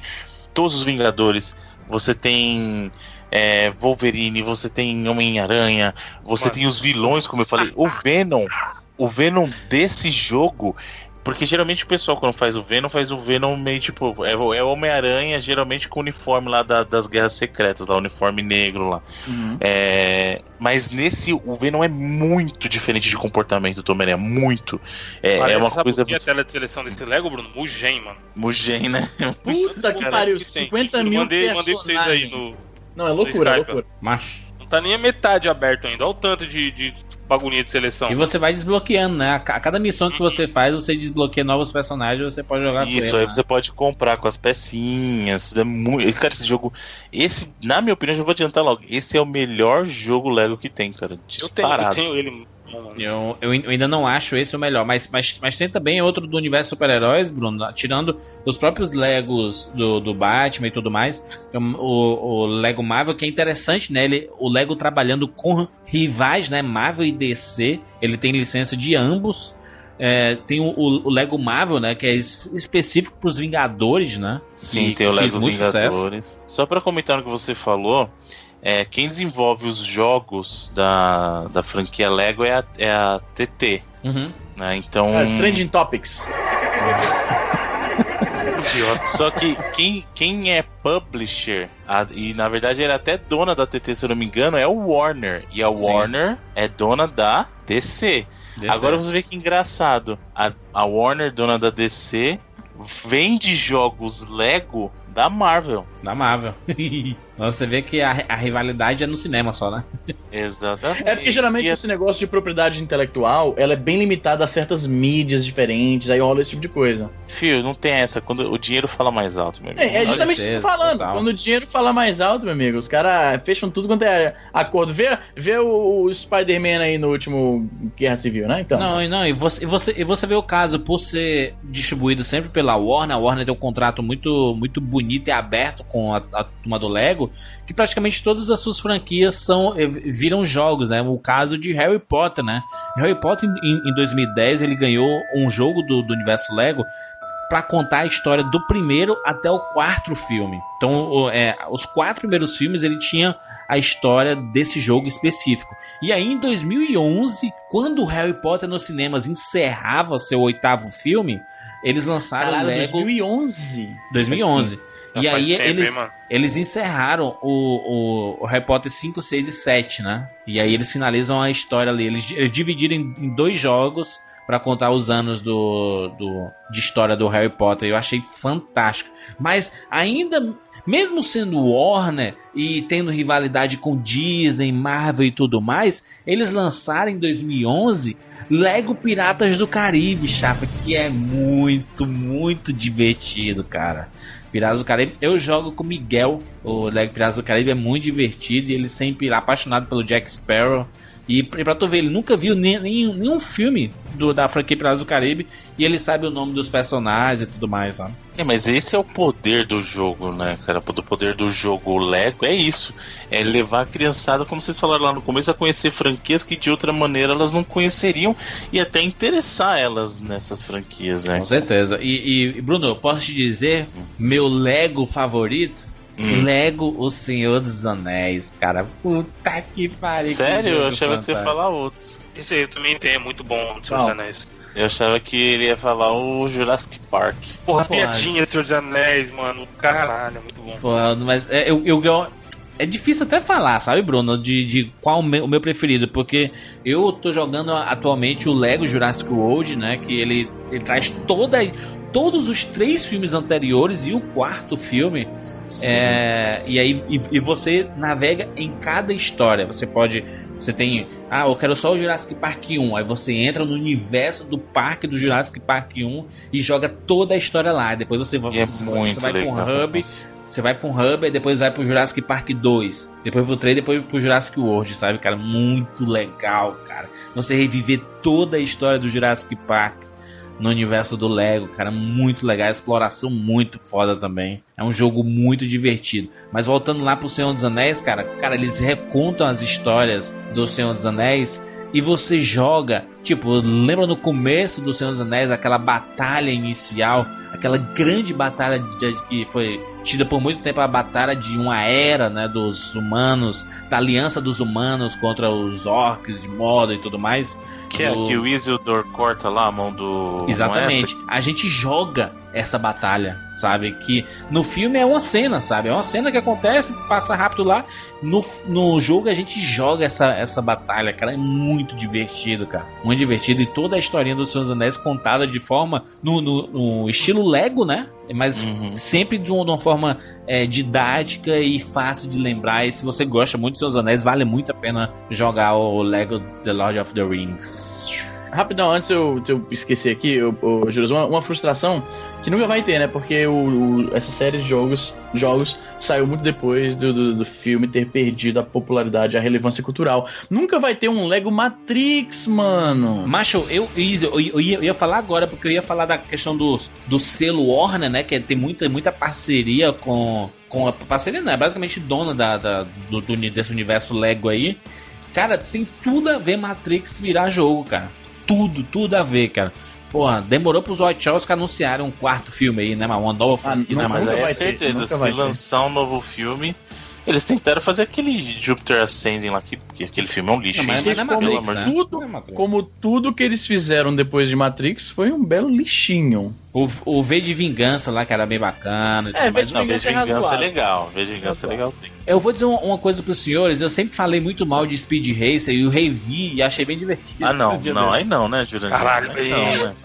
S4: todos os Vingadores, você tem é, Wolverine, você tem Homem-Aranha, você Mano. tem os vilões, como eu falei. O Venom, o Venom desse jogo porque geralmente o pessoal, quando faz o Venom, faz o Venom meio tipo. É, é Homem-Aranha, geralmente com o uniforme lá da, das Guerras Secretas, lá, o uniforme negro lá. Uhum. É, mas nesse, o Venom é muito diferente de comportamento do Homem-Aranha. Muito. É, é uma coisa.
S3: que a tela de seleção desse Lego, Bruno? Mugen, mano.
S4: Mugen, né?
S2: Puta que pariu, 50 mil mandei, mandei pra vocês aí no. Não, é loucura, é loucura.
S1: Macho.
S3: Não tá nem a metade aberto ainda. Olha o tanto de, de bagulhinha de seleção.
S1: E você vai desbloqueando, né? A cada missão que você faz, você desbloqueia novos personagens, você pode jogar
S4: Isso, com Isso, aí né? você pode comprar com as pecinhas. É muito... Cara, esse jogo. Esse, na minha opinião, já vou adiantar logo. Esse é o melhor jogo Lego que tem, cara. Disparado.
S3: Eu tenho, eu tenho ele
S1: eu, eu, ainda não acho esse o melhor, mas, mas, mas tem também outro do universo super-heróis, Bruno, tirando os próprios Legos do, do Batman e tudo mais, é o, o Lego Marvel, que é interessante, né? Ele, o Lego trabalhando com rivais, né? Marvel e DC, ele tem licença de ambos. É, tem o, o, Lego Marvel, né? Que é específico para os Vingadores, né?
S4: Sim, que, tem o Lego Vingadores. Sucesso. Só para comentar no que você falou, é, quem desenvolve os jogos da, da franquia Lego é a, é a TT. Uhum. Né? Então. É,
S2: Trending Topics.
S4: Só que quem, quem é publisher, a, e na verdade ele é até dona da TT, se eu não me engano, é o Warner. E a Sim. Warner é dona da DC. DC. Agora você vê que engraçado. A, a Warner, dona da DC, vende jogos Lego da Marvel.
S1: Da Marvel. Você vê que a, a, rivalidade é no cinema só, né?
S4: Exatamente.
S2: É porque geralmente e esse negócio de propriedade intelectual, ela é bem limitada a certas mídias diferentes, aí rola esse tipo de coisa.
S4: Fio, não tem essa, quando o dinheiro fala mais alto, meu amigo.
S2: É, é justamente isso que eu tô falando. Total. Quando o dinheiro fala mais alto, meu amigo, os caras fecham tudo quanto é acordo. Vê, vê o, o Spider-Man aí no último Guerra Civil, né? Então.
S1: Não, não, e você, e você, e você vê o caso, por ser distribuído sempre pela Warner, a Warner tem um contrato muito, muito bonito e aberto com a, a turma do Lego, que praticamente todas as suas franquias são eh, viram jogos, né? O caso de Harry Potter, né? Harry Potter em, em 2010 ele ganhou um jogo do, do universo Lego para contar a história do primeiro até o quarto filme. Então, é, os quatro primeiros filmes ele tinha a história desse jogo específico. E aí, em 2011, quando o Harry Potter nos cinemas encerrava seu oitavo filme, eles lançaram
S2: Caralho,
S1: Lego.
S2: 2011.
S1: 2011. E aí eles, eles encerraram o, o, o Harry Potter 5, 6 e 7, né? E aí eles finalizam a história ali. Eles, eles dividiram em, em dois jogos para contar os anos do, do, de história do Harry Potter. Eu achei fantástico. Mas ainda, mesmo sendo Warner e tendo rivalidade com Disney, Marvel e tudo mais, eles lançaram em 2011 Lego Piratas do Caribe, chapa, que é muito, muito divertido, cara. Piratas do Caribe. Eu jogo com Miguel. O Lego Piratas do Caribe é muito divertido e ele sempre é apaixonado pelo Jack Sparrow. E, e pra tu ver, ele nunca viu nem, nenhum, nenhum filme do, da franquia Piratas do Caribe e ele sabe o nome dos personagens e tudo mais, ó.
S4: É, mas esse é o poder do jogo, né, cara? Do poder do jogo Lego é isso. É levar a criançada, como vocês falaram lá no começo, a conhecer franquias que de outra maneira elas não conheceriam e até interessar elas nessas franquias, né?
S1: Com certeza. E, e Bruno, eu posso te dizer, meu Lego favorito? Hum. Lego O Senhor dos Anéis, cara. Puta que pariu.
S4: Sério? Eu achava fantástico. que você ia falar outro.
S3: Esse aí eu também tenho, é muito bom, Senhor dos Anéis.
S4: Eu achava que ele ia falar o Jurassic Park.
S3: Porra, Porra piadinha do Senhor dos Anéis, mano. Caralho, é muito bom.
S1: Porra, mas é, eu, eu, eu, é difícil até falar, sabe, Bruno, de, de qual o meu, o meu, preferido, porque eu tô jogando atualmente o Lego Jurassic World, né, que ele, ele traz toda, todos os três filmes anteriores e o quarto filme, é, e aí e, e você navega em cada história, você pode você tem, ah, eu quero só o Jurassic Park 1. Aí você entra no universo do parque do Jurassic Park 1 e joga toda a história lá. Depois você, vai,
S4: é
S1: você,
S4: você
S1: vai
S4: para
S1: um hub, você vai pra um hub e depois vai pro Jurassic Park 2. Depois pro 3, depois pro Jurassic World, sabe, cara? Muito legal, cara. Você reviver toda a história do Jurassic Park no universo do Lego, cara, muito legal, exploração muito foda também. É um jogo muito divertido. Mas voltando lá pro Senhor dos Anéis, cara, cara, eles recontam as histórias do Senhor dos Anéis e você joga, tipo, lembra no começo do Senhor dos Anéis, aquela batalha inicial, aquela grande batalha de, que foi tida por muito tempo a batalha de uma era, né, dos humanos, da aliança dos humanos contra os orcs de moda e tudo mais.
S4: Que é que o Isildur corta lá a mão do.
S1: É Exatamente. A gente joga essa batalha, sabe? Que no filme é uma cena, sabe? É uma cena que acontece, passa rápido lá. No, no jogo a gente joga essa, essa batalha, cara. É muito divertido, cara. Muito divertido. E toda a historinha do Senhor dos Anéis contada de forma. No, no, no estilo Lego, né? Mas uhum. sempre de uma, de uma forma é, didática e fácil de lembrar. E se você gosta muito dos Seus Anéis, vale muito a pena jogar o Lego The Lord of the Rings.
S2: Rapidão, antes eu, de eu esquecer aqui, eu, uma, uma, frustração que nunca vai ter, né? Porque o, o, essa série de jogos, jogos saiu muito depois do, do, do, filme ter perdido a popularidade, a relevância cultural. Nunca vai ter um Lego Matrix, mano.
S1: Macho, eu, eu, eu, ia, eu ia falar agora, porque eu ia falar da questão do, do selo Warner, né? Que tem muita, muita parceria com. Com a parceria, né? Basicamente dona da, da do, do, desse universo Lego aí. Cara, tem tudo a ver Matrix virar jogo, cara tudo, tudo a ver, cara. Porra, demorou pros Wachowski anunciarem um quarto filme aí, né? Uma nova
S4: franquia. Ah, mas aí é certeza, se lançar um novo filme, eles tentaram fazer aquele Jupiter Ascending lá, que, que aquele filme é um lixo. Não,
S2: mas, mas é Matrix, como, né? tudo, é como tudo que eles fizeram depois de Matrix foi um belo lixinho.
S1: O, o V de Vingança lá, que era bem bacana.
S4: É, V de Vingança, é, vingança é, legal. V de Vingança é, legal.
S1: Eu vou dizer uma, uma, coisa pros senhores. Eu sempre falei muito mal de Speed Racer e o revi e achei bem divertido.
S4: Ah, não. Não, aí não, né, Jurandir?
S3: Caralho,
S4: aí não, né?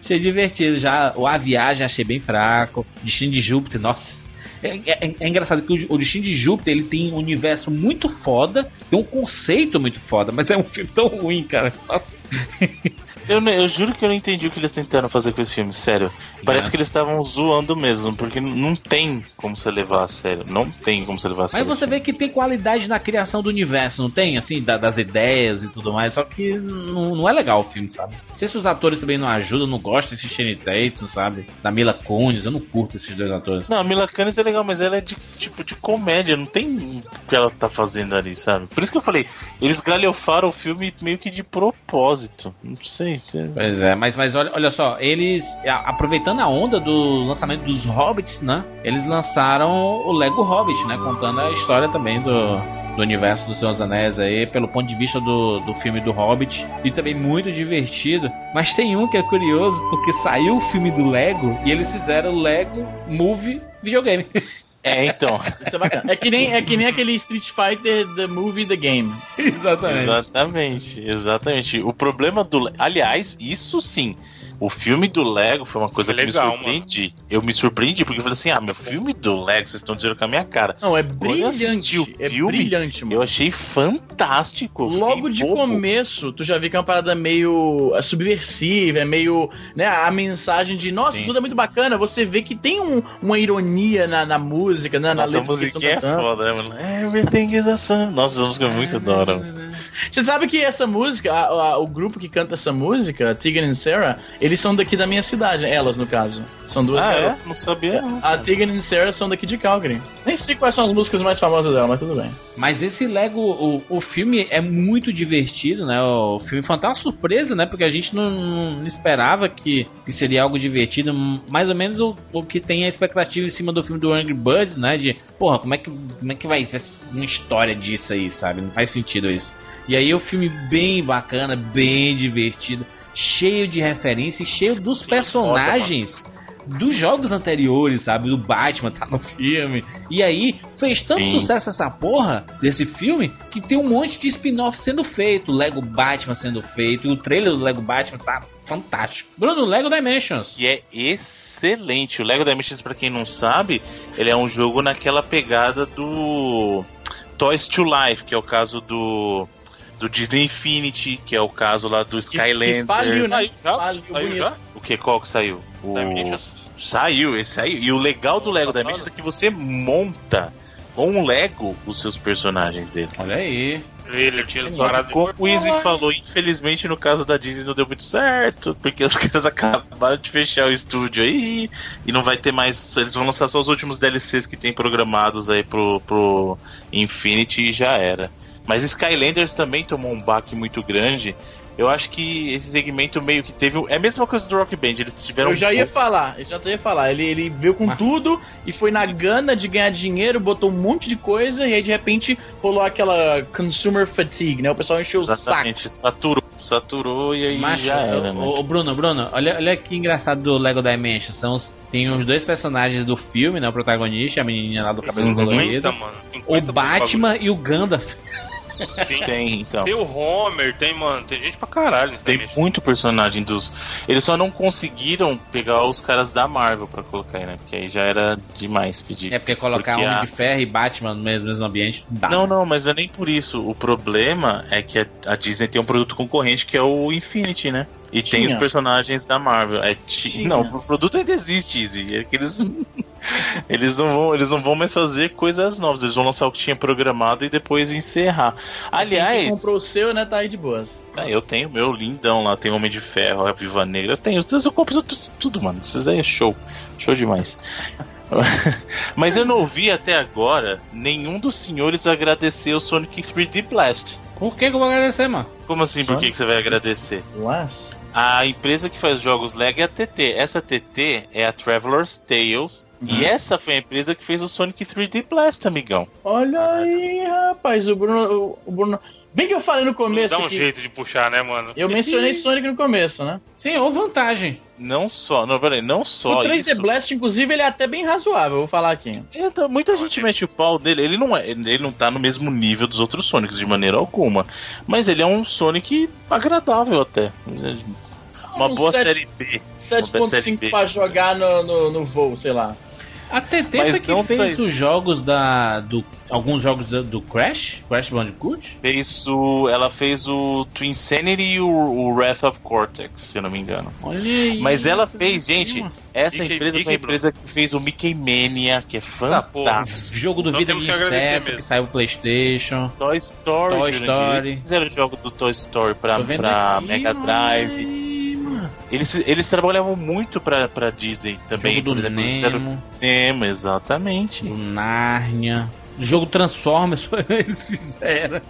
S1: achei divertido. Já o A Viagem achei bem fraco. Destino de Júpiter, nossa é, é, é, engraçado que o, o Destino de Júpiter ele tem um universo muito foda, tem um conceito muito foda, mas é um filme tão ruim, cara. Nossa.
S4: Eu, eu, juro que eu não entendi o que eles tentaram fazer com esse filme, sério. Parece é. que eles estavam zoando mesmo, porque não tem como você levar a sério. Não tem como você levar a sério.
S1: Mas você vê que tem qualidade na criação do universo, não tem? Assim, da, das ideias e tudo mais. Só que não, não é legal o filme, sabe? Não sei se os atores também não ajudam, não gostam desse Shane Tatum, sabe? Da Mila Kunis, eu não curto esses dois atores.
S4: Não, a Mila Kunis é legal, mas ela é de tipo de comédia, não tem o que ela tá fazendo ali, sabe? Por isso que eu falei, eles galhofaram o filme meio que de propósito. Não sei.
S1: Pois é, mas, mas olha, olha só, eles, aproveitando a onda do lançamento dos Hobbits, né? Eles lançaram o Lego Hobbit, né? Contando a história também do, do universo dos Seus Anéis aí, pelo ponto de vista do, do filme do Hobbit. E também muito divertido. Mas tem um que é curioso, porque saiu o filme do Lego e eles fizeram o Lego Movie videogame.
S4: É, então.
S2: Isso é bacana. É que nem, é que nem aquele Street Fighter The Movie The Game.
S1: Exatamente.
S4: Exatamente, exatamente. O problema do. Aliás, isso sim. O filme do Lego foi uma coisa que
S3: legal,
S4: me surpreendi. Eu me surpreendi porque eu falei assim: ah, meu filme do Lego, vocês estão dizendo com a minha cara.
S2: Não, é brilhante.
S4: o
S2: É
S4: filme,
S2: brilhante, mano.
S4: Eu achei fantástico. eu
S2: Logo de
S4: bobo.
S2: começo, tu já vê que é uma parada meio é, subversiva, é meio. né, a mensagem de, nossa,
S4: Sim.
S2: tudo é muito bacana. Você vê que tem um- uma ironia na, na música, né, na
S4: Nossa, a
S2: letra que eles
S4: música é foda, né, mano? Everything is awesome. Nossa, essa música é muito da hora.
S2: Você sabe que essa música, a- a- o grupo que canta essa música, Tegan e Sarah, eles são daqui da minha cidade, elas no caso. São duas
S4: Ah,
S2: garotas.
S4: é? Não sabia. não,
S2: A. Tegan e Sarah são daqui de Calgary. Nem sei quais são as músicas mais famosas dela, mas tudo bem.
S1: Mas esse Lego, o, o filme é muito divertido, né? O filme foi até uma surpresa, né? Porque a gente não, não esperava que, que seria algo divertido. Mais ou menos o, o que tem a expectativa em cima do filme do Angry Birds, né? De, porra, como é que, como é que vai ser uma história disso aí, sabe? Não faz sentido isso. E aí o filme bem bacana, bem divertido, cheio de referências, cheio dos personagens dos jogos anteriores, sabe? Do Batman tá no filme. E aí fez tanto
S4: Sim.
S1: sucesso essa porra desse filme que tem um monte de spin-off sendo feito. Lego Batman sendo feito. E o trailer do Lego Batman tá fantástico. Bruno, Lego Dimensions.
S4: Que é excelente. O Lego Dimensions, pra quem não sabe, ele é um jogo naquela pegada do Toys to Life, que é o caso do do Disney Infinity, que é o caso lá do
S2: Que, que
S4: Skylanders.
S2: faliu, né?
S3: Saiu já?
S2: Faliu
S3: Saiu já?
S4: O que? Qual que saiu? O...
S3: Dimensions?
S4: Saiu, esse saiu. E o legal do Lego Dimensions é que você monta com um Lego os seus personagens dele.
S1: Olha aí.
S3: Trailer, tinha
S4: Só que, como o Easy falou, infelizmente no caso da Disney não deu muito certo, porque os caras acabaram de fechar o estúdio aí e não vai ter mais. Eles vão lançar só os últimos DLCs que tem programados aí pro, pro Infinity e já era. Mas Skylanders também tomou um baque muito grande. Eu acho que esse segmento meio que teve. É a mesma coisa do Rock Band, eles tiveram.
S2: Eu já ia falar, eu já ia falar. Ele, ele veio com
S1: Mas-
S2: tudo e foi na gana de ganhar dinheiro, botou um monte de coisa e aí de repente rolou aquela consumer fatigue, né? O pessoal encheu o saco.
S4: Exatamente, saturou, saturou e aí
S1: Macho,
S4: já era,
S1: ô,
S4: né?
S1: ô, Bruno, Bruno, olha, olha que engraçado do Lego Dimensions. São os, tem os dois personagens do filme, né? O protagonista, a menininha lá do cabelo colorido.
S3: 50, mano. 50
S1: O Batman e o Gandalf.
S3: Tem,
S4: Tem, então.
S3: tem o Homer, tem, mano, tem gente pra caralho.
S4: Tem muito personagem dos. Eles só não conseguiram pegar os caras da Marvel pra colocar aí, né? Porque aí já era demais pedir.
S1: É porque colocar
S4: Porque
S1: Homem
S4: a-
S1: de Ferro e Batman no mesmo, mesmo ambiente não dá.
S4: Não, não, mas é nem por isso. O problema é que a, a Disney tem um produto concorrente que é o Infinity, né? E tem
S2: Tinha.
S4: os personagens da Marvel. É ti-. Não, o produto ainda existe, Izzy. É que eles. eles, não vão, eles não vão mais fazer coisas novas. Eles vão lançar o que tinha programado e depois encerrar.
S2: Quem
S4: Aliás.
S2: comprou o seu, né, tá aí de boas.
S4: Ah, eu tenho o meu lindão lá, tem Homem de Ferro, a Viva Negra, eu tenho, eu compro tudo, tudo, mano. Isso aí é show. Show demais. Mas eu não ouvi até agora nenhum dos senhores agradecer o Sonic 3D Blast.
S1: Por que, que eu vou agradecer, mano?
S4: Como assim? Por que, que você vai agradecer?
S2: Mas...
S4: A empresa que faz jogos Lego é a TT. Essa TT é a Traveler's Tales. E essa foi a empresa que fez o Sonic 3D Blast, amigão.
S2: Olha aí, rapaz, o Bruno, o- o Bruno... Bem que eu falei no começo
S3: Dá um
S2: que
S3: jeito de puxar, né, mano?
S2: eu mencionei Sonic no começo, né?
S1: Sim, ou vantagem.
S4: Não só, não, peraí, não
S2: o
S4: só
S2: 3D
S4: isso.
S2: Blast, inclusive, ele é até bem razoável, vou falar aqui.
S4: Então, muita gente mete o pau dele. Ele não é, ele não tá no mesmo nível dos outros Sonics de maneira alguma. Mas ele é um Sonic agradável até. Uma
S2: Um
S4: boa
S2: sete-
S4: série B. série
S2: 7.5
S4: B.
S2: pra jogar no, no, no voo, sei lá.
S1: A TT
S4: Mas
S1: foi que fez os jogos da. Do, alguns jogos do, do Crash? Crash Bandicoot?
S4: Fez o, ela fez o Twin Insanity e o, o Wrath of Cortex, se eu não me engano.
S1: Olha aí.
S4: Mas ela fez, gente, essa
S3: Mickey-
S4: empresa foi a
S3: Mickey,
S4: empresa que fez o Mickey Mania, que é
S3: porra.
S4: fantástico.
S1: Jogo do
S3: Então
S1: Vida de Inseto que saiu pro PlayStation.
S4: Toy Story,
S1: Toy. Story.
S4: Eles fizeram o jogo do Toy Story pra, pra
S1: aqui,
S4: Mega Drive. Eles, eles trabalhavam muito pra, pra Disney também.
S1: Jogo
S4: por
S1: do
S4: exemplo,
S1: Nemo,
S4: Nemo, exatamente.
S1: do. O jogo Transformers, eles fizeram.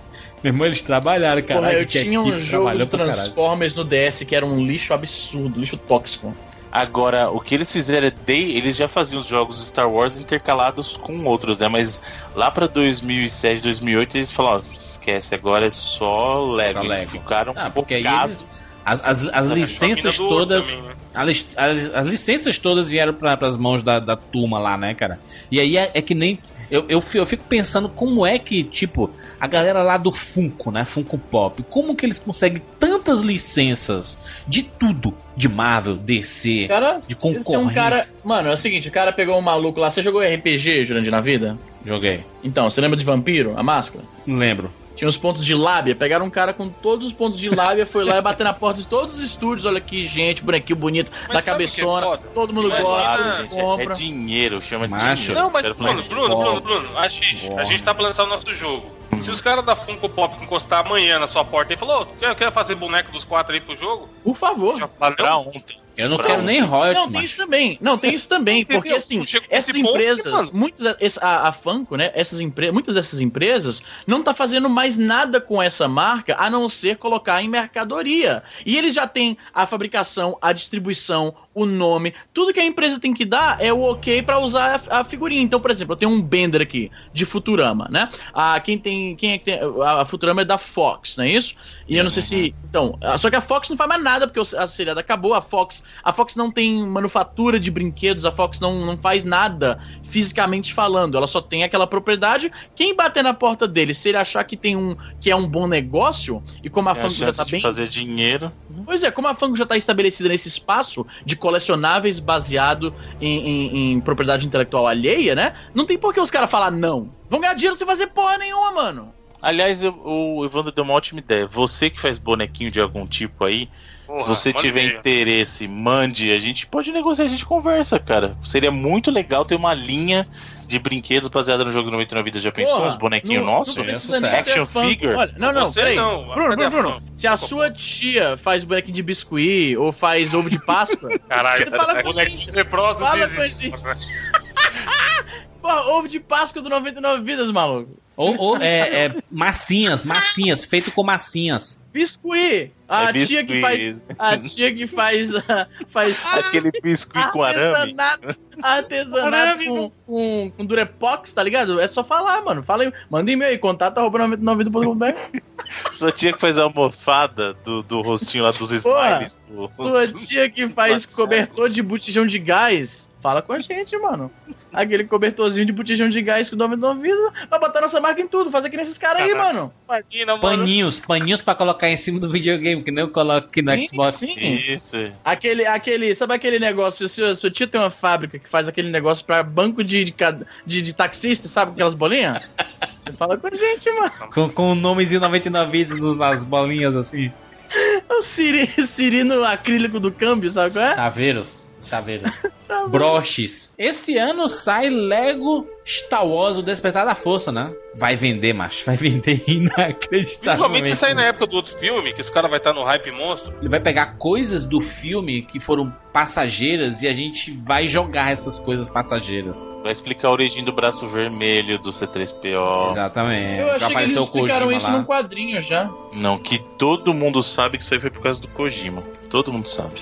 S1: Meu irmão, eles trabalharam, cara.
S2: Porra, eu tinha um jogo Transformers no DS que era um lixo absurdo, lixo tóxico.
S4: Agora, o que eles fizeram é de, eles já faziam os jogos Star Wars intercalados com outros, né? Mas lá pra 2007, 2008 eles falaram, ó, esquece, agora é só Lego.
S1: Só Lego.
S4: Ficaram
S1: Ah, porque eles- As, as, as licenças todas.
S3: também, né?
S1: a lis- as, as licenças todas vieram para as mãos da, da turma lá, né, cara? E aí é, é que nem. Eu, eu, eu fico pensando como é que, tipo, a galera lá do Funko, né? Funko Pop, como que eles conseguem tantas licenças de tudo? De Marvel, DC,
S2: Cara,
S1: de
S2: têm um
S1: concorrência.
S2: cara. Mano, é o seguinte, o cara pegou um maluco lá. Você jogou RPG, Jurandir, na vida?
S1: Joguei.
S2: Então, você lembra de Vampiro, a máscara?
S1: Não lembro.
S2: Tinha os pontos de lábia, pegaram um cara com todos os pontos de lábia, foi lá e bateu na porta de todos os estúdios. Olha aqui, gente, bonequinho bonito,
S3: Mas
S2: da
S3: que é
S2: cabeçona.
S3: foda?
S2: todo mundo
S3: Imagina-
S2: gosta,
S4: Claro,
S2: todo mundo
S4: gente, é, é
S2: compra.
S4: dinheiro, chama de
S1: Macho.
S4: dinheiro.
S3: Não, mas Bruno, Bruno, Bruno. Bruno, a gente, a gente tá pra lançar o nosso jogo. Se os caras da Funko Pop encostar amanhã na sua porta e falou, "Ô, quer, quer fazer boneco dos quatro aí pro jogo?
S2: Por favor.
S3: Já
S4: pra ontem.
S1: Eu não
S4: Pra
S1: quero nem royalties,
S2: Não, tem isso também. Não, tem isso também, porque assim, essas
S3: que,
S2: empresas,
S3: mano-
S2: muitas essa- a, a Funko, né, essas empresas, muitas dessas empresas não tá fazendo mais nada com essa marca a não ser colocar em mercadoria. E eles já têm a fabricação, a distribuição, o nome, tudo que a empresa tem que dar é o OK pra usar a, a figurinha. Então, por exemplo, eu tenho um Bender aqui de Futurama, né? Ah, quem tem, quem é que tem, a, Futurama é da Fox, não é isso? E eu não sei se, então, ah, só que a Fox não faz mais nada porque a seriada acabou, a Fox, a Fox não tem manufatura de brinquedos, a Fox não, não faz nada fisicamente falando, ela só tem aquela propriedade. Quem bater na porta dele, se ele achar que tem um que é um bom negócio e como a
S4: a
S2: Funko já tá bem
S4: fazer dinheiro.
S2: Pois é, como a Funko já está estabelecida nesse espaço de colecionáveis baseado em, em- em propriedade intelectual alheia, né? Não tem por que os caras falar não. Vão ganhar dinheiro sem fazer porra nenhuma, mano.
S4: Aliás, eu- o Evandro deu uma ótima ideia. Você que faz bonequinho de algum tipo aí, se
S3: Porra,
S4: você
S3: manda
S4: tiver
S3: e-mail.
S4: interesse, mande. A gente pode negociar, a gente conversa, cara. Seria muito legal ter uma linha de brinquedos baseada no jogo 99 Vidas. Já pensou?
S2: Porra,
S4: uns bonequinhos
S2: não-
S4: nossos?
S2: não
S1: é
S2: precisa ser
S4: Action figure?
S2: Olha, não, não,
S3: Você
S2: peraí.
S3: não,
S2: Bruno, Bruno, Bruno, se a sua tia faz bonequinho de biscuit ou faz ovo de Páscoa,
S3: Caralho,
S2: Fala com a gente.
S3: leproso
S2: Fala com a porra, ovo de Páscoa do 99 vidas, maluco.
S1: Ou, ou é, é massinhas, massinhas, feito com massinhas.
S2: Biscuit. A
S4: É
S2: tia que faz, a tia que faz, faz
S4: Aquele biscuit com arame.
S2: Artesanato, com, com, com Durepox, tá ligado? É só falar, mano. Fala aí, manda e-mail aí, contato arroba 99.com.br.
S4: Sua tia que faz a almofada do, do rostinho lá dos
S2: Porra,
S4: smiles. do-
S2: Sua tia que faz
S4: Nossa.
S2: cobertor de botijão de gás, fala com a gente, mano. Aquele cobertorzinho de botijão de gás com o nome do vida, vai botar nossa marca em tudo, fazer que nem esses caras aí, mano.
S3: Imagina, mano.
S1: Paninhos, paninhos pra colocar em cima do videogame, que nem eu coloco aqui no
S2: Sim,
S1: Xbox.
S2: sim.
S4: Isso.
S2: Aquele, aquele, sabe aquele negócio, se sua, sua tia tem uma fábrica que faz aquele negócio pra banco de, de, de, de taxista, sabe aquelas bolinhas? Você fala com a gente, mano.
S1: Com, com o nomezinho 99 vídeos nas bolinhas assim.
S2: O Siri, Siri no acrílico do câmbio, sabe qual é?
S1: Chaveiros. Chaveiros. Broches. Esse ano sai Lego Star Wars, o Despertar da Força, né? Vai vender, macho. Vai vender inacreditavelmente.
S3: Principalmente se sair na época do outro filme, que os caras vai estar no hype monstro.
S1: Ele vai pegar coisas do filme que foram passageiras e a gente vai jogar essas coisas passageiras.
S4: Vai explicar a origem do braço vermelho do C3PO.
S1: Exatamente.
S2: Eu
S1: já
S2: achei que eles
S1: apareceu o
S2: explicaram
S1: Kojima
S2: isso
S1: lá.
S2: num quadrinho já.
S4: Não, que todo mundo sabe que isso aí foi por causa do Kojima. Todo mundo sabe.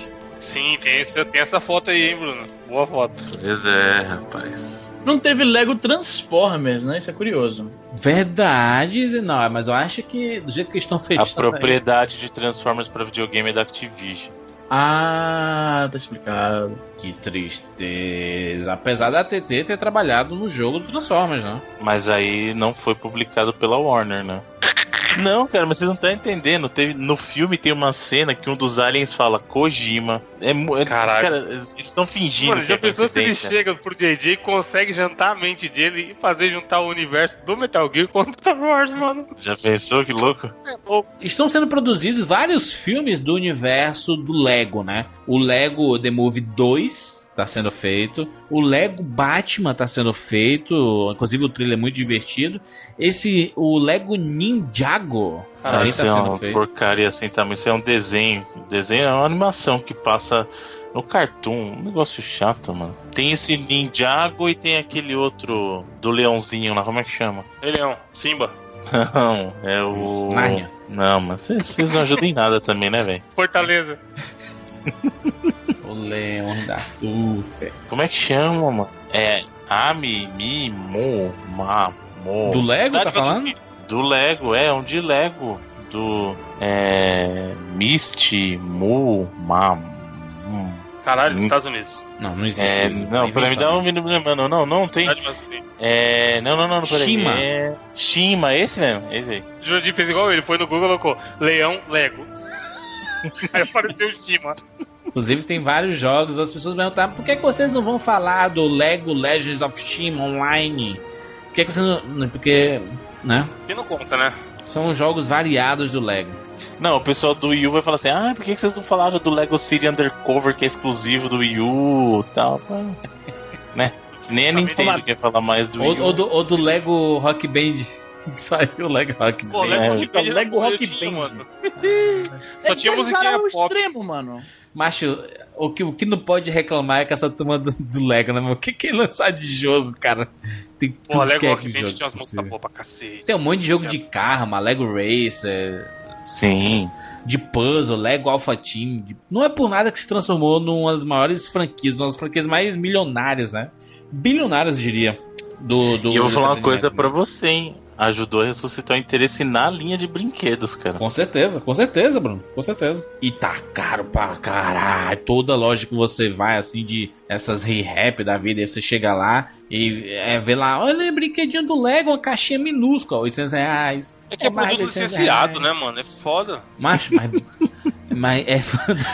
S3: Sim, tem, esse, tem essa foto aí, hein, Bruno? Boa foto.
S4: Pois é, rapaz.
S2: Não teve Lego Transformers, né? Isso é curioso.
S1: Verdade, não, mas eu acho que do jeito que eles estão
S4: A
S1: fechando. aí-
S4: propriedade de Transformers para videogame é da Activision.
S2: Ah, tá explicado.
S1: Que tristeza. Apesar da TT ter trabalhado no jogo do Transformers, né?
S4: Mas aí não foi publicado pela Warner, né? Não, cara, mas vocês não estão entendendo. Teve, no filme tem uma cena que um dos aliens fala Kojima. É, é,
S3: Caralho.
S4: cara, eles estão fingindo
S3: Mano,
S4: que
S3: já
S4: é
S3: pensou se ele chega pro JJ e consegue jantar a mente dele e fazer juntar o universo do Metal Gear com o Star Wars, mano?
S4: Já pensou que louco?
S3: É louco.
S1: Estão sendo produzidos vários filmes do universo do Lego, né? O Lego The Movie 2 tá sendo feito. O Lego Batman tá sendo feito. Inclusive o trailer é muito divertido. Esse, o Lego Ninjago
S4: Ah,
S1: também
S4: isso
S1: tá
S4: é
S1: sendo
S4: uma
S1: feito.
S4: porcaria assim também. Isso é um desenho. Desenho é uma animação que passa no Cartoon. Um negócio chato, mano. Tem esse Ninjago e tem aquele outro do leãozinho lá. Como é que chama?
S3: Leão, Simba.
S4: Não, é o.
S1: Nárnia.
S4: Não, mas vocês vocês não ajudam em nada também, né, velho?
S3: Fortaleza.
S1: O Leão da Tufe.
S4: Como é que chama, mano? É Ami, Mi, Mo, Ma, Mo.
S1: Do Lego, tá
S3: dos
S1: falando?
S4: Do Lego, é, um de Lego. do. É. Misty, Mu, Ma. hum.
S3: Caralho,
S4: Hum.
S3: Estados Unidos.
S1: Não, não existe.
S4: É, não, peraí, me dá um minuto, mano. Não, não tem. É. Não, não, não, não, peraí.
S1: Shima.
S4: É. Shima, esse mesmo, esse aí.
S3: Jurandir fez igual ele, foi no Google e colocou Leão Lego. Aí apareceu o Shima.
S1: Inclusive tem vários jogos, as pessoas perguntaram por que, que vocês não vão falar do Lego Legends of Steam Online? Por que, que vocês não. Porque. né?
S3: Que não conta, né?
S1: São jogos variados do Lego.
S4: Não, o pessoal do Wii U vai falar assim: ah, por que que vocês não falaram do Lego City Undercover que é exclusivo do Wii U e tal? né? Nem a Nintendo quer falar mais do Wii
S1: Ou,
S4: U.
S1: ou do, ou do Lego Rock Band. Saiu o Lego Rock
S3: Pô,
S1: Band.
S4: É,
S3: Lego Rock Band era
S2: Lego Rock Band.
S3: mano. Só tinha
S2: Eles
S3: musiquinha pop.
S2: extremo, mano.
S1: Macho, o que, o que não pode reclamar é que essa turma do, do Lego, né, meu? O que que lançar de jogo, cara? Tem tudo
S3: Pô, Lego
S1: que é jogo
S3: tinha umas músicas
S1: possível.
S3: boas pra cacete.
S1: Tem um monte de jogo de carro, uma Lego Racer,
S4: Sim.
S1: de puzzle, Lego Alpha Team. de- Não é por nada que se transformou numa das maiores franquias, uma das franquias mais milionárias, né? Bilionárias, eu diria. Do, do
S4: e eu vou falar uma coisa
S1: né?
S4: você, hein? Ajudou a ressuscitar o interesse na linha de brinquedos, cara.
S1: Com certeza, com certeza, Bruno. Com certeza. E tá caro pra caralho. Toda loja que você vai, assim, de essas re-rap da vida, aí você chega lá e é, vê lá, olha, brinquedinho do Lego, uma caixinha minúscula, 800 reais.
S3: É que é,
S1: mais de
S3: produto
S1: 800
S3: licenciado, né, mano? É foda.
S1: Macho, mas, mas é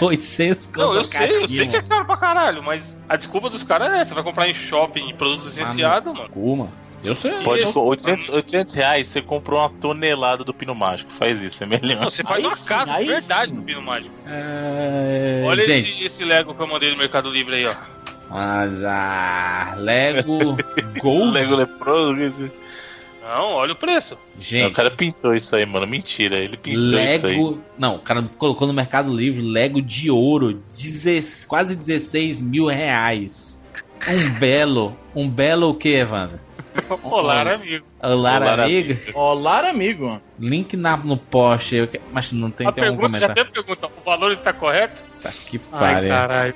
S1: 800 conto
S3: Não, eu sei, eu
S1: caixinha,
S3: sei que é caro pra caralho, mas a desculpa dos caras é essa. Vai comprar em shopping produto licenciado, mano.
S1: Uma. Eu sei.
S4: Pode for 800, 800 reais, você comprou uma tonelada do Pino Mágico. Faz isso, é melhor.
S3: Não, você faz
S2: Aí
S3: uma
S2: sim,
S3: casa de verdade
S2: sim.
S3: no Pino Mágico.
S1: É,
S3: Olha
S1: gente,
S3: esse, esse Lego que eu mandei no Mercado Livre aí, ó.
S1: mas a Lego Gold,
S4: Lego leproso.
S3: Não, olha o preço.
S1: gente,
S4: Não, o cara pintou isso aí, mano. Mentira, ele pintou isso aí.
S1: Lego. Não, o cara colocou no Mercado Livre Lego de ouro, 16 quase 16 mil reais. Um belo. Um belo o que, Evandro?
S3: Olá, amigo.
S1: Olá,
S4: Olá,
S1: amigo.
S2: Olá, amigo.
S1: Link na, no post. Eu, mas não tem,
S3: A
S1: tem algum
S3: pergunta, já
S1: comentário.
S3: tem pergunta, o valor está correto?
S1: Tá que pariu.
S3: caralho.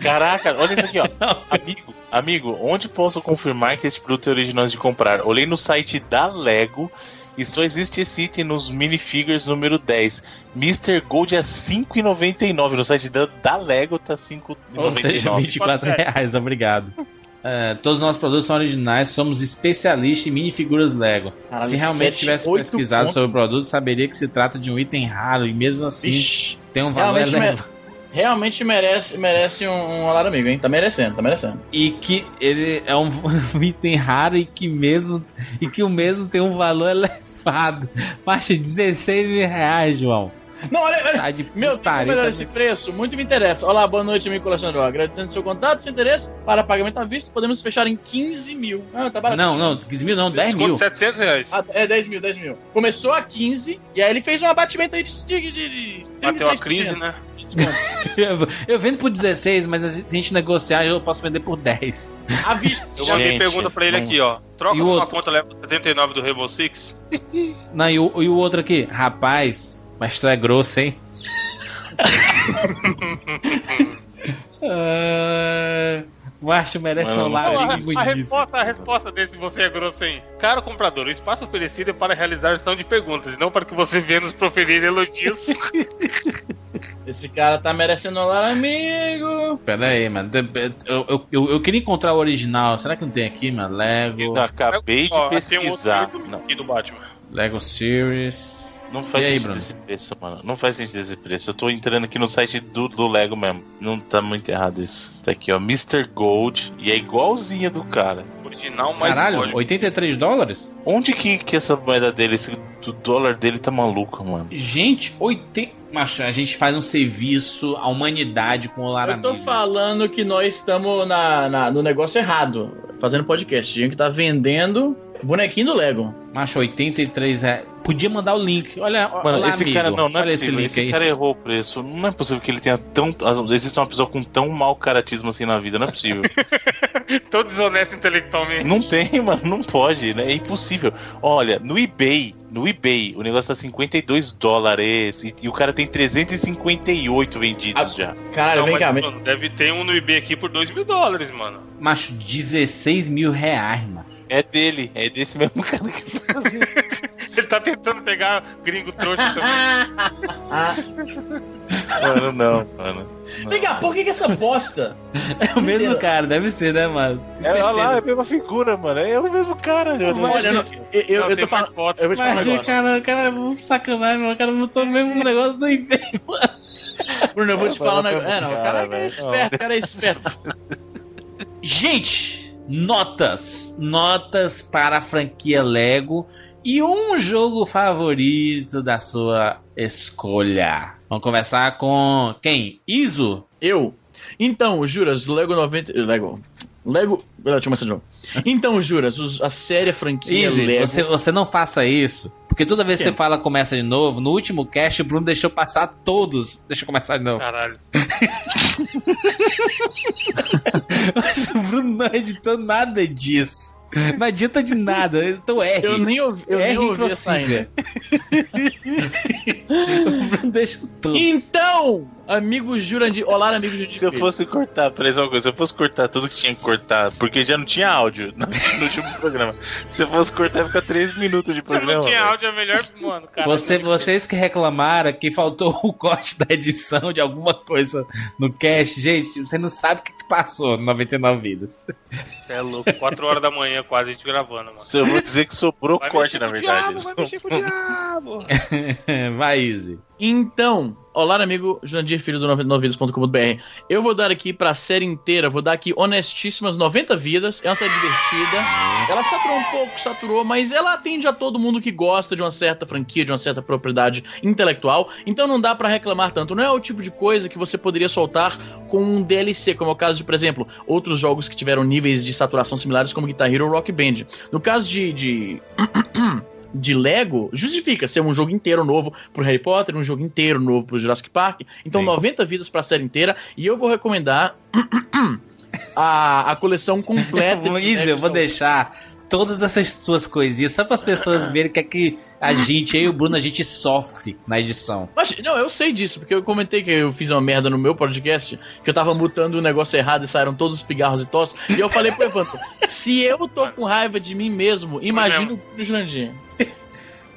S4: Caraca, olha isso aqui, ó. amigo, amigo, onde posso confirmar que esse produto é original de comprar? Olhei no site da Lego e só existe esse item nos minifigures número 10. Mr. Gold é 5,99. No site da, da Lego tá 5,99.
S1: Ou seja, 24 reais, obrigado. É, todos os nossos produtos são originais, somos especialistas em minifiguras Lego.
S2: Caralho,
S1: se realmente
S2: sete,
S1: tivesse pesquisado
S2: pontos.
S1: sobre o produto, saberia que se trata de um item raro e mesmo assim
S2: Vixe,
S1: tem um valor
S2: realmente,
S1: elevado.
S2: realmente merece, merece um, um amigo, hein? Tá merecendo, tá merecendo.
S1: E que ele é um item raro e que mesmo e que o mesmo tem um valor elevado. Baixa 16 mil reais, João.
S2: Não, olha, olha.
S1: Tá de
S2: Meu, tem
S1: putaria.
S2: melhor
S1: tá
S2: esse
S1: de-
S2: preço? Muito me interessa. Olá, boa noite, amigo colecionador. Agradecendo seu contato, seu interesse. Para pagamento à vista, podemos fechar em 15 mil. Ah, tá barato.
S1: Não, não, 15 mil não, 10 mil.
S3: Desconto 700 reais.
S2: Ah, é 10 mil, 10 mil. Começou a 15, e aí ele fez um abatimento aí de, de, de, de
S3: Bateu uma
S2: 33%
S3: crise, né?
S1: Eu, vendo por 16, mas se a gente negociar, eu posso vender por 10.
S2: À vista.
S3: Eu mandei pergunta pra ele
S4: não-
S3: aqui, ó. Troca
S1: E
S3: uma
S1: outro?
S3: conta leva 79 do Rainbow Six.
S1: Não, e o, e o outro aqui, rapaz, mas tu é grosso, hein? Ah, o Macho merece
S4: Mano,
S1: um lar
S3: Não, a, a resposta, a resposta desse você é grosso, hein? Caro comprador, o espaço oferecido é para realizar sessão de perguntas, e não para que você venha nos proferir elogios.
S2: Esse cara tá merecendo olá, amigo.
S1: Pera aí, mano. Eu, eu, eu, eu queria encontrar o original. Será que não tem aqui, mano? Lego.
S4: Eu acabei de
S3: um
S4: pesquisar.
S3: outro
S4: Não,
S3: aqui do Batman.
S1: Lego Series.
S4: Não faz
S1: aí,
S4: sentido
S1: Bruno?
S4: esse preço, mano. Não faz sentido esse preço. Eu tô entrando aqui no site do, do Lego mesmo. Não tá muito errado isso. Tá aqui, ó. Mr. Gold. E é igualzinha do cara.
S3: Original, mais
S1: Caralho,
S3: lógico.
S1: 83 dólares?
S4: Onde que, que essa moeda dele, esse do dólar dele tá maluco, mano?
S1: Gente, 80. Macho, a gente faz um serviço à humanidade com o Lar
S2: Eu tô
S1: Amigo.
S2: falando que nós estamos na, na- no negócio errado. Fazendo podcast. Tinha que tá vendendo bonequinho do Lego.
S1: Macho, 83 reais. Podia mandar o link. Olha,
S4: Mano,
S1: olha
S4: esse
S1: amigo.
S4: cara não, não é
S1: Olha esse
S4: possível.
S1: link
S4: Esse,
S1: aí.
S4: cara errou o preço. Não é possível que ele tenha tão. Existe uma pessoa com tão mau caratismo assim na vida. Não é possível.
S3: Tô desonesto intelectualmente.
S4: não tem, mano. Não pode, né? É impossível. Olha, no eBay, no eBay, o negócio tá 52 dólares e, e o cara tem 358 vendidos
S2: Ah,
S4: já.
S3: Não,
S2: vem
S3: mas,
S2: cá.
S3: mano, deve ter um no eBay aqui por 2 mil dólares, mano.
S1: Macho, 16 mil reais, macho.
S4: É dele, é desse mesmo cara que fazia.
S3: Ele tá tentando pegar gringo trouxa também.
S4: Mano, não, mano.
S2: Vem cá, por que, que essa bosta?
S1: É o mesmo cara, deve ser, né, mano?
S4: É, olha lá, é a mesma figura, mano. É o mesmo cara.
S1: Mas,
S2: Olha, não, eu, eu,
S3: Não,
S2: eu tô falando.
S3: foto.
S2: Eu vou te falar um
S1: Mas,
S2: negócio.
S1: cara, cara, é muito sacanagem, mano. O cara botou mesmo um negócio do inferno.
S2: Bruno, eu vou te
S4: Vai
S2: falar um negócio. É, não, o
S4: cara,
S2: cara é esperto, o cara é esperto.
S1: Gente, notas. Notas para a franquia Lego e um jogo favorito da sua escolha. Vamos começar com quem? Iso?
S2: Eu. Então, Juras, Lego 90. Lego. Lego. Deixa eu começar de novo. Então, Juras, a série, a franquia
S1: Easy,
S2: Lego.
S1: você, você não faça isso. Porque toda vez que você fala começa de novo, no último cast o Bruno deixou passar todos. Deixa eu começar de novo.
S3: Caralho.
S1: Mas o Bruno não editou nada disso. Não adianta de nada. Então R.
S2: Eu nem ouvi, eu nem
S1: R
S2: ouvi essa ainda.
S1: o Bruno deixa todos.
S2: Então, amigo Jurandir. Olá, amigo Jurandir.
S4: Se eu fosse cortar, peraí, só uma coisa, se eu fosse cortar tudo que tinha que cortar, porque já não tinha áudio no, no último programa. Se eu fosse cortar, ia ficar 3 minutos de
S3: Se
S4: programa.
S3: não tinha áudio, é melhor, mano. Cara,
S1: Você, vocês que reclamaram que faltou o corte da edição de alguma coisa no cast, gente, você não sabe o que, que passou no 99 Vidas.
S3: é louco. 4 horas da manhã quase a gente gravando, mano.
S4: Se eu vou dizer que sobrou
S3: Vai
S4: corte, na verdade.
S3: Diabo, vai mexer com o diabo.
S1: Vai, Easy.
S2: Então, olá, amigo Jurandir Filho do 99vidas.com.br. Eu vou dar aqui pra série inteira, vou dar aqui honestíssimas 90 vidas. É uma série divertida. Ela saturou um pouco, saturou, mas ela atende a todo mundo que gosta de uma certa franquia, de uma certa propriedade intelectual. Então não dá pra reclamar tanto. Não é o tipo de coisa que você poderia soltar com um DLC, como é o caso de, por exemplo, outros jogos que tiveram níveis de saturação similares, como Guitar Hero ou Rock Band. No caso de. de... de Lego, justifica ser um jogo inteiro novo pro Harry Potter, um jogo inteiro novo pro Jurassic Park. Então,
S1: Sim.
S2: 90 vidas pra série inteira. E eu vou recomendar a, a coleção completa. Lego
S1: eu vou deixar todas essas suas coisinhas só para as pessoas verem que é que a gente, eu e o Bruno, a gente sofre na edição.
S2: Mas, não, eu sei disso, porque eu comentei que eu fiz uma merda no meu podcast, que eu tava mutando o negócio errado e saíram todos os pigarros e tosse. E eu falei pro Evandro, se eu tô com raiva de mim mesmo, imagina o Bruno Jurandir.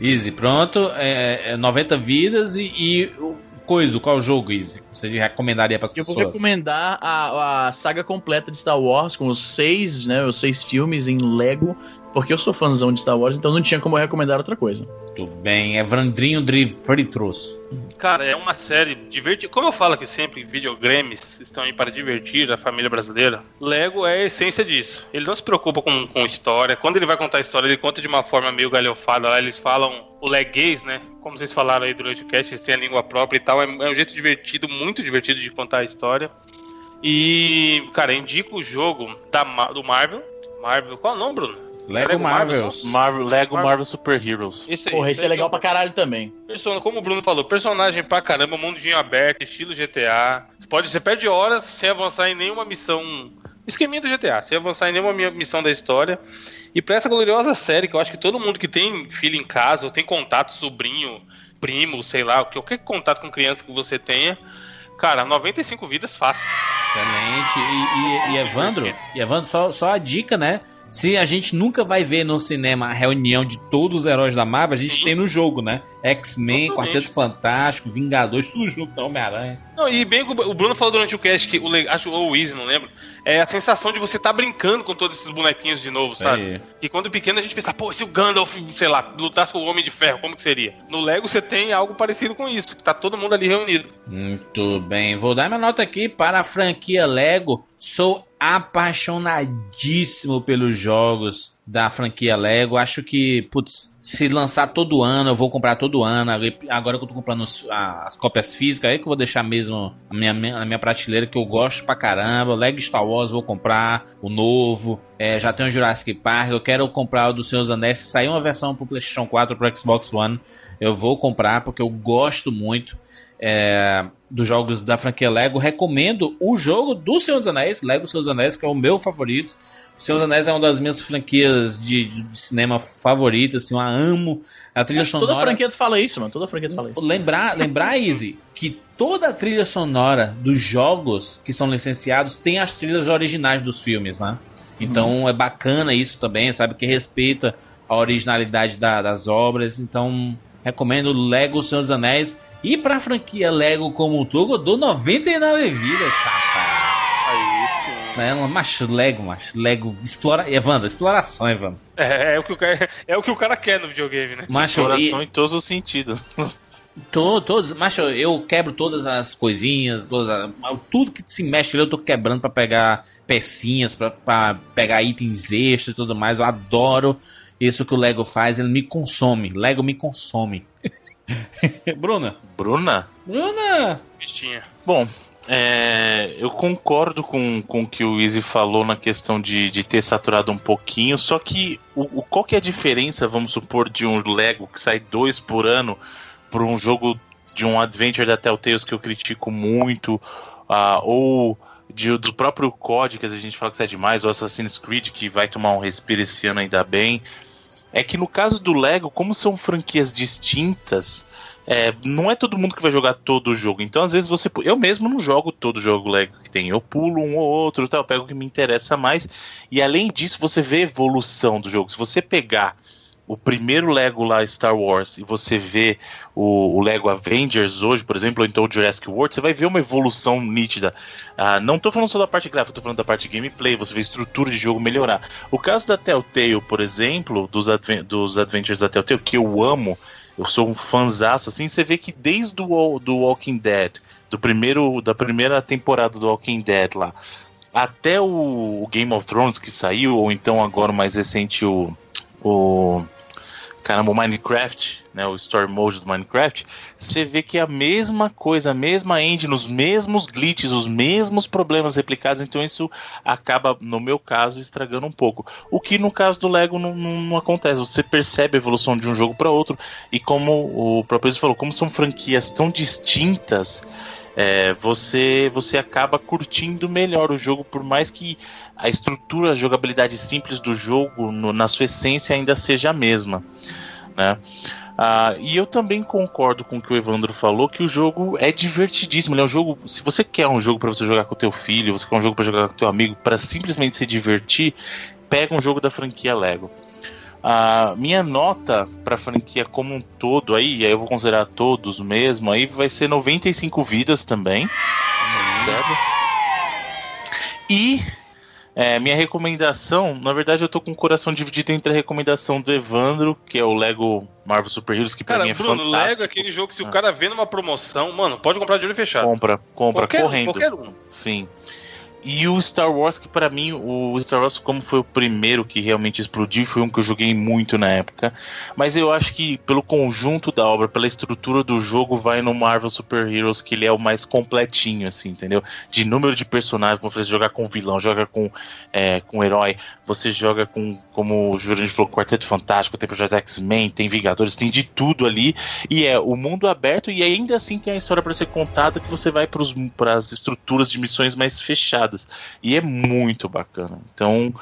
S1: Easy, pronto. É, é 90 vidas e, e o coisa, qual jogo, Easy? Você recomendaria para as
S2: Eu vou
S1: pessoas?
S2: recomendar a, a saga completa de Star Wars, com os seis, né, os seis filmes em Lego, porque eu sou fãzão de Star Wars, então não tinha como eu recomendar outra coisa.
S1: Muito bem, é Vrandrinho de Fritros.
S3: Cara, é uma série divertida. Como eu falo aqui sempre, videogames estão aí para divertir a família brasileira. Lego é a essência disso. Ele não se preocupa com, com história. Quando ele vai contar a história, ele conta de uma forma meio galhofada. Lá eles falam o leguês, né? Como vocês falaram aí durante o cast, eles têm a língua própria e tal. É, é um jeito divertido, muito divertido de contar a história. E, cara, indico o jogo da, do Marvel. Marvel, qual é o nome, Bruno?
S1: Lego
S3: Lego Marvel,
S1: Marvels.
S4: Marvel, Lego
S3: Marvel.
S4: Marvel Super Heroes.
S3: Esse aí.
S2: Porra, esse é legal pra caralho também.
S3: Persona, como o Bruno falou, personagem pra caramba, mundinho aberto, estilo GTA. Você, pode, você perde horas sem avançar em nenhuma missão. Esqueminha do GTA, sem avançar em nenhuma mi- missão da história. E pra essa gloriosa série, que eu acho que todo mundo que tem filho em casa, ou tem contato, sobrinho, primo, sei lá, qualquer contato com criança que você tenha, cara, 95 vidas fácil.
S1: Excelente. E, e, e Evandro, e Evandro só, só a dica, né? Se a gente nunca vai ver no cinema a reunião de todos os heróis da Marvel, a gente
S3: Sim.
S1: tem no jogo, né? X-Men. Quarteto Fantástico, Vingadores, tudo junto com Homem-Aranha.
S3: Não, e bem que o Bruno falou durante o cast que o acho ou o Easy, não lembro. É a sensação de você estar brincando com todos esses bonequinhos de novo, sabe?
S1: Aí.
S3: Que quando pequeno a gente pensa, pô, se o Gandalf, sei lá, lutasse com o Homem de Ferro, como que seria? No Lego você tem algo parecido com isso, que tá todo mundo ali reunido.
S1: Muito bem. Vou dar minha nota aqui para a franquia Lego. Sou apaixonadíssimo pelos jogos da franquia Lego. Acho que, putz, se lançar todo ano, eu vou comprar todo ano. Agora que eu tô comprando as cópias físicas, aí que eu vou deixar mesmo a minha, minha prateleira, que eu gosto pra caramba. Lego Star Wars, vou comprar o novo. É, já tem o Jurassic Park. Eu quero comprar o do Senhor dos Anéis. Se sair uma versão pro PlayStation 4 pro Xbox One, eu vou comprar, porque eu gosto muito é, dos jogos da franquia Lego. Recomendo o jogo do Senhor dos Anéis, Lego Senhor dos Anéis, que é o meu favorito. Senhor dos Anéis é uma das minhas franquias de, de- cinema favoritas, assim, eu a amo. A trilha
S2: que Toda
S1: sonora.
S2: franquia tu fala isso, mano. Toda franquia tu fala isso.
S1: Lembrar, lembrar, Easy, que toda a trilha sonora dos jogos que são licenciados tem as trilhas originais dos filmes, né? Então é bacana isso também, sabe? Que respeita a originalidade da, das obras. Então, recomendo Lego Senhor dos Anéis. E pra franquia Lego como um todo, eu dou 99 vidas, chapa. É, macho, Lego, macho. Lego. Explora. Evandro, exploração, Evandro.
S3: É, é o que o cara, é o que o cara quer no videogame, né?
S1: Macho,
S4: Exploração
S1: e,
S4: em todos os sentidos.
S1: to, todos, macho, eu quebro todas as coisinhas, todas a- tudo que se mexe ali eu tô quebrando pra pegar pecinhas, pra pegar itens extras e tudo mais. Eu adoro isso que o Lego faz, ele me consome. Lego me consome. Bruna.
S4: Bruna?
S1: Bruna!
S3: Bichinha.
S4: Bom, é, eu concordo com, com o que o Easy falou na questão de, de ter saturado um pouquinho, só que o, o- qual que é a diferença, vamos supor, de um Lego que sai dois por ano para um jogo de um Adventure da Telltales que eu critico muito, ah, ou de- do próprio COD, que a gente fala que sai demais, ou Assassin's Creed, que vai tomar um respiro esse ano ainda bem, é que no caso do Lego, como são franquias distintas, é, não é todo mundo que vai jogar todo o jogo. Então, às vezes, você. Eu mesmo não jogo todo o jogo Lego que tem. Eu pulo um ou outro, tal, pego o que me interessa mais. E além disso, você vê a evolução do jogo. Se você pegar o primeiro Lego lá, Star Wars, e você vê o, o Lego Avengers hoje, por exemplo, ou então o Jurassic World, você vai ver uma evolução nítida. Ah, não tô falando só da parte gráfica, tô falando da parte gameplay, você vê estrutura de jogo melhorar. O caso da Telltale, por exemplo, dos, adven dos Adventures da Telltale, que eu amo, eu sou um fanzaço, assim, você vê que desde o do Walking Dead, do primeiro, da primeira temporada do Walking Dead lá, até o, o Game of Thrones que saiu, ou então agora mais recente, o, o caramba, o Minecraft, né, o Story Mode do Minecraft, você vê que é a mesma coisa, a mesma engine, os mesmos glitches, os mesmos problemas replicados, então isso acaba, no meu caso, estragando um pouco. O que no caso do Lego não, não, não acontece, você percebe a evolução de um jogo para outro, e como o próprio falou, como são franquias tão distintas, é, você, você acaba curtindo melhor o jogo, por mais que a estrutura, a jogabilidade simples do jogo, no- na sua essência, ainda seja a mesma. Né? Ah, e eu também concordo com o que o Evandro falou, que o jogo é divertidíssimo. Ele é um jogo. Se você quer um jogo para você jogar com o teu filho, você quer um jogo para jogar com o teu amigo, para simplesmente se divertir, pega um jogo da franquia Lego. A minha nota para a franquia como um todo, aí, aí eu vou considerar todos mesmo, aí vai ser 95 vidas também. Certo? E é, minha recomendação, na verdade eu tô com o coração dividido entre a recomendação do Evandro, que é o Lego Marvel Super Heroes, que pra
S3: Cara,
S4: mim é
S3: Bruno, Lego
S4: fantástico.
S3: é aquele jogo que se o cara vê numa promoção, mano, pode comprar de olho fechado.
S4: Compra, compra,
S3: qualquer, um,
S4: correndo.
S3: qualquer um.
S4: Sim. E o Star Wars, que pra mim, o Star Wars, como foi o primeiro que realmente explodiu, foi um que eu joguei muito na época. Mas eu acho que pelo conjunto da obra, pela estrutura do jogo, vai no Marvel Super Heroes, que ele é o mais completinho, assim, entendeu? De número de personagens, como você jogar com vilão, joga com, é, com herói, você joga com, como o Jurandir falou, Quarteto Fantástico, tem Projeto X-Men, tem Vingadores, tem de tudo ali. E é o mundo aberto e ainda assim tem a história para ser contada que você vai para as estruturas de missões mais fechadas. E é muito bacana. Então,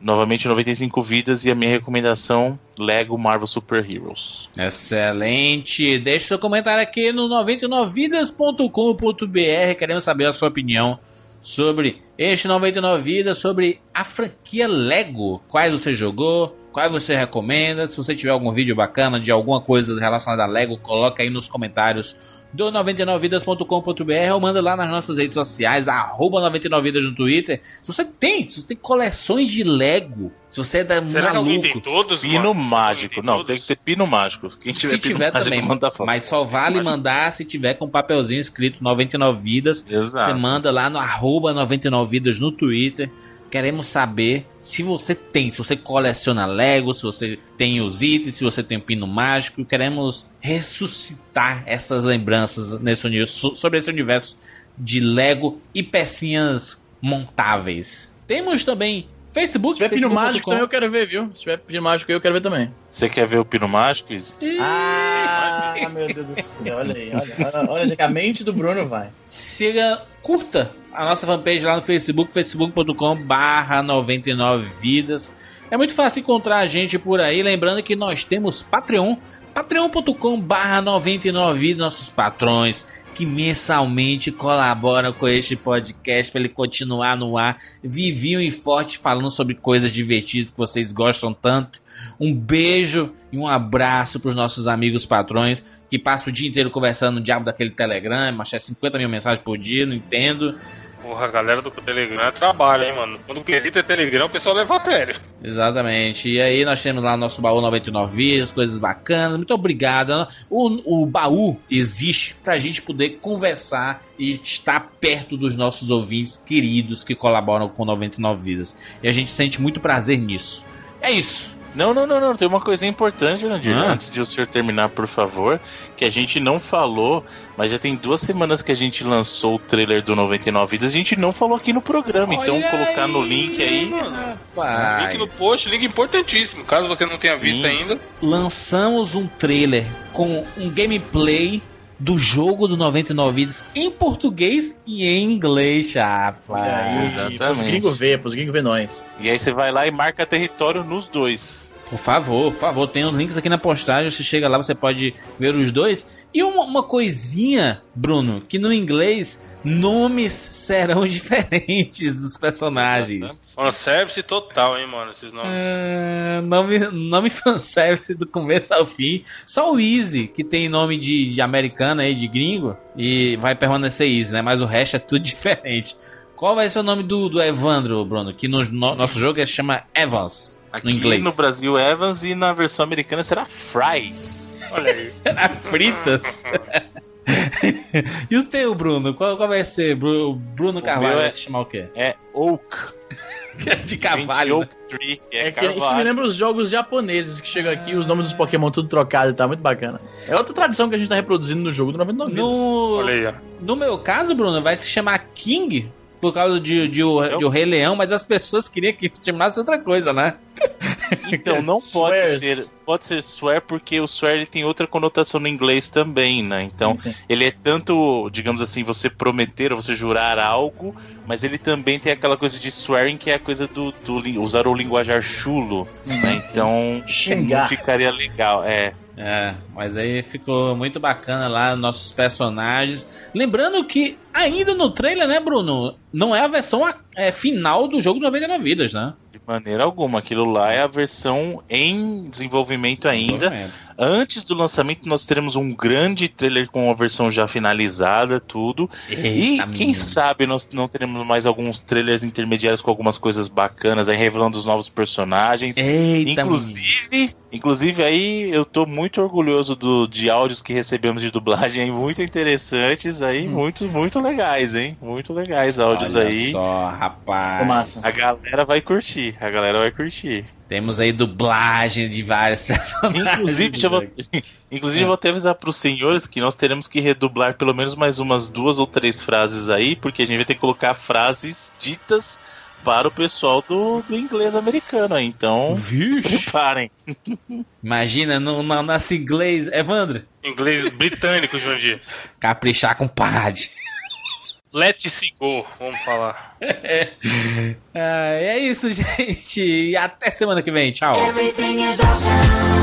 S4: novamente 95 vidas e a minha recomendação Lego Marvel Super Heroes.
S1: Excelente. Deixe seu comentário aqui no 99vidas.com.br. Queremos saber a sua opinião sobre este 99 Vidas, sobre a franquia Lego. Quais você jogou? Quais você recomenda? Se você tiver algum vídeo bacana de alguma coisa relacionada a Lego, coloca aí nos comentários do 99vidas.com.br ou manda lá nas nossas redes sociais, arroba 99vidas no Twitter. Se você tem, se você tem coleções de Lego, se você é da
S3: Será que
S1: maluco,
S3: tem todos?
S4: Pino
S3: mano?
S4: mágico. Não,
S3: todos?
S4: tem que ter pino mágico. Quem tiver
S1: se
S4: pino
S1: tiver
S4: mágico,
S1: também,
S4: manda foto.
S1: mas só vale
S4: Mágico.
S1: mandar se tiver com papelzinho escrito 99 vidas.
S4: Exato.
S1: Você manda lá no arroba 99 vidas no Twitter. Queremos saber se você tem, se você coleciona Lego, se você tem os itens, se você tem o pino mágico. Queremos ressuscitar essas lembranças nesse universo, sobre esse universo de Lego e pecinhas montáveis. Temos também Facebook,
S2: Se tiver pino mágico, então eu quero ver, viu? Se tiver pino mágico, eu quero ver também.
S4: Você quer ver o pino mágico, Izzy?
S2: Ah, meu Deus do céu, olha aí. Olha, olha, olha que a mente do Bruno vai.
S1: siga, curta a nossa fanpage lá no Facebook, facebook.com barra 99 vidas. É muito fácil encontrar a gente por aí. Lembrando que nós temos Patreon, patreon.com barra 99 nossos patrões que mensalmente colaboram com este podcast para ele continuar no ar, vivinho e forte falando sobre coisas divertidas que vocês gostam tanto. Um beijo e um abraço para os nossos amigos patrões que passam o dia inteiro conversando no diabo daquele Telegram, mas é 50 mil mensagens por dia, não entendo.
S3: Porra, a galera do Telegram trabalha, hein, mano. Quando o quesito é Telegram, o pessoal leva a sério.
S1: Exatamente. E aí nós temos lá nosso baú 99 vidas, coisas bacanas. Muito obrigado. O, o baú existe pra gente poder conversar e estar perto dos nossos ouvintes queridos que colaboram com 99 vidas. E a gente sente muito prazer nisso. É isso.
S4: Não, não, não, não. Tem uma coisa importante, Jandir.
S1: Ah.
S4: Antes de o senhor terminar, por favor, que a gente não falou, mas já tem duas semanas que a gente lançou o trailer do 99 Vidas. A gente não falou aqui no programa. então,
S1: Olha
S4: colocar no
S1: aí,
S4: link aí.
S1: Rapaz.
S3: Link no post, link importantíssimo. Caso você não tenha
S4: Sim.
S3: visto ainda.
S1: lançamos um trailer com um gameplay do jogo do 99 vidas em português e em inglês, rapaz.
S2: Aí,
S4: exatamente.
S2: pros gringos ver, pros gringos ver nós.
S4: E aí você vai lá e marca território nos dois.
S1: Por favor, por favor, tem os links aqui na postagem. Você chega lá, você pode ver os dois. E uma, uma coisinha, Bruno, que no inglês nomes serão diferentes dos personagens.
S3: Fanservice total, hein, mano, esses nomes.
S1: Ah, nome, nome fanservice do começo ao fim. Só o Easy, que tem nome de, de americano aí, de gringo, e vai permanecer Easy, né? Mas o resto é tudo diferente. Qual vai ser o nome do, do Evandro, Bruno? Que no, no- nosso jogo ele chama Evans,
S4: Aqui
S1: no inglês.
S4: no Brasil, Evans, e na versão americana será Fries.
S3: Olha aí.
S1: Será fritas? e o teu, Bruno? Qual, qual vai ser? Bru- Bruno Carvalho
S4: é-
S1: vai se chamar o quê?
S4: É Oak.
S1: De né?
S4: Oak Tree, que é,
S2: É que isso me lembra os jogos japoneses que chegam aqui, os nomes dos Pokémon tudo trocado e tá muito bacana. É outra tradição que a gente tá reproduzindo no jogo do 99 Vidas.
S1: No,
S3: Olha aí,
S1: no meu caso, Bruno, vai se chamar King por causa de, de, o, de o Rei Leão, mas as pessoas queriam que chamasse outra coisa, né?
S4: Então, não pode
S2: Swears.
S4: ser, pode ser swear porque o swear ele tem outra conotação no inglês também, né? Então,
S2: Sim, sim.
S4: ele é tanto, digamos assim, você prometer ou você jurar algo, mas ele também tem aquela coisa de swearing que é a coisa do, do usar o linguajar chulo, né? Então, não ficaria legal. É,
S1: É, mas aí ficou muito bacana lá nossos personagens. Lembrando que ainda no trailer, né, Bruno? Não é a versão é, final do jogo 99 vidas, né?
S4: de maneira alguma. Aquilo lá é a versão em desenvolvimento ainda. Antes do lançamento, nós teremos um grande trailer com a versão já finalizada, tudo. E
S1: Eita,
S4: quem
S1: menino.
S4: sabe nós não teremos mais alguns trailers intermediários com algumas coisas bacanas, aí revelando os novos personagens.
S1: Eita.
S4: Inclusive, inclusive aí eu tô muito orgulhoso do, de áudios que recebemos de dublagem aí, muito interessantes aí, muito, muito legais, hein? Muito legais áudios
S1: Olha
S4: aí.
S1: só, rapaz.
S4: A galera vai curtir, a galera vai curtir.
S1: Temos aí dublagem de vários personagens.
S4: Inclusive, eu, vou- inclusive eu vou até avisar pros senhores que nós teremos que redublar pelo menos mais umas duas ou três frases aí, porque a gente vai ter que colocar frases ditas para o pessoal do, do inglês americano aí. Então,
S1: Vixe.
S4: preparem.
S1: Imagina, no, no nosso inglês. Evandro,
S3: Inglês britânico, Jandir.
S1: caprichar com pad.
S3: Let se go, vamos falar.
S1: Ah, é isso, gente. E até semana que vem. Tchau.
S5: Everything is awesome.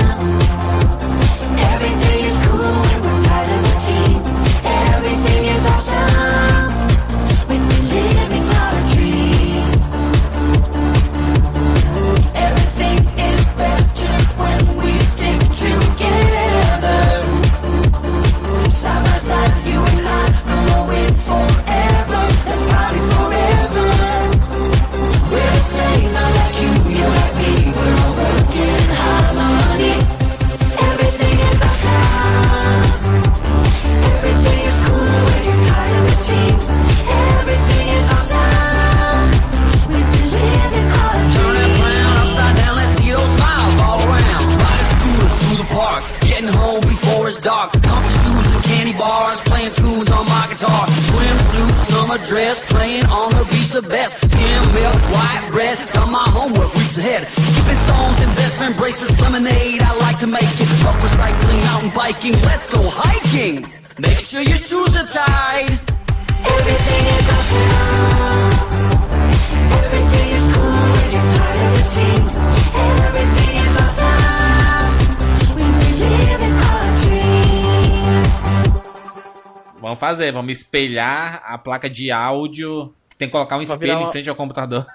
S1: Vamos espelhar a placa de áudio. Tem que colocar um
S2: Vai
S1: espelho
S2: virar
S1: em
S2: uma-
S1: frente ao computador.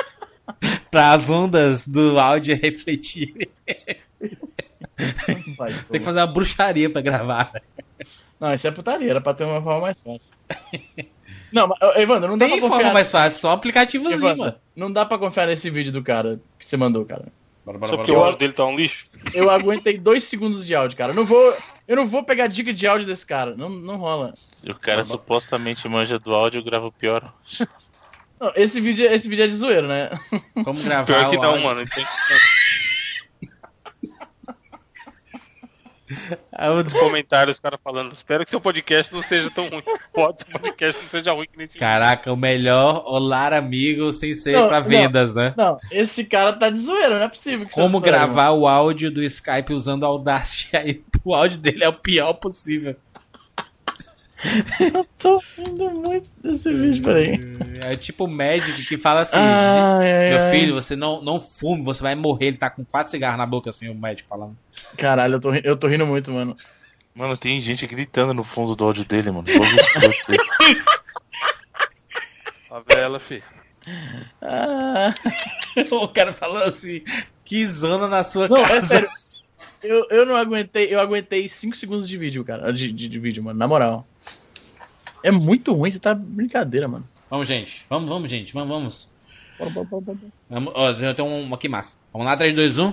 S1: pra as ondas do áudio refletirem. Tem que fazer uma bruxaria pra gravar.
S2: Não, isso é putaria, era pra ter uma forma mais fácil. Não, mas, Evandro, não dá
S1: Tem
S2: pra
S1: forma
S2: confiar.
S1: mais fácil, só um aplicativozinho,
S2: Evandro,
S1: mano.
S2: não dá pra confiar nesse vídeo do cara que você mandou, cara.
S1: Bora,
S3: Só porque o áudio dele tá um lixo.
S2: Eu aguentei dois segundos de áudio, cara. Não vou, eu não vou pegar dica de áudio desse cara. Não, não rola.
S4: E o cara supostamente manja do áudio e grava o pior.
S2: Não, esse vídeo, esse vídeo é de zoeiro, né?
S1: Como gravar
S3: Pior que
S1: o
S3: não,
S1: áudio.
S3: mano. Tem
S1: Ah, o-
S3: comentários, os caras falando. Espero que seu podcast não seja tão ruim. Pode seu podcast não seja ruim que nem esse.
S1: Caraca, o melhor Olá Amigo sem ser
S2: Não,
S1: pra
S2: não.
S1: vendas, né?
S2: Não, esse cara tá de zoeiro, não é possível que
S1: Como gravar o áudio do Skype usando Audacity. Aí o áudio dele é o pior possível.
S2: Mano. Tô rindo muito desse vídeo, peraí.
S1: É tipo o médico que fala assim:
S2: Ai, ai,
S1: Meu
S2: ai.
S1: filho, você não, não fume, você vai morrer. Ele tá com quatro cigarros na boca, assim, o médico falando.
S2: Caralho, eu tô, eu tô rindo muito, mano.
S4: Mano, tem gente gritando no fundo do áudio dele, mano. Escutar.
S3: Favela, fi.
S2: Ah,
S1: o cara falou assim: Que zona na sua
S2: não, é
S1: casa.
S2: sério. Eu, eu não aguentei, eu aguentei 5 segundos de vídeo, cara. De, de, de vídeo, mano, na moral. É muito ruim, você tá brincadeira, mano.
S1: Vamos, gente. Vamos, vamos, gente. Vamos, vamos.
S2: Bora, bora, bora, bora.
S1: vamos ó, eu tenho um aqui massa. Vamos lá, 3, 2, 1.